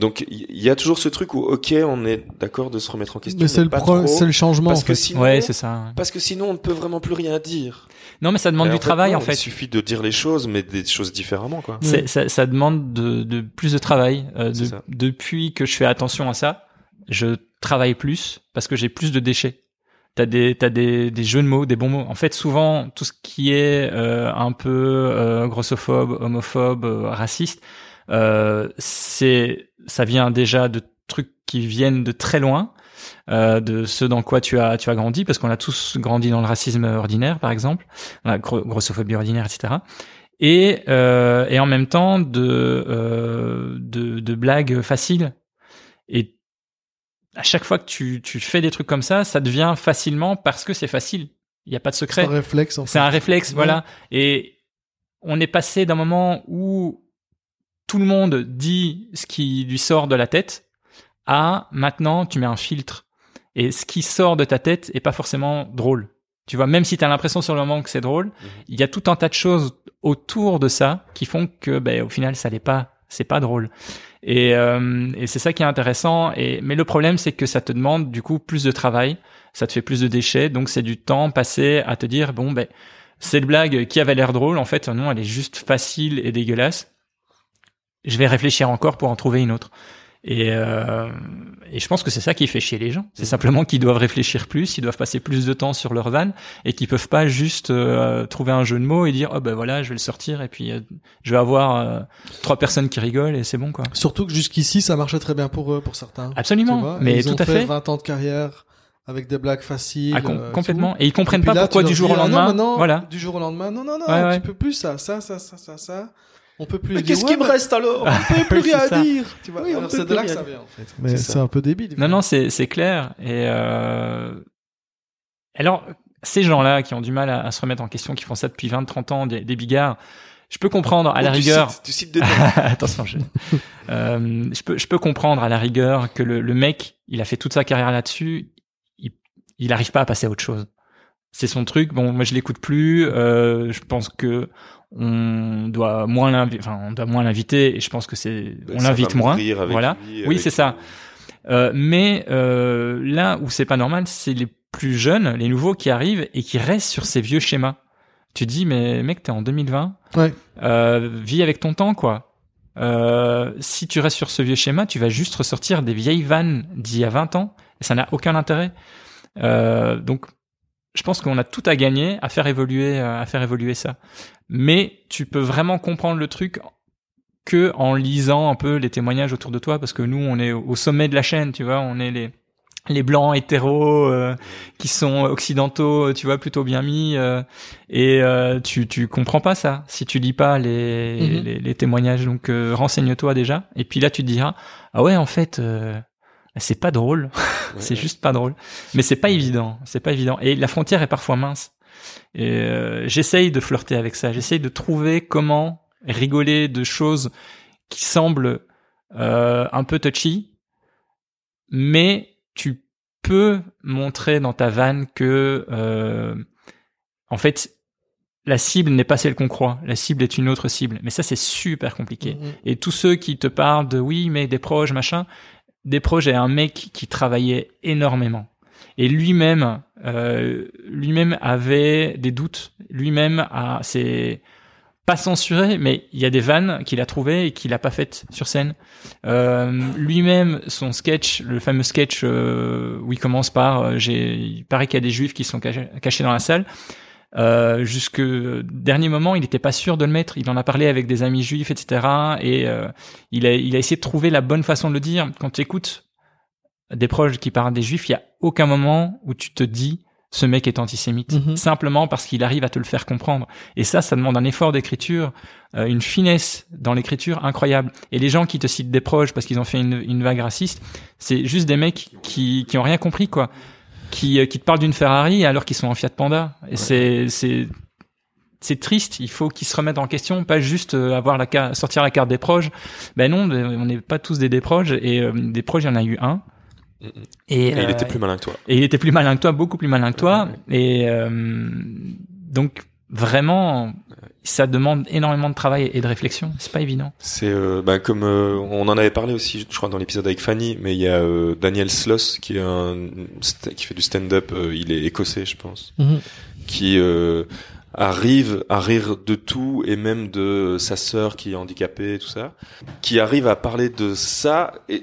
donc il y, a toujours ce truc où ok, on est d'accord de se remettre en question, Mais c'est le, pro- le changement, parce en que sinon, Ouais, c'est ça. parce que sinon on ne peut vraiment plus rien dire. Non, mais ça demande Et du travail non, en fait. Il suffit de dire les choses, mais des choses différemment, quoi. C'est- Ça, ça demande de, de plus de travail. Euh, de- depuis que je fais attention à ça, je travaille plus parce que j'ai plus de déchets. T'as des t'as des, des jeux de mots, des bons mots. En fait, souvent tout ce qui est euh, un peu euh, grossophobe, homophobe, euh, raciste, euh, c'est ça vient déjà de trucs qui viennent de très loin, euh, de ce dans quoi tu as tu as grandi, parce qu'on a tous grandi dans le racisme ordinaire, par exemple, la gro- grossophobie ordinaire, etc. Et euh, et en même temps de euh, de, de blagues faciles. Et à chaque fois que tu tu fais des trucs comme ça, ça devient facilement parce que c'est facile. Il n'y a pas de C'est secret. un réflexe, en fait. C'est un réflexe, Ouais. voilà. Et on est passé d'un moment où tout le monde dit ce qui lui sort de la tête à maintenant tu mets un filtre. Et ce qui sort de ta tête est pas forcément drôle. Tu vois, même si tu as l'impression sur le moment que c'est drôle, il y a tout un tas de choses autour de ça qui font que ben, au final ça n'est pas c'est pas drôle. Et, euh, et c'est ça qui est intéressant. Et mais le problème c'est que ça te demande du coup plus de travail, ça te fait plus de déchets, donc c'est du temps passé à te dire bon ben cette blague qui avait l'air drôle en fait non elle est juste facile et dégueulasse. Je vais réfléchir encore pour en trouver une autre. Et, euh, et je pense que c'est ça qui fait chier les gens. C'est simplement qu'ils doivent réfléchir plus, ils doivent passer plus de temps sur leur van et qu'ils peuvent pas juste euh, trouver un jeu de mots et dire oh ben voilà je vais le sortir et puis euh, je vais avoir trois personnes qui rigolent et c'est bon quoi. Surtout que jusqu'ici, ça marchait très bien pour eux, pour certains. Absolument, vois, mais ils tout ont à fait. 20 ans de carrière avec des blagues faciles. Ah, com- euh, complètement. Et ils comprennent Et pas là, pourquoi du jour au ah non, lendemain. maintenant, voilà. Du jour au lendemain, non, non, non, Ouais, ouais. tu peux plus ça, ça, ça, ça, ça, ça. On peut plus Mais qu'est-ce ouais, qui me mais reste alors? On <laughs> peut plus rien ça. dire. Tu vois, Oui, c'est de là que ça vient, en fait. Mais C'est un peu débile. Non, non, c'est c'est clair. Et euh... alors, ces gens-là qui ont du mal à, à se remettre en question, qui font ça depuis 20, 30 ans, des, des bigards, je peux comprendre à la Oh, tu rigueur. cites- Tu cites des noms. <laughs> Attention, je... Euh, je peux je peux comprendre à la rigueur que le, le mec, il a fait toute sa carrière là-dessus, il il arrive pas à passer à autre chose. C'est son truc. Bon, moi je l'écoute plus. Euh, je pense que on doit moins l'inviter. Enfin, on doit moins l'inviter. Et je pense que c'est on Ça l'invite va moins. Voilà. lui, Oui, c'est ça. Euh, mais euh, là où c'est pas normal, c'est les plus jeunes, les nouveaux qui arrivent et qui restent sur ces vieux schémas. Tu dis, mais mec, t'es en 2020. Ouais. Euh, vis avec ton temps, quoi. Euh, si tu restes sur ce vieux schéma, tu vas juste ressortir des vieilles vannes d'il y a 20 ans. Et ça n'a aucun intérêt. Euh, donc, je pense qu'on a tout à gagner à faire évoluer, euh, à faire évoluer ça. Mais tu peux vraiment comprendre le truc que en lisant un peu les témoignages autour de toi, parce que nous, on est au sommet de la chaîne, tu vois, on est les les blancs hétéros euh, qui sont occidentaux, tu vois, plutôt bien mis, euh, et euh, tu tu comprends pas ça si tu lis pas les Mhm. les, les témoignages. Donc euh, renseigne-toi déjà, et puis là tu te diras ah ouais en fait euh, c'est pas drôle, <laughs> c'est juste pas drôle, mais c'est pas évident, c'est pas évident, et la frontière est parfois mince. Et euh, j'essaye de flirter avec ça, j'essaye de trouver comment rigoler de choses qui semblent euh, un peu touchy, mais tu peux montrer dans ta vanne que euh, en fait la cible n'est pas celle qu'on croit, la cible est une autre cible. Mais ça c'est super compliqué. Mhm. Et tous ceux qui te parlent de oui, mais des proches, machin, des proches est un mec qui travaillait énormément. Et lui-même, euh, lui-même avait des doutes. Lui-même a, c'est pas censuré, mais il y a des vannes qu'il a trouvées et qu'il a pas faites sur scène. Euh, lui-même, son sketch, le fameux sketch euh, où il commence par, euh, j'ai, il paraît qu'il y a des juifs qui sont cachés dans la salle. Euh, jusque dernier moment, il n'était pas sûr de le mettre. Il en a parlé avec des amis juifs, etc. Et euh, il a, il a essayé de trouver la bonne façon de le dire. Quand tu écoutes des proches qui parlent des juifs, il y a aucun moment où tu te dis ce mec est antisémite. Mhm. Simplement parce qu'il arrive à te le faire comprendre. Et ça, ça demande un effort d'écriture, euh, une finesse dans l'écriture incroyable. Et les gens qui te citent des proches parce qu'ils ont fait une, une vague raciste, c'est juste des mecs qui, qui ont rien compris, quoi. Qui, euh, qui te parlent d'une Ferrari alors qu'ils sont en Fiat Panda. Et c'est, c'est, c'est triste. Il faut qu'ils se remettent en question, pas juste euh, avoir la carte, sortir la carte des proches. Ben non, on n'est pas tous des des proches. Et euh, des proches, il y en a eu un. Et, Et il euh, était plus malin que toi. et il était plus malin que toi, beaucoup plus malin que toi. Et euh, donc vraiment, ça demande énormément de travail et de réflexion. C'est pas évident. C'est euh, bah, comme euh, on en avait parlé aussi, je crois dans l'épisode avec Fanny, mais il y a euh, Daniel Sloss qui est un qui fait du stand-up, euh, il est écossais, je pense, Mhm. qui euh, arrive à rire de tout et même de sa sœur qui est handicapée, et tout ça, qui arrive à parler de ça et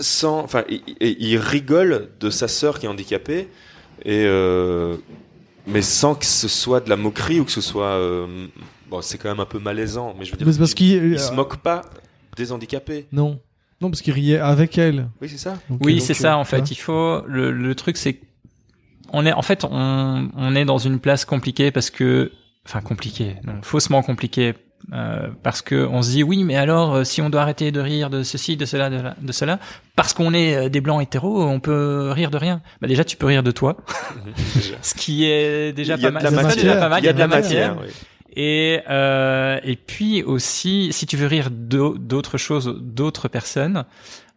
sans, enfin, et, et il rigole de sa sœur qui est handicapée et euh, mais sans que ce soit de la moquerie ou que ce soit euh, bon, c'est quand même un peu malaisant, mais je veux dire, Mais c'est parce il- qu'il il se moque pas des handicapés. Non. Non, parce qu'il riait avec elle. Oui, c'est ça. Donc, Oui, euh, c'est ça euh, en fait. Il faut le, le truc, c'est on est en fait on, on est dans une place compliquée parce que enfin compliquée, non, faussement compliquée. Euh, parce que on se dit oui mais alors euh, si on doit arrêter de rire de ceci de cela de, la- de cela parce qu'on est euh, des blancs hétéros on peut rire de rien bah déjà tu peux rire de toi <laughs> ce qui est déjà il y a pas de la mal matière. pas mal Il y a de la matière. oui. et euh, et puis aussi, si tu veux rire d'au- d'autres choses, d'autres personnes,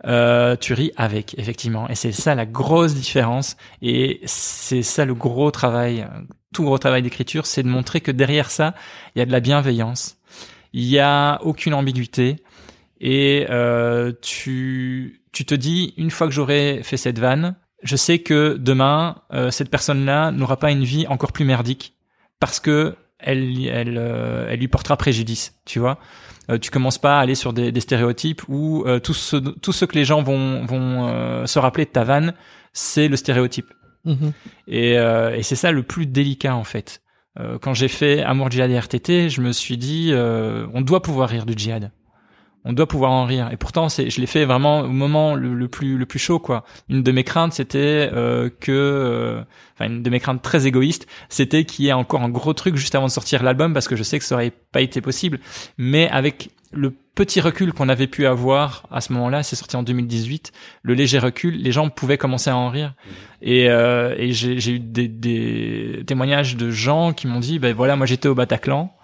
euh, tu ris avec, effectivement. Et c'est ça la grosse différence. Et c'est ça le gros travail, tout gros travail d'écriture, c'est de montrer que derrière ça, il y a de la bienveillance. Il y a aucune ambiguïté. Et euh, tu tu te dis une fois que j'aurai fait cette vanne, je sais que demain euh, cette personne-là n'aura pas une vie encore plus merdique parce que elle, elle, euh, elle lui portera préjudice, tu vois. Euh, tu commences pas à aller sur des, des stéréotypes où euh, tout ce tout ce que les gens vont vont euh, se rappeler de ta vanne, c'est le stéréotype. Mhm. Et, euh, et c'est ça le plus délicat en fait. Euh, quand j'ai fait Amour djihad et RTT, je me suis dit euh, on doit pouvoir rire du djihad. on doit pouvoir en rire. Et pourtant, c'est, je l'ai fait vraiment au moment le, plus le plus chaud, quoi. Une de mes craintes, c'était euh, que, enfin, une de mes craintes très égoïstes, c'était qu'il y ait encore un gros truc juste avant de sortir l'album, parce que je sais que ça aurait pas été possible. Mais avec le petit recul qu'on avait pu avoir à ce moment-là, c'est sorti en 2018, le léger recul, les gens pouvaient commencer à en rire. Et, euh, et j'ai, j'ai eu des, des témoignages de gens qui m'ont dit, ben voilà, moi j'étais au Bataclan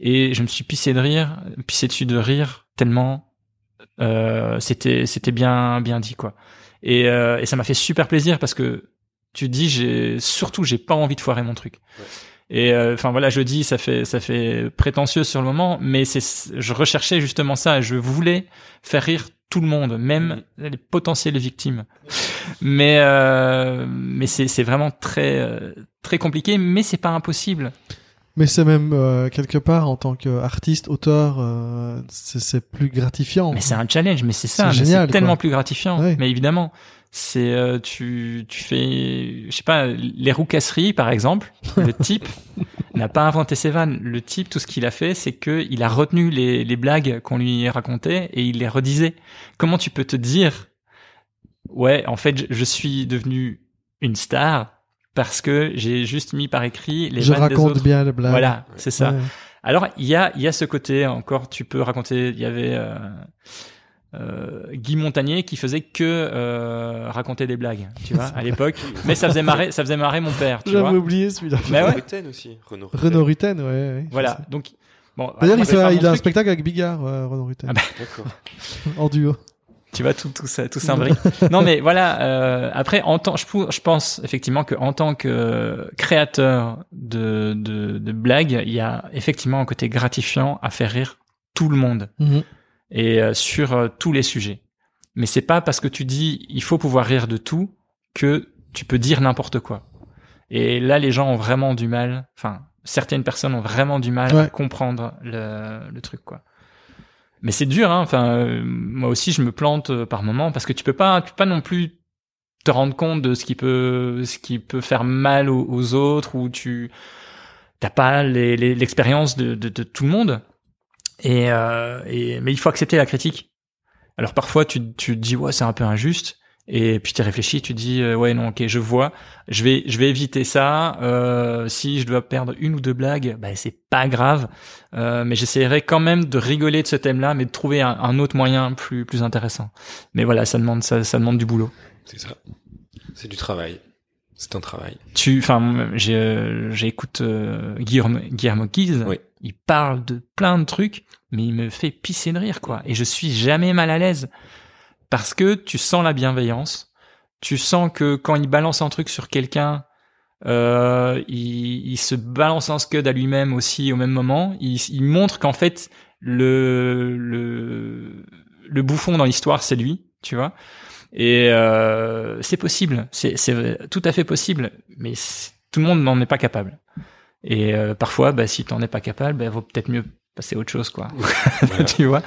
et je me suis pissé de rire, pissé dessus de rire tellement euh, c'était c'était bien bien dit quoi. Et, euh, et ça m'a fait super plaisir parce que tu dis j'ai surtout j'ai pas envie de foirer mon truc. Et euh, enfin voilà, je dis ça fait ça fait prétentieux sur le moment, mais c'est je recherchais justement ça. Je voulais faire rire tout le monde, même les potentielles victimes. Mais euh, mais c'est c'est vraiment très euh, très compliqué, mais c'est pas impossible. Mais c'est même euh, quelque part en tant qu'artiste, auteur, euh, c'est c'est plus gratifiant. Mais c'est un challenge, mais c'est ça, C'est tellement quoi. plus gratifiant. Ouais. Mais évidemment, c'est euh, tu tu fais, je sais pas, les roucasseries par exemple. Le <laughs> type n'a pas inventé ses vannes. Le type, tout ce qu'il a fait, c'est que il a retenu les les blagues qu'on lui racontait et il les redisait. Comment tu peux te dire, ouais, en fait, je, je suis devenu une star parce que j'ai juste mis par écrit les je vannes des raconte autres. bien les blagues. Voilà, c'est ça. Ouais. Alors il y a il y a ce côté encore tu peux raconter il y avait euh, euh, Guy Montagnier qui faisait que euh, raconter des blagues tu vois à <laughs> l'époque mais ça faisait marrer ça faisait marrer mon père tu J'avais vois oublié celui-là. Mais Renaud ouais. Aussi. Renaud Rutten. Renaud Rutten, ouais. ouais, voilà donc bon D'ailleurs, il, faire il a un spectacle avec Bigard, ouais, Renaud Rutten, Ah bah. D'accord. <laughs> en duo. tu vois tout tout ça tout s'imbrique <laughs> non mais voilà euh, après en tant je pense effectivement que en tant que créateur de, de de blagues il y a effectivement un côté gratifiant à faire rire tout le monde Mhm. Et euh, sur euh, tous les sujets. Mais c'est pas parce que tu dis il faut pouvoir rire de tout que tu peux dire n'importe quoi. Et là, les gens ont vraiment du mal. Enfin, certaines personnes ont vraiment du mal à comprendre le, le truc, quoi. Mais c'est dur, hein. Enfin, euh, moi aussi, je me plante euh, par moment parce que tu peux pas, tu peux pas non plus te rendre compte de ce qui peut, ce qui peut faire mal aux, aux autres ou tu t'as pas les- les- l'expérience de, de, de tout le monde. Et, euh, et mais il faut accepter la critique. Alors parfois tu tu te dis ouais c'est un peu injuste et puis tu réfléchis tu dis euh, ouais non ok je vois je vais je vais éviter ça euh, si je dois perdre une ou deux blagues bah c'est pas grave euh, mais j'essaierai quand même de rigoler de ce thème-là mais de trouver un, un autre moyen plus plus intéressant. Mais voilà ça demande ça ça demande du boulot. C'est ça. C'est du travail. C'est un travail. Tu enfin euh, j'écoute euh, Guillermo Guillermo Guise Oui. il parle de plein de trucs, mais il me fait pisser de rire, quoi. Et je suis jamais mal à l'aise. Parce que tu sens la bienveillance. Tu sens que quand il balance un truc sur quelqu'un, euh, il, il se balance un scud à lui-même aussi au même moment. Il, il montre qu'en fait, le, le, le bouffon dans l'histoire, c'est lui, tu vois. Et euh, c'est possible. C'est tout à fait possible. Mais tout le monde n'en est pas capable. Et euh, parfois, bah, si t'en es pas capable, bah, vaut peut-être mieux passer à autre chose, quoi. Voilà. <laughs> tu vois?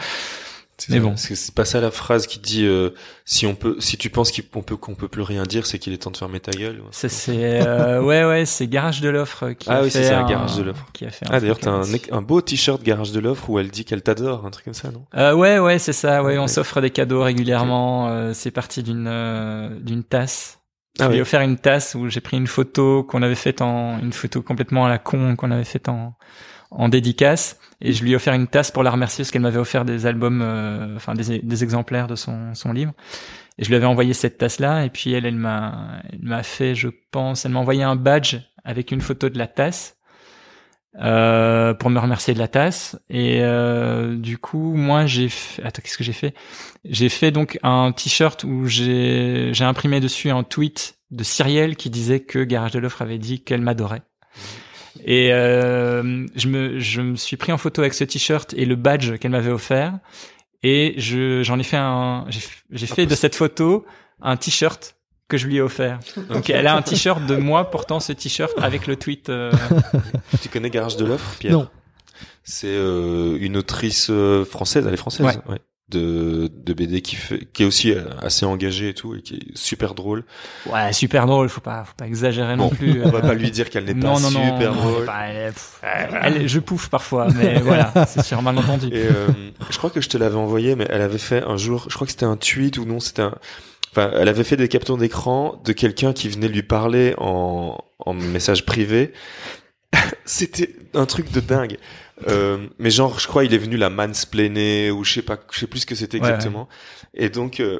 Mais bon. C'est pas ça la phrase qui dit euh, si on peut, si tu penses qu'on peut qu'on peut plus rien dire, c'est qu'il est temps de fermer ta gueule. Ça, c'est euh, ouais, ouais, c'est Garage de l'offre qui Ah a oui, fait c'est ça, un- Garage de l'offre. Qui a fait un Ah d'ailleurs t'as un, beau t-shirt garage de l'offre où elle dit qu'elle t'adore, un truc comme ça, non? Euh, ouais, ouais, c'est ça. Ouais, Ouais. on s'offre des cadeaux régulièrement. Euh, c'est parti d'une euh, d'une tasse. Je Ah lui ai oui. offert une tasse où j'ai pris une photo qu'on avait faite en une photo complètement à la con qu'on avait faite en en dédicace et je lui ai offert une tasse pour la remercier parce qu'elle m'avait offert des albums, euh, enfin des, des exemplaires de son son livre. Et je lui avais envoyé cette tasse là et puis elle elle m'a elle m'a fait je pense elle m'a envoyé un badge avec une photo de la tasse euh, pour me remercier de la tasse. Et euh, du coup moi j'ai fait attends qu'est-ce que j'ai fait? J'ai fait donc un t-shirt où j'ai j'ai imprimé dessus un tweet de Cyrielle qui disait que Garage de l'offre avait dit qu'elle m'adorait et euh, je me je me suis pris en photo avec ce t-shirt et le badge qu'elle m'avait offert et je j'en ai fait un j'ai j'ai fait de cette photo un t-shirt que je lui ai offert. Donc elle a un t-shirt de moi portant ce t-shirt avec le tweet. euh, <laughs> Tu connais Garage de l'offre, Pierre? Non. C'est euh, une autrice euh, française, elle est française. Ouais. ouais. De, de BD qui fait, qui est aussi euh, assez engagée et tout, et qui est super drôle. Ouais, super drôle. Faut pas, faut pas exagérer non plus. On va euh, pas lui dire qu'elle n'est pas non, non, super non, drôle. bah, elle est- pff, elle- je pouffe parfois, mais <laughs> voilà, c'est sur malentendu. Et euh, je crois que je te l'avais envoyé, mais elle avait fait un jour, je crois que c'était un tweet ou non, c'était un. Enfin, elle avait fait des captures d'écran de quelqu'un qui venait lui parler en, en message privé. <laughs> c'était un truc de dingue. Euh, mais genre, je crois, il est venu la mansplainer ou je sais pas, je sais plus ce que c'était Ouais, exactement. Et donc, euh,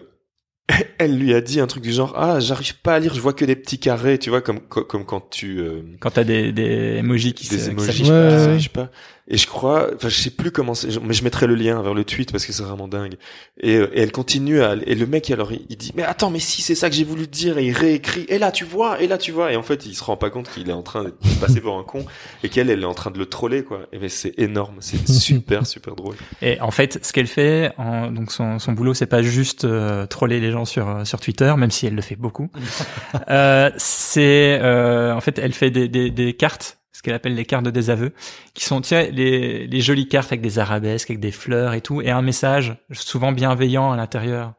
<laughs> elle lui a dit un truc du genre, ah, j'arrive pas à lire, je vois que des petits carrés, tu vois, comme comme, comme quand tu euh, Quand t'as des, des emojis qui des se- emojis, Ouais, pas. Et je crois, enfin, je sais plus comment c'est, mais je mettrai le lien vers le tweet parce que c'est vraiment dingue. Et, et elle continue à, et le mec, alors, il, il dit, mais attends, mais si, c'est ça que j'ai voulu te dire, et il réécrit, et là, tu vois, et là, tu vois. Et en fait, il se rend pas compte qu'il est en train de <laughs> passer pour un con, et qu'elle, elle est en train de le troller, quoi. Et mais c'est énorme, c'est <laughs> super, super drôle. Et en fait, ce qu'elle fait, en, donc son, son boulot, c'est pas juste euh, troller les gens sur euh, sur Twitter, même si elle le fait beaucoup. <laughs> euh, c'est euh, en fait, elle fait des, des, des cartes, ce qu'elle appelle les cartes de désaveu, qui sont tu sais, les les jolies cartes avec des arabesques, avec des fleurs et tout, et un message souvent bienveillant à l'intérieur.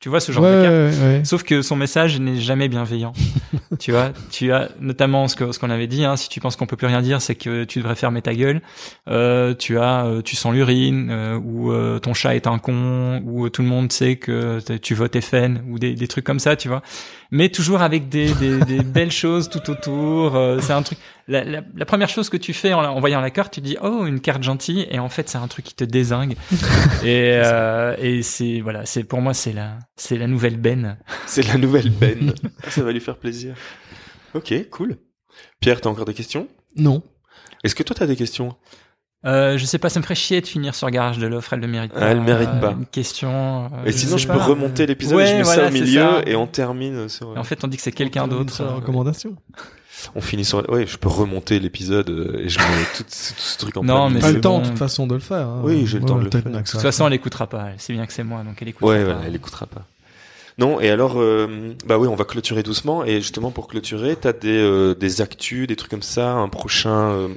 Tu vois ce genre ouais, de carte ouais, ouais. Sauf que son message n'est jamais bienveillant. <laughs> tu vois, tu as notamment ce que ce qu'on avait dit. Hein, si tu penses qu'on peut plus rien dire, c'est que tu devrais fermer ta gueule. Euh, tu as, euh, tu sens l'urine, euh, ou euh, ton chat est un con, ou euh, tout le monde sait que tu votes FN, ou des, des trucs comme ça, tu vois. Mais toujours avec des, des, des <laughs> belles choses tout autour. euh, c'est un truc. La, la, la première chose que tu fais en, voyant la carte, tu dis oh une carte gentille, et en fait c'est un truc qui te désingue. <laughs> et euh, et c'est voilà, c'est pour moi c'est la c'est la nouvelle Ben. C'est la nouvelle <laughs> Ben. Ah, ça va lui faire plaisir. Ok, cool. Pierre, t'as encore des questions? Non. Est-ce que toi, t'as des questions? Euh, je sais pas, ça me ferait chier de finir sur Garage de l'offre, elle le mérite pas. Ah, elle mérite Euh, pas. Une question. euh, Et sinon, je peux pas. remonter l'épisode et Ouais, je mets voilà, ça au milieu ça. et on termine sur. Et En fait, on dit que c'est quelqu'un d'autre. sur la euh, recommandation. On finit sur. Ouais, je peux remonter l'épisode et je mets tout, tout ce truc en Non, plein mais Pas le temps, bon. de toute façon, de le faire. hein. Oui, j'ai le temps de le faire. De toute façon, elle écoutera pas. Elle sait bien que c'est moi, donc elle écoutera Ouais, pas. voilà, elle écoutera pas. Non, et alors, euh, bah oui, on va clôturer doucement. Et justement, pour clôturer, t'as des euh, des actus, des trucs comme ça, un prochain euh,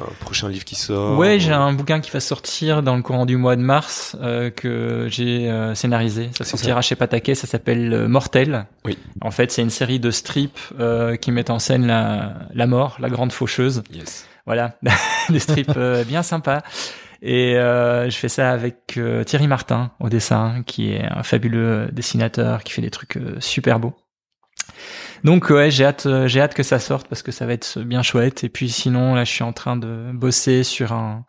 un prochain livre qui sort. Ouais, j'ai un bouquin qui va sortir dans le courant du mois de mars euh, que j'ai euh, scénarisé. Ça sortira chez Pataquet, ça s'appelle euh, Mortel. Oui. En fait, c'est une série de strips euh, qui mettent en scène la, la mort, la grande faucheuse. Yes. Voilà, <laughs> des strips euh, bien sympas. Et euh, je fais ça avec euh, Thierry Martin au dessin, qui est un fabuleux dessinateur, qui fait des trucs super beaux. Donc ouais, j'ai hâte, euh, j'ai hâte que ça sorte parce que ça va être bien chouette. Et puis sinon, là, je suis en train de bosser sur un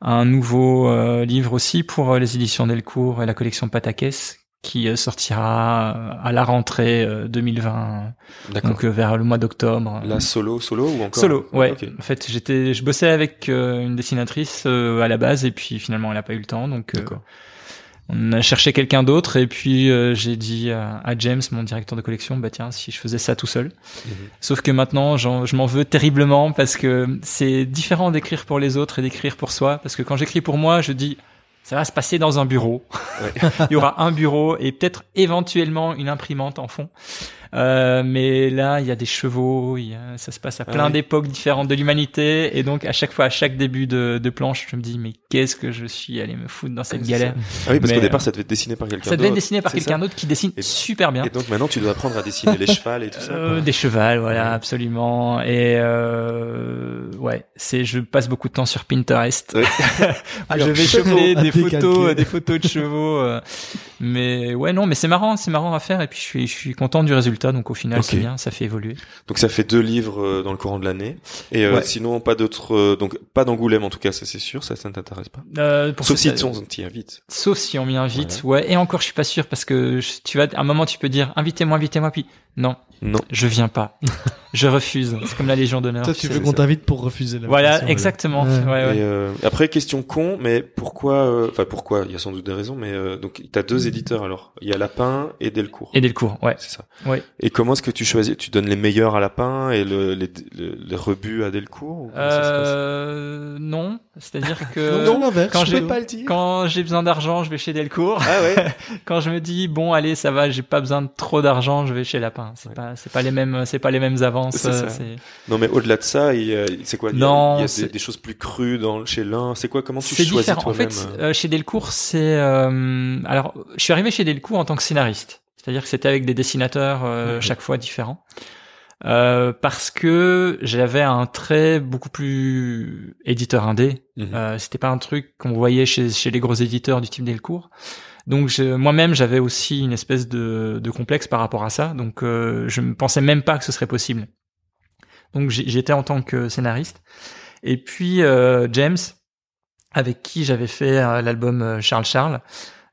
un nouveau euh, livre aussi pour euh, les éditions Delcourt et la collection Patakès qui euh, sortira à la rentrée euh, 2020, D'accord. donc vers le mois d'octobre. La solo, solo ou encore? Solo, ouais. En fait, j'étais, je bossais avec une dessinatrice à la base et puis finalement elle a pas eu le temps, donc euh. On a cherché quelqu'un d'autre et puis euh, j'ai dit à, à James, mon directeur de collection, bah tiens, si je faisais ça tout seul. Mhm. Sauf que maintenant, je m'en veux terriblement parce que c'est différent d'écrire pour les autres et d'écrire pour soi. Parce que quand j'écris pour moi, je dis ça va se passer dans un bureau. Ouais. <laughs> Il y aura un bureau et peut-être éventuellement une imprimante en fond. Euh, mais là, il y a des chevaux, il y a- ça se passe à plein d'époques différentes de l'humanité. Et donc, à chaque fois, à chaque début de, de planche, je me dis, mais qu'est-ce que je suis allé me foutre dans cette galère Ah oui, parce qu'au départ, ça devait être dessiné par quelqu'un Ça devait être d'autre. dessiné par quelqu'un d'autre qui dessine Et- super bien. Et donc maintenant, tu dois apprendre à dessiner les chevals et tout ça. Euh, des chevals, voilà, Ouais. absolument. Et euh, ouais, c'est, je passe beaucoup de temps sur Pinterest. Ouais. <laughs> je vais choper des décalquer. photos, des photos de chevaux. euh, mais ouais, non, mais c'est marrant, c'est marrant à faire. Et puis je suis, je suis content du résultat. Donc au final, c'est bien, ça fait évoluer. Donc ça fait deux livres euh, dans le courant de l'année. Et euh, Ouais. sinon, pas d'autres. euh, donc pas d'Angoulême en tout cas, ça c'est sûr. Ça, ça ne t'intéresse pas. Euh, pour Sauf si on t'y invite. Sauf si on m'y invite, ouais. Et encore, je suis pas sûr parce que je- tu vas, à un moment, tu peux dire, invitez-moi, invitez-moi, puis non, Non. je viens pas, je refuse. C'est comme la Légion d'honneur. Toi, tu veux qu'on t'invite pour refuser la Voilà, exactement. Ouais. Ouais, ouais. Et euh, après, question con, mais pourquoi euh, Enfin, pourquoi Il y a sans doute des raisons, mais euh, donc t'as deux éditeurs alors. Il y a Lapin et Delcourt. Et Delcourt, ouais. C'est ça. Ouais. Et comment est-ce que tu choisis Tu donnes les meilleurs à Lapin et le, les, le- les rebuts à Delcourt ou comment ça se passe Euh, non, c'est-à-dire <laughs> que Non, l'inverse. quand j'ai pas le dire. quand j'ai besoin d'argent, je vais chez Delcourt. Ah ouais. <laughs> quand je me dis bon allez ça va, j'ai pas besoin de trop d'argent, je vais chez Lapin. C'est pas, c'est pas les mêmes, c'est pas les mêmes avances. C'est ça. euh, Non, mais au-delà de ça, il y a- c'est quoi? Il y a, Non, il y a des, des choses plus crues dans, chez l'un. C'est quoi? Comment tu choisis différent. En toi-même fait, euh? euh, chez Delcourt, c'est euh, alors je suis arrivé chez Delcourt en tant que scénariste, c'est-à-dire que c'était avec des dessinateurs euh, chaque fois différents, euh, parce que j'avais un trait beaucoup plus éditeur indé. Mhm. Euh, c'était pas un truc qu'on voyait chez chez les gros éditeurs du type Delcourt. Donc je- moi-même j'avais aussi une espèce de, de complexe par rapport à ça. Donc euh, je ne pensais même pas que ce serait possible. Donc j'étais en tant que scénariste. Et puis euh, James, avec qui j'avais fait euh, l'album Charles Charles,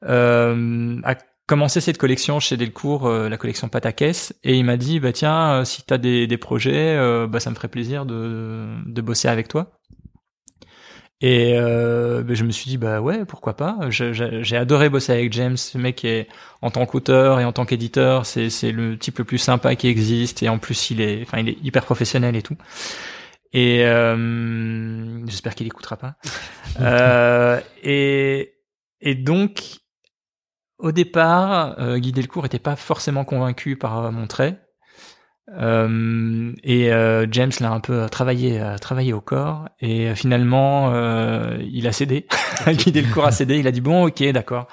euh, a commencé cette collection chez Delcourt, euh, la collection Patakès, et il m'a dit bah tiens euh, si t'as des, des projets, euh, bah ça me ferait plaisir de, de bosser avec toi. Et euh, bah, je me suis dit bah ouais pourquoi pas. J'ai adoré bosser avec James, ce mec est en tant qu'auteur et en tant qu'éditeur, c'est c'est le type le plus sympa qui existe et en plus il est enfin il est hyper professionnel et tout. Et euh, j'espère qu'il écoutera pas. <laughs> euh, et et donc au départ, euh, Guy Delcourt était pas forcément convaincu par euh, mon trait. Euh, et euh, James l'a un peu travaillé, travaillé au corps. Et finalement, euh, il a cédé. <laughs> Guy Delcourt a cédé. Il a dit bon, ok, d'accord.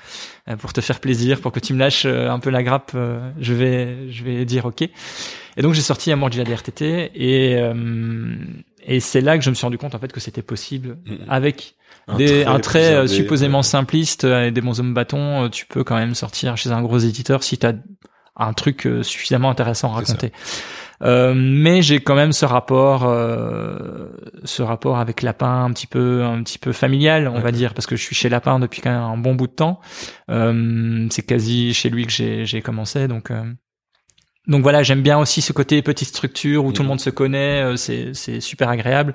Pour te faire plaisir, pour que tu me lâches un peu la grappe, je vais, je vais dire ok. Et donc j'ai sorti Amour de la DRTT et euh, et c'est là que je me suis rendu compte en fait que c'était possible Mhm. avec des, un trait euh, supposément ouais. simpliste euh, et des bons hommes bâtons, euh, tu peux quand même sortir chez un gros éditeur si t'as un truc suffisamment intéressant à raconter. Euh, mais j'ai quand même ce rapport, euh, ce rapport avec Lapin un petit peu, un petit peu familial, on Ouais. va dire, parce que je suis chez Lapin depuis quand même un bon bout de temps. Euh, c'est quasi chez lui que j'ai, j'ai commencé, donc. Donc voilà, j'aime bien aussi ce côté petite structure où tout le Mhm. monde se connaît, euh, c'est c'est super agréable.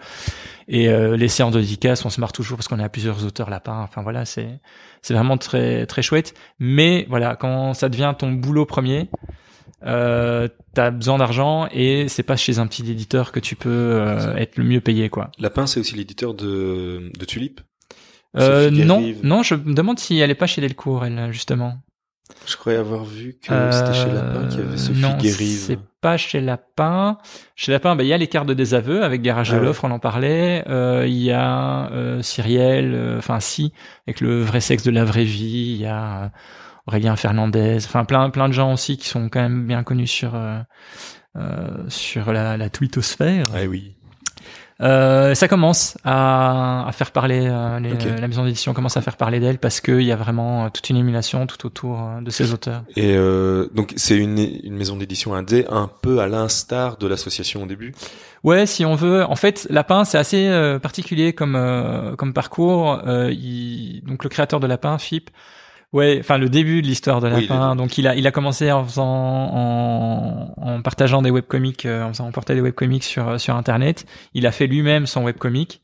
Et euh, les séances de dédicaces, on se marre toujours parce qu'on a plusieurs auteurs lapins. Enfin voilà, c'est c'est vraiment très très chouette. Mais voilà, quand ça devient ton boulot premier, euh, t'as besoin d'argent et c'est pas chez un petit éditeur que tu peux euh, Ça. être le mieux payé quoi. Lapin, c'est aussi l'éditeur de, de Tulip. Euh, non, non, je me demande si elle est pas chez Delcourt, elle justement. Je croyais avoir vu que c'était chez Lapin qu'il y avait Euh, Sophie non, Guérive. c'est pas chez Lapin. Chez Lapin, bah, il y a les cartes de désaveu avec Garage Ah de ouais. l'offre, on en parlait. Euh, Il y a euh, Cyriel, euh, enfin si, avec le vrai sexe de la vraie vie. Il y a euh, Aurélien Fernandez, enfin plein plein de gens aussi qui sont quand même bien connus sur euh, euh, sur la, la twittosphère. Ah oui. Euh, ça commence à, à faire parler, euh, les- Ok. la maison d'édition commence à faire parler d'elle parce qu'il y a vraiment euh, toute une émulation tout autour euh, de ces auteurs. Et euh, donc c'est une, une maison d'édition indé un peu à l'instar de l'association au début? Ouais, si on veut. En fait, Lapin, c'est assez euh, particulier comme euh, comme parcours. Euh, il- donc le créateur de Lapin, Philippe. Ouais, enfin le début de l'histoire de Lapin. donc il a il a commencé en faisant en, en partageant des webcomics, euh, en faisant porter des webcomics sur sur internet. Il a fait lui-même son webcomic.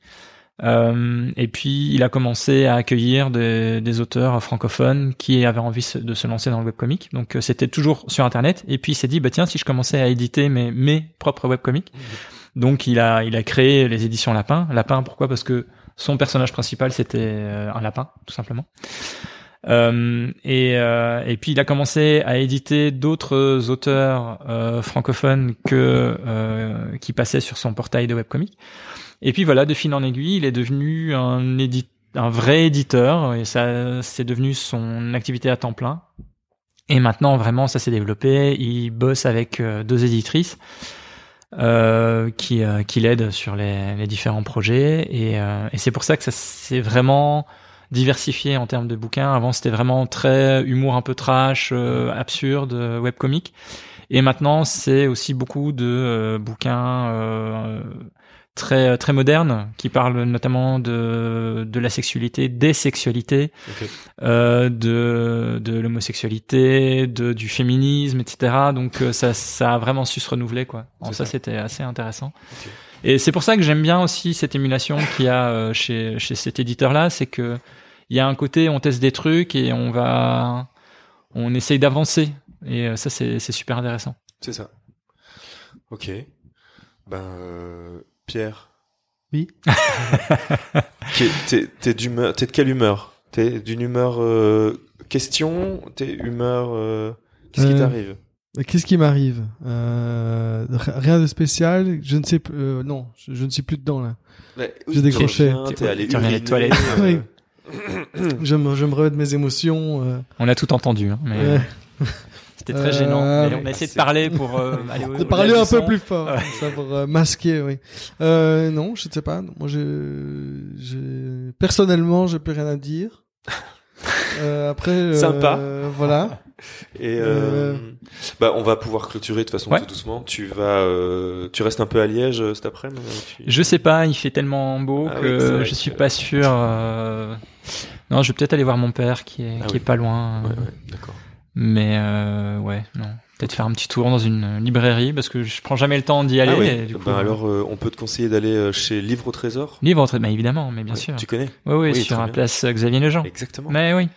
Euh, et puis il a commencé à accueillir des, des auteurs francophones qui avaient envie de se lancer dans le webcomic. Donc euh, c'était toujours sur internet. Et puis il s'est dit bah tiens si je commençais à éditer mes mes propres webcomics. Donc il a il a créé les éditions Lapin. Lapin pourquoi? Parce que son personnage principal c'était euh, un lapin tout simplement. Euh, et, euh, et puis il a commencé à éditer d'autres auteurs euh, francophones que euh, qui passaient sur son portail de webcomic. Et puis voilà, de fil en aiguille, il est devenu un édi un vrai éditeur et ça c'est devenu son activité à temps plein. Et maintenant vraiment ça s'est développé. Il bosse avec euh, deux éditrices euh, qui euh, qui l'aident sur les, les différents projets et, euh, et c'est pour ça que ça s'est vraiment diversifié en termes de bouquins. Avant, c'était vraiment très humour un peu trash, euh, absurde, euh, webcomic. Et maintenant, c'est aussi beaucoup de euh, bouquins euh, très très modernes qui parlent notamment de de la sexualité, des sexualités, euh, de de l'homosexualité, de du féminisme, etc. Donc euh, ça ça a vraiment su se renouveler quoi. Alors, ça, ça. c'était assez intéressant. Et c'est pour ça que j'aime bien aussi cette émulation qu'il y a euh, chez chez cet éditeur là, c'est que il y a un côté on teste des trucs et on va on essaye d'avancer et euh, ça c'est c'est super intéressant. C'est ça. Ok. Ben euh, Pierre. Oui. <laughs> T'es t'es d'humeur. T'es de quelle humeur? T'es d'une humeur euh, question? T'es humeur. euh, Qu'est-ce qui t'arrive? Qu'est-ce qui m'arrive? Euh, Rien de spécial. Je ne sais plus. euh, non, je, je ne suis plus dedans là. J'ai décroché. T'es allé uriner, toilettes. <laughs> euh, je me, je me remets de mes émotions. euh. On a tout entendu, hein, mais Ouais. c'était très Euh, gênant. Mais on a essayé de parler pour euh, <laughs> aller au- de au- parler un peu plus fort, Ouais. ça pour euh, masquer, oui. Euh, non, je ne sais pas. Moi, je, personnellement, j'ai plus rien à dire. <laughs> Euh, après, euh, Sympa. voilà. Et euh, Euh. bah, on va pouvoir clôturer de toute façon Ouais. tout doucement. Tu vas, euh, tu restes un peu à Liège euh, cet après-midi. tu- Je sais pas, il fait tellement beau Ah que oui, je suis que- pas sûr. Non, je vais peut-être aller voir mon père qui est Ah qui oui. est pas loin. Ouais, euh, ouais, d'accord. Mais euh, ouais, non. Peut-être faire un petit tour dans une librairie parce que je prends jamais le temps d'y aller. ah oui. et du coup, Ben euh, alors, euh, on peut te conseiller d'aller euh, chez Livre au Trésor? Livre, très- bah, évidemment, mais bien Ouais, sûr. Tu connais? Oui, oui, Oui, sur la place Xavier Lejean. Exactement. Mais oui.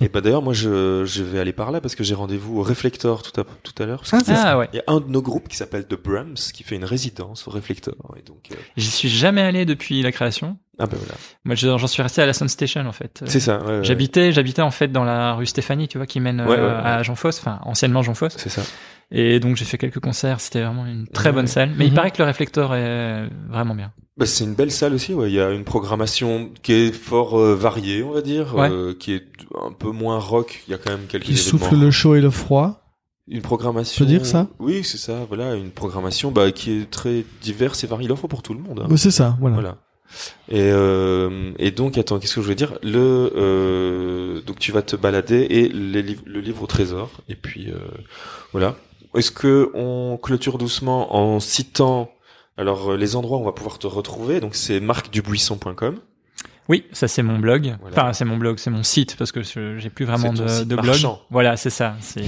Et bah d'ailleurs, moi, je, je vais aller par là parce que j'ai rendez-vous au Reflector tout à, tout à l'heure. Ah, c'est Ah ouais. Il y a un de nos groupes qui s'appelle The Brahms qui fait une résidence au Reflector. Et donc, euh, J'y suis jamais allé depuis la création. Ah ben voilà. Moi, je- j'en suis resté à la Sound Station en fait. C'est ça. ouais, ouais. J'habitais, j'habitais en fait dans la rue Stéphanie, tu vois, qui mène euh, Ouais, ouais, ouais. à Jean Fosse, enfin anciennement Jean Fosse. C'est ça. Et donc j'ai fait quelques concerts. C'était vraiment une très Ouais. bonne salle. Mais il Mhm. paraît que le réflecteur est vraiment bien. Bah, c'est une belle salle aussi. Ouais. Il y a une programmation qui est fort euh, variée, on va dire, Ouais. euh, qui est un peu moins rock. Il y a quand même quelques Qui événements. souffle le chaud et le froid. Une programmation. Faut dire ça? Oui, c'est ça. Voilà, une programmation bah, qui est très diverse et variée. Il en faut pour tout le monde. hein. Oui, c'est ça, voilà. Voilà. Et, euh, et donc, attends, qu'est-ce que je voulais dire? Le, euh, donc tu vas te balader et le livre au trésor. Et puis euh, voilà. Est-ce que on clôture doucement en citant alors les endroits où on va pouvoir te retrouver? Donc c'est marcdubuisson.com. Oui, ça c'est mon blog. Voilà. Enfin, c'est mon blog, c'est mon site parce que je- j'ai plus vraiment de, site de blog. marchand. Voilà, c'est ça. C'est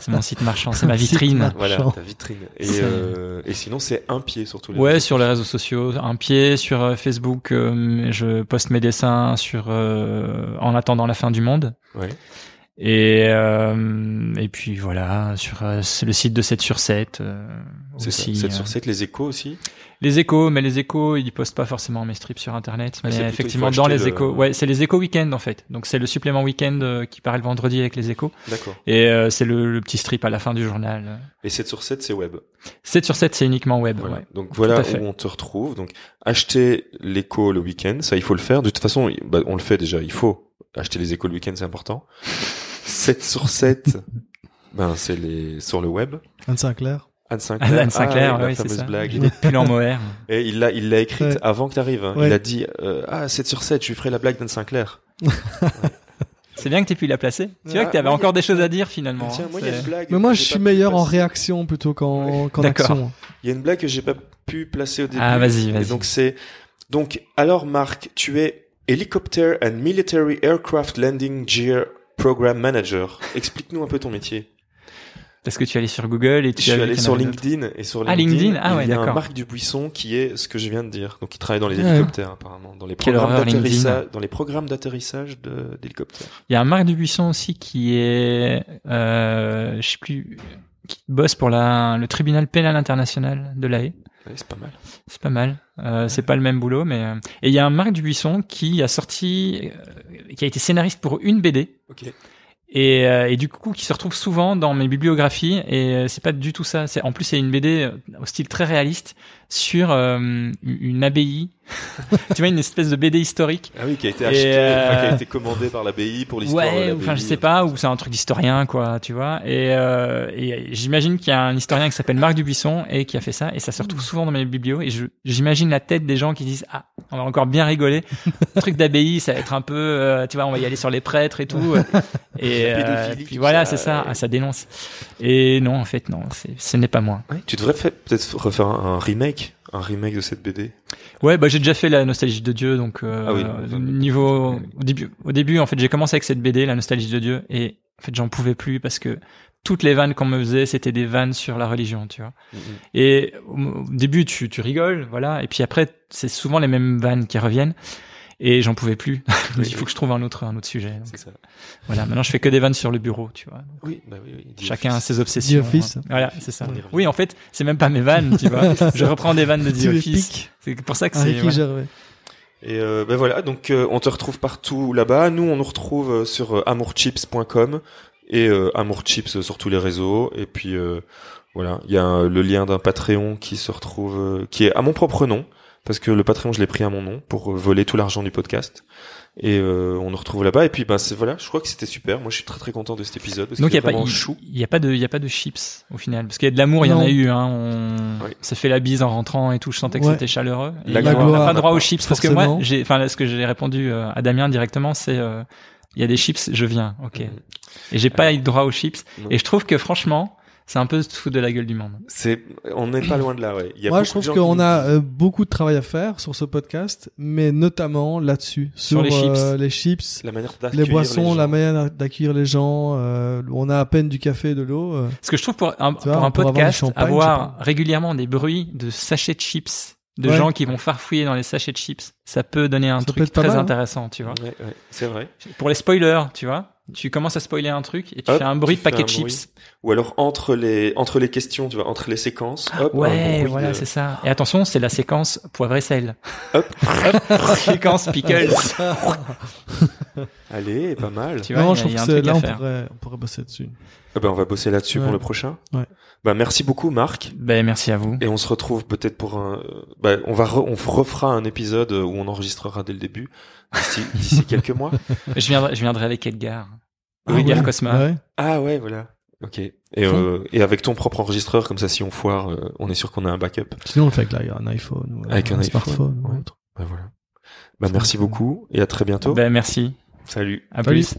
c'est <laughs> mon site marchand, c'est ma vitrine. Voilà, ta vitrine. Et, euh, et sinon c'est un pied sur tous les. Ouais, sur les réseaux sociaux, un pied sur euh, Facebook. euh, je poste mes dessins sur euh, en attendant la fin du monde. Ouais. Et euh, et puis voilà sur euh, le site de 7 sur 7 euh, C'est ça. aussi. 7 euh, sur 7, les échos aussi. Les échos, mais les échos, ils postent pas forcément mes strips sur internet. Ah, mais effectivement, dans les le- échos, ouais, c'est les échos week-end en fait. Donc c'est le supplément week-end euh, qui paraît le vendredi avec les échos. D'accord. Et euh, c'est le, le petit strip à la fin du journal. Et 7 sur 7, c'est web. 7 sur 7, c'est uniquement web. Voilà. Ouais. Donc voilà où on te retrouve. Donc acheter l'écho le week-end, ça il faut le faire. De toute façon, bah, on le fait déjà. Il faut acheter les échos le week-end, c'est important. <laughs> 7 sur 7, ben c'est les sur le web. Anne Sinclair. Anne Sinclair, Anne Sinclair, ah, oui, oui, la c'est fameuse ça. blague. Des pulls en mohair. <laughs> Et il l'a, il l'a écrite Ouais. avant que t'arrives. hein. Ouais. Il a dit euh, ah 7 sur 7, je lui ferai la blague d'Anne Sinclair. <laughs> C'est bien que tu pu la placer. Tu vois que tu avais encore il a- des choses à dire finalement. Tiens, hein. moi il y a C'est- une blague. Mais moi, je suis meilleur en réaction plutôt qu'en qu'en D'accord. action. Il y a une blague que j'ai pas pu placer au début. Ah, vas-y, Et vas-y. donc c'est donc alors Marc, tu es Helicopter and Military Aircraft Landing Gear Program Manager. Explique-nous un peu ton métier. Parce que tu es allé sur Google et tu Je suis allé sur. LinkedIn et sur Ah, LinkedIn, LinkedIn, ah ouais, il y a un. Marc Dubuisson qui est ce que je viens de dire. Donc il travaille dans les Ouais. hélicoptères apparemment, dans les Quelle programmes d'atterrissage, dans les programmes d'atterrissage d'hélicoptères. Il y a un Marc Dubuisson aussi qui est, euh, je sais plus, qui bosse pour la, le tribunal pénal international de La Haye. Ouais, c'est pas mal. C'est pas mal. Euh, c'est pas le même boulot, mais euh, et il y a un Marc Dubuisson qui a sorti, euh, qui a été scénariste pour une BD Ok. Et, euh, et du coup qui se retrouve souvent dans mes bibliographies et euh, c'est pas du tout ça. C'est en plus c'est une BD euh, au style très réaliste sur euh, une abbaye. <laughs> tu vois une espèce de BD historique. Ah oui, qui a été Et, acheté, euh, enfin, qui a été commandé par l'abbaye pour l'histoire. Ouais, enfin je sais pas, ou c'est un truc d'historien quoi, tu vois. Et, euh, et j'imagine qu'il y a un historien qui s'appelle Marc Dubuisson et qui a fait ça, et ça se retrouve souvent dans mes biblios. Et je- j'imagine la tête des gens qui disent ah, on va encore bien rigoler. Le <laughs> truc d'abbaye, ça va être un peu, euh, tu vois, on va y aller sur les prêtres et tout. <laughs> et euh, pédophilie, puis voilà, c'est ça, ouais. ah, ça dénonce. Et non, en fait non, ce n'est pas moi. Ouais, Tu devrais peut-être refaire un, un remake, un remake de cette BD. Ouais, bah j'ai déjà fait la nostalgie de Dieu, donc euh, Ah oui. niveau au début, au début en fait j'ai commencé avec cette BD, la nostalgie de Dieu, et en fait j'en pouvais plus parce que toutes les vannes qu'on me faisait c'était des vannes sur la religion, tu vois. Et au, au début tu tu rigoles, voilà, et puis après c'est souvent les mêmes vannes qui reviennent. Et j'en pouvais plus. <laughs> Il faut que je trouve un autre, un autre sujet. Donc, C'est ça. voilà. Maintenant, je fais que des vannes sur le bureau, tu vois. Oui, bah oui, oui. The Chacun a Office. ses obsessions. The Office. hein. Voilà, c'est ça. Oui, en fait, c'est même pas mes vannes, tu vois. <laughs> Je reprends des vannes de The Office. C'est pour ça que Avec c'est. Gervais. Et euh, ben voilà, donc euh, on te retrouve partout là-bas. Nous, on nous retrouve euh, sur euh, amourchips.com et euh, Amour Chips sur tous les réseaux. Et puis euh, voilà, il y a un- le lien d'un Patreon qui se retrouve, euh, qui est à mon propre nom, parce que le Patreon je l'ai pris à mon nom pour euh, voler tout l'argent du podcast. Et euh, on nous retrouve là-bas. Et puis ben c'est voilà, je crois que c'était super. Moi je suis très très content de cet épisode parce Donc il y a pas, il, chou. il y a pas de, il y a pas de chips au final, parce qu'il y a de l'amour, il y en a eu. Hein, on Oui. s'est fait la bise en rentrant et tout. Je sentais que Ouais. c'était chaleureux. Et La on n'a pas droit aux chips parce que moi, j'ai, enfin là, ce que j'ai répondu euh, à Damien directement, c'est euh, il y a des chips, je viens. Ok. Mhm. Et j'ai pas eu droit aux chips. Non. Et je trouve que franchement, c'est un peu se foutre de la gueule du monde. C'est, on n'est pas loin de là, ouais. Il y a Moi, je trouve qu'on qui a euh, beaucoup de travail à faire sur ce podcast, mais notamment là-dessus, sur, les chips. euh, les chips, la manière les boissons, gens. la manière d'accueillir les gens. euh, on a à peine du café et de l'eau. euh. Parce que je trouve pour un, vois, pour un pour avoir du podcast, avoir, régulièrement des bruits de sachets de chips, de Ouais. gens qui vont farfouiller dans les sachets de chips, ça peut donner un Ça truc très mal, hein. intéressant, tu vois. Ouais, ouais, c'est vrai. Pour les spoilers, tu vois, tu commences à spoiler un truc et tu Hop, fais un bruit de paquet de chips. Ou alors entre les entre les questions, tu vois, entre les séquences. Hop, un Ouais, voilà, de- c'est ça. Et attention, c'est la séquence poivre et sel. Hop. Hop, <laughs> séquence pickles. Allez, pas mal. Tu vois, non, je a- trouve il y a un que là, à on faire. pourrait, on pourrait bosser dessus. Ah ben, on va bosser là-dessus Ouais. pour le prochain. Ouais. Bah, merci beaucoup, Marc. Ben, merci à vous. Et on se retrouve peut-être pour un. Bah, on va re- on refera un épisode où on enregistrera dès le début d'ici d'ici <laughs> quelques mois. Je viendrai, je viendrai avec Edgar. Ah ouais. Cosma. Ouais. Ah ouais, voilà. Ok. Et euh, et avec ton propre enregistreur, comme ça, si on foire, euh, on est sûr qu'on a un backup. Sinon, on le fait avec là, un iPhone ou Avec un iPhone, smartphone ou autre. Bah voilà. Bah merci beaucoup et à très bientôt. Ben, merci. Salut. À Salut. plus.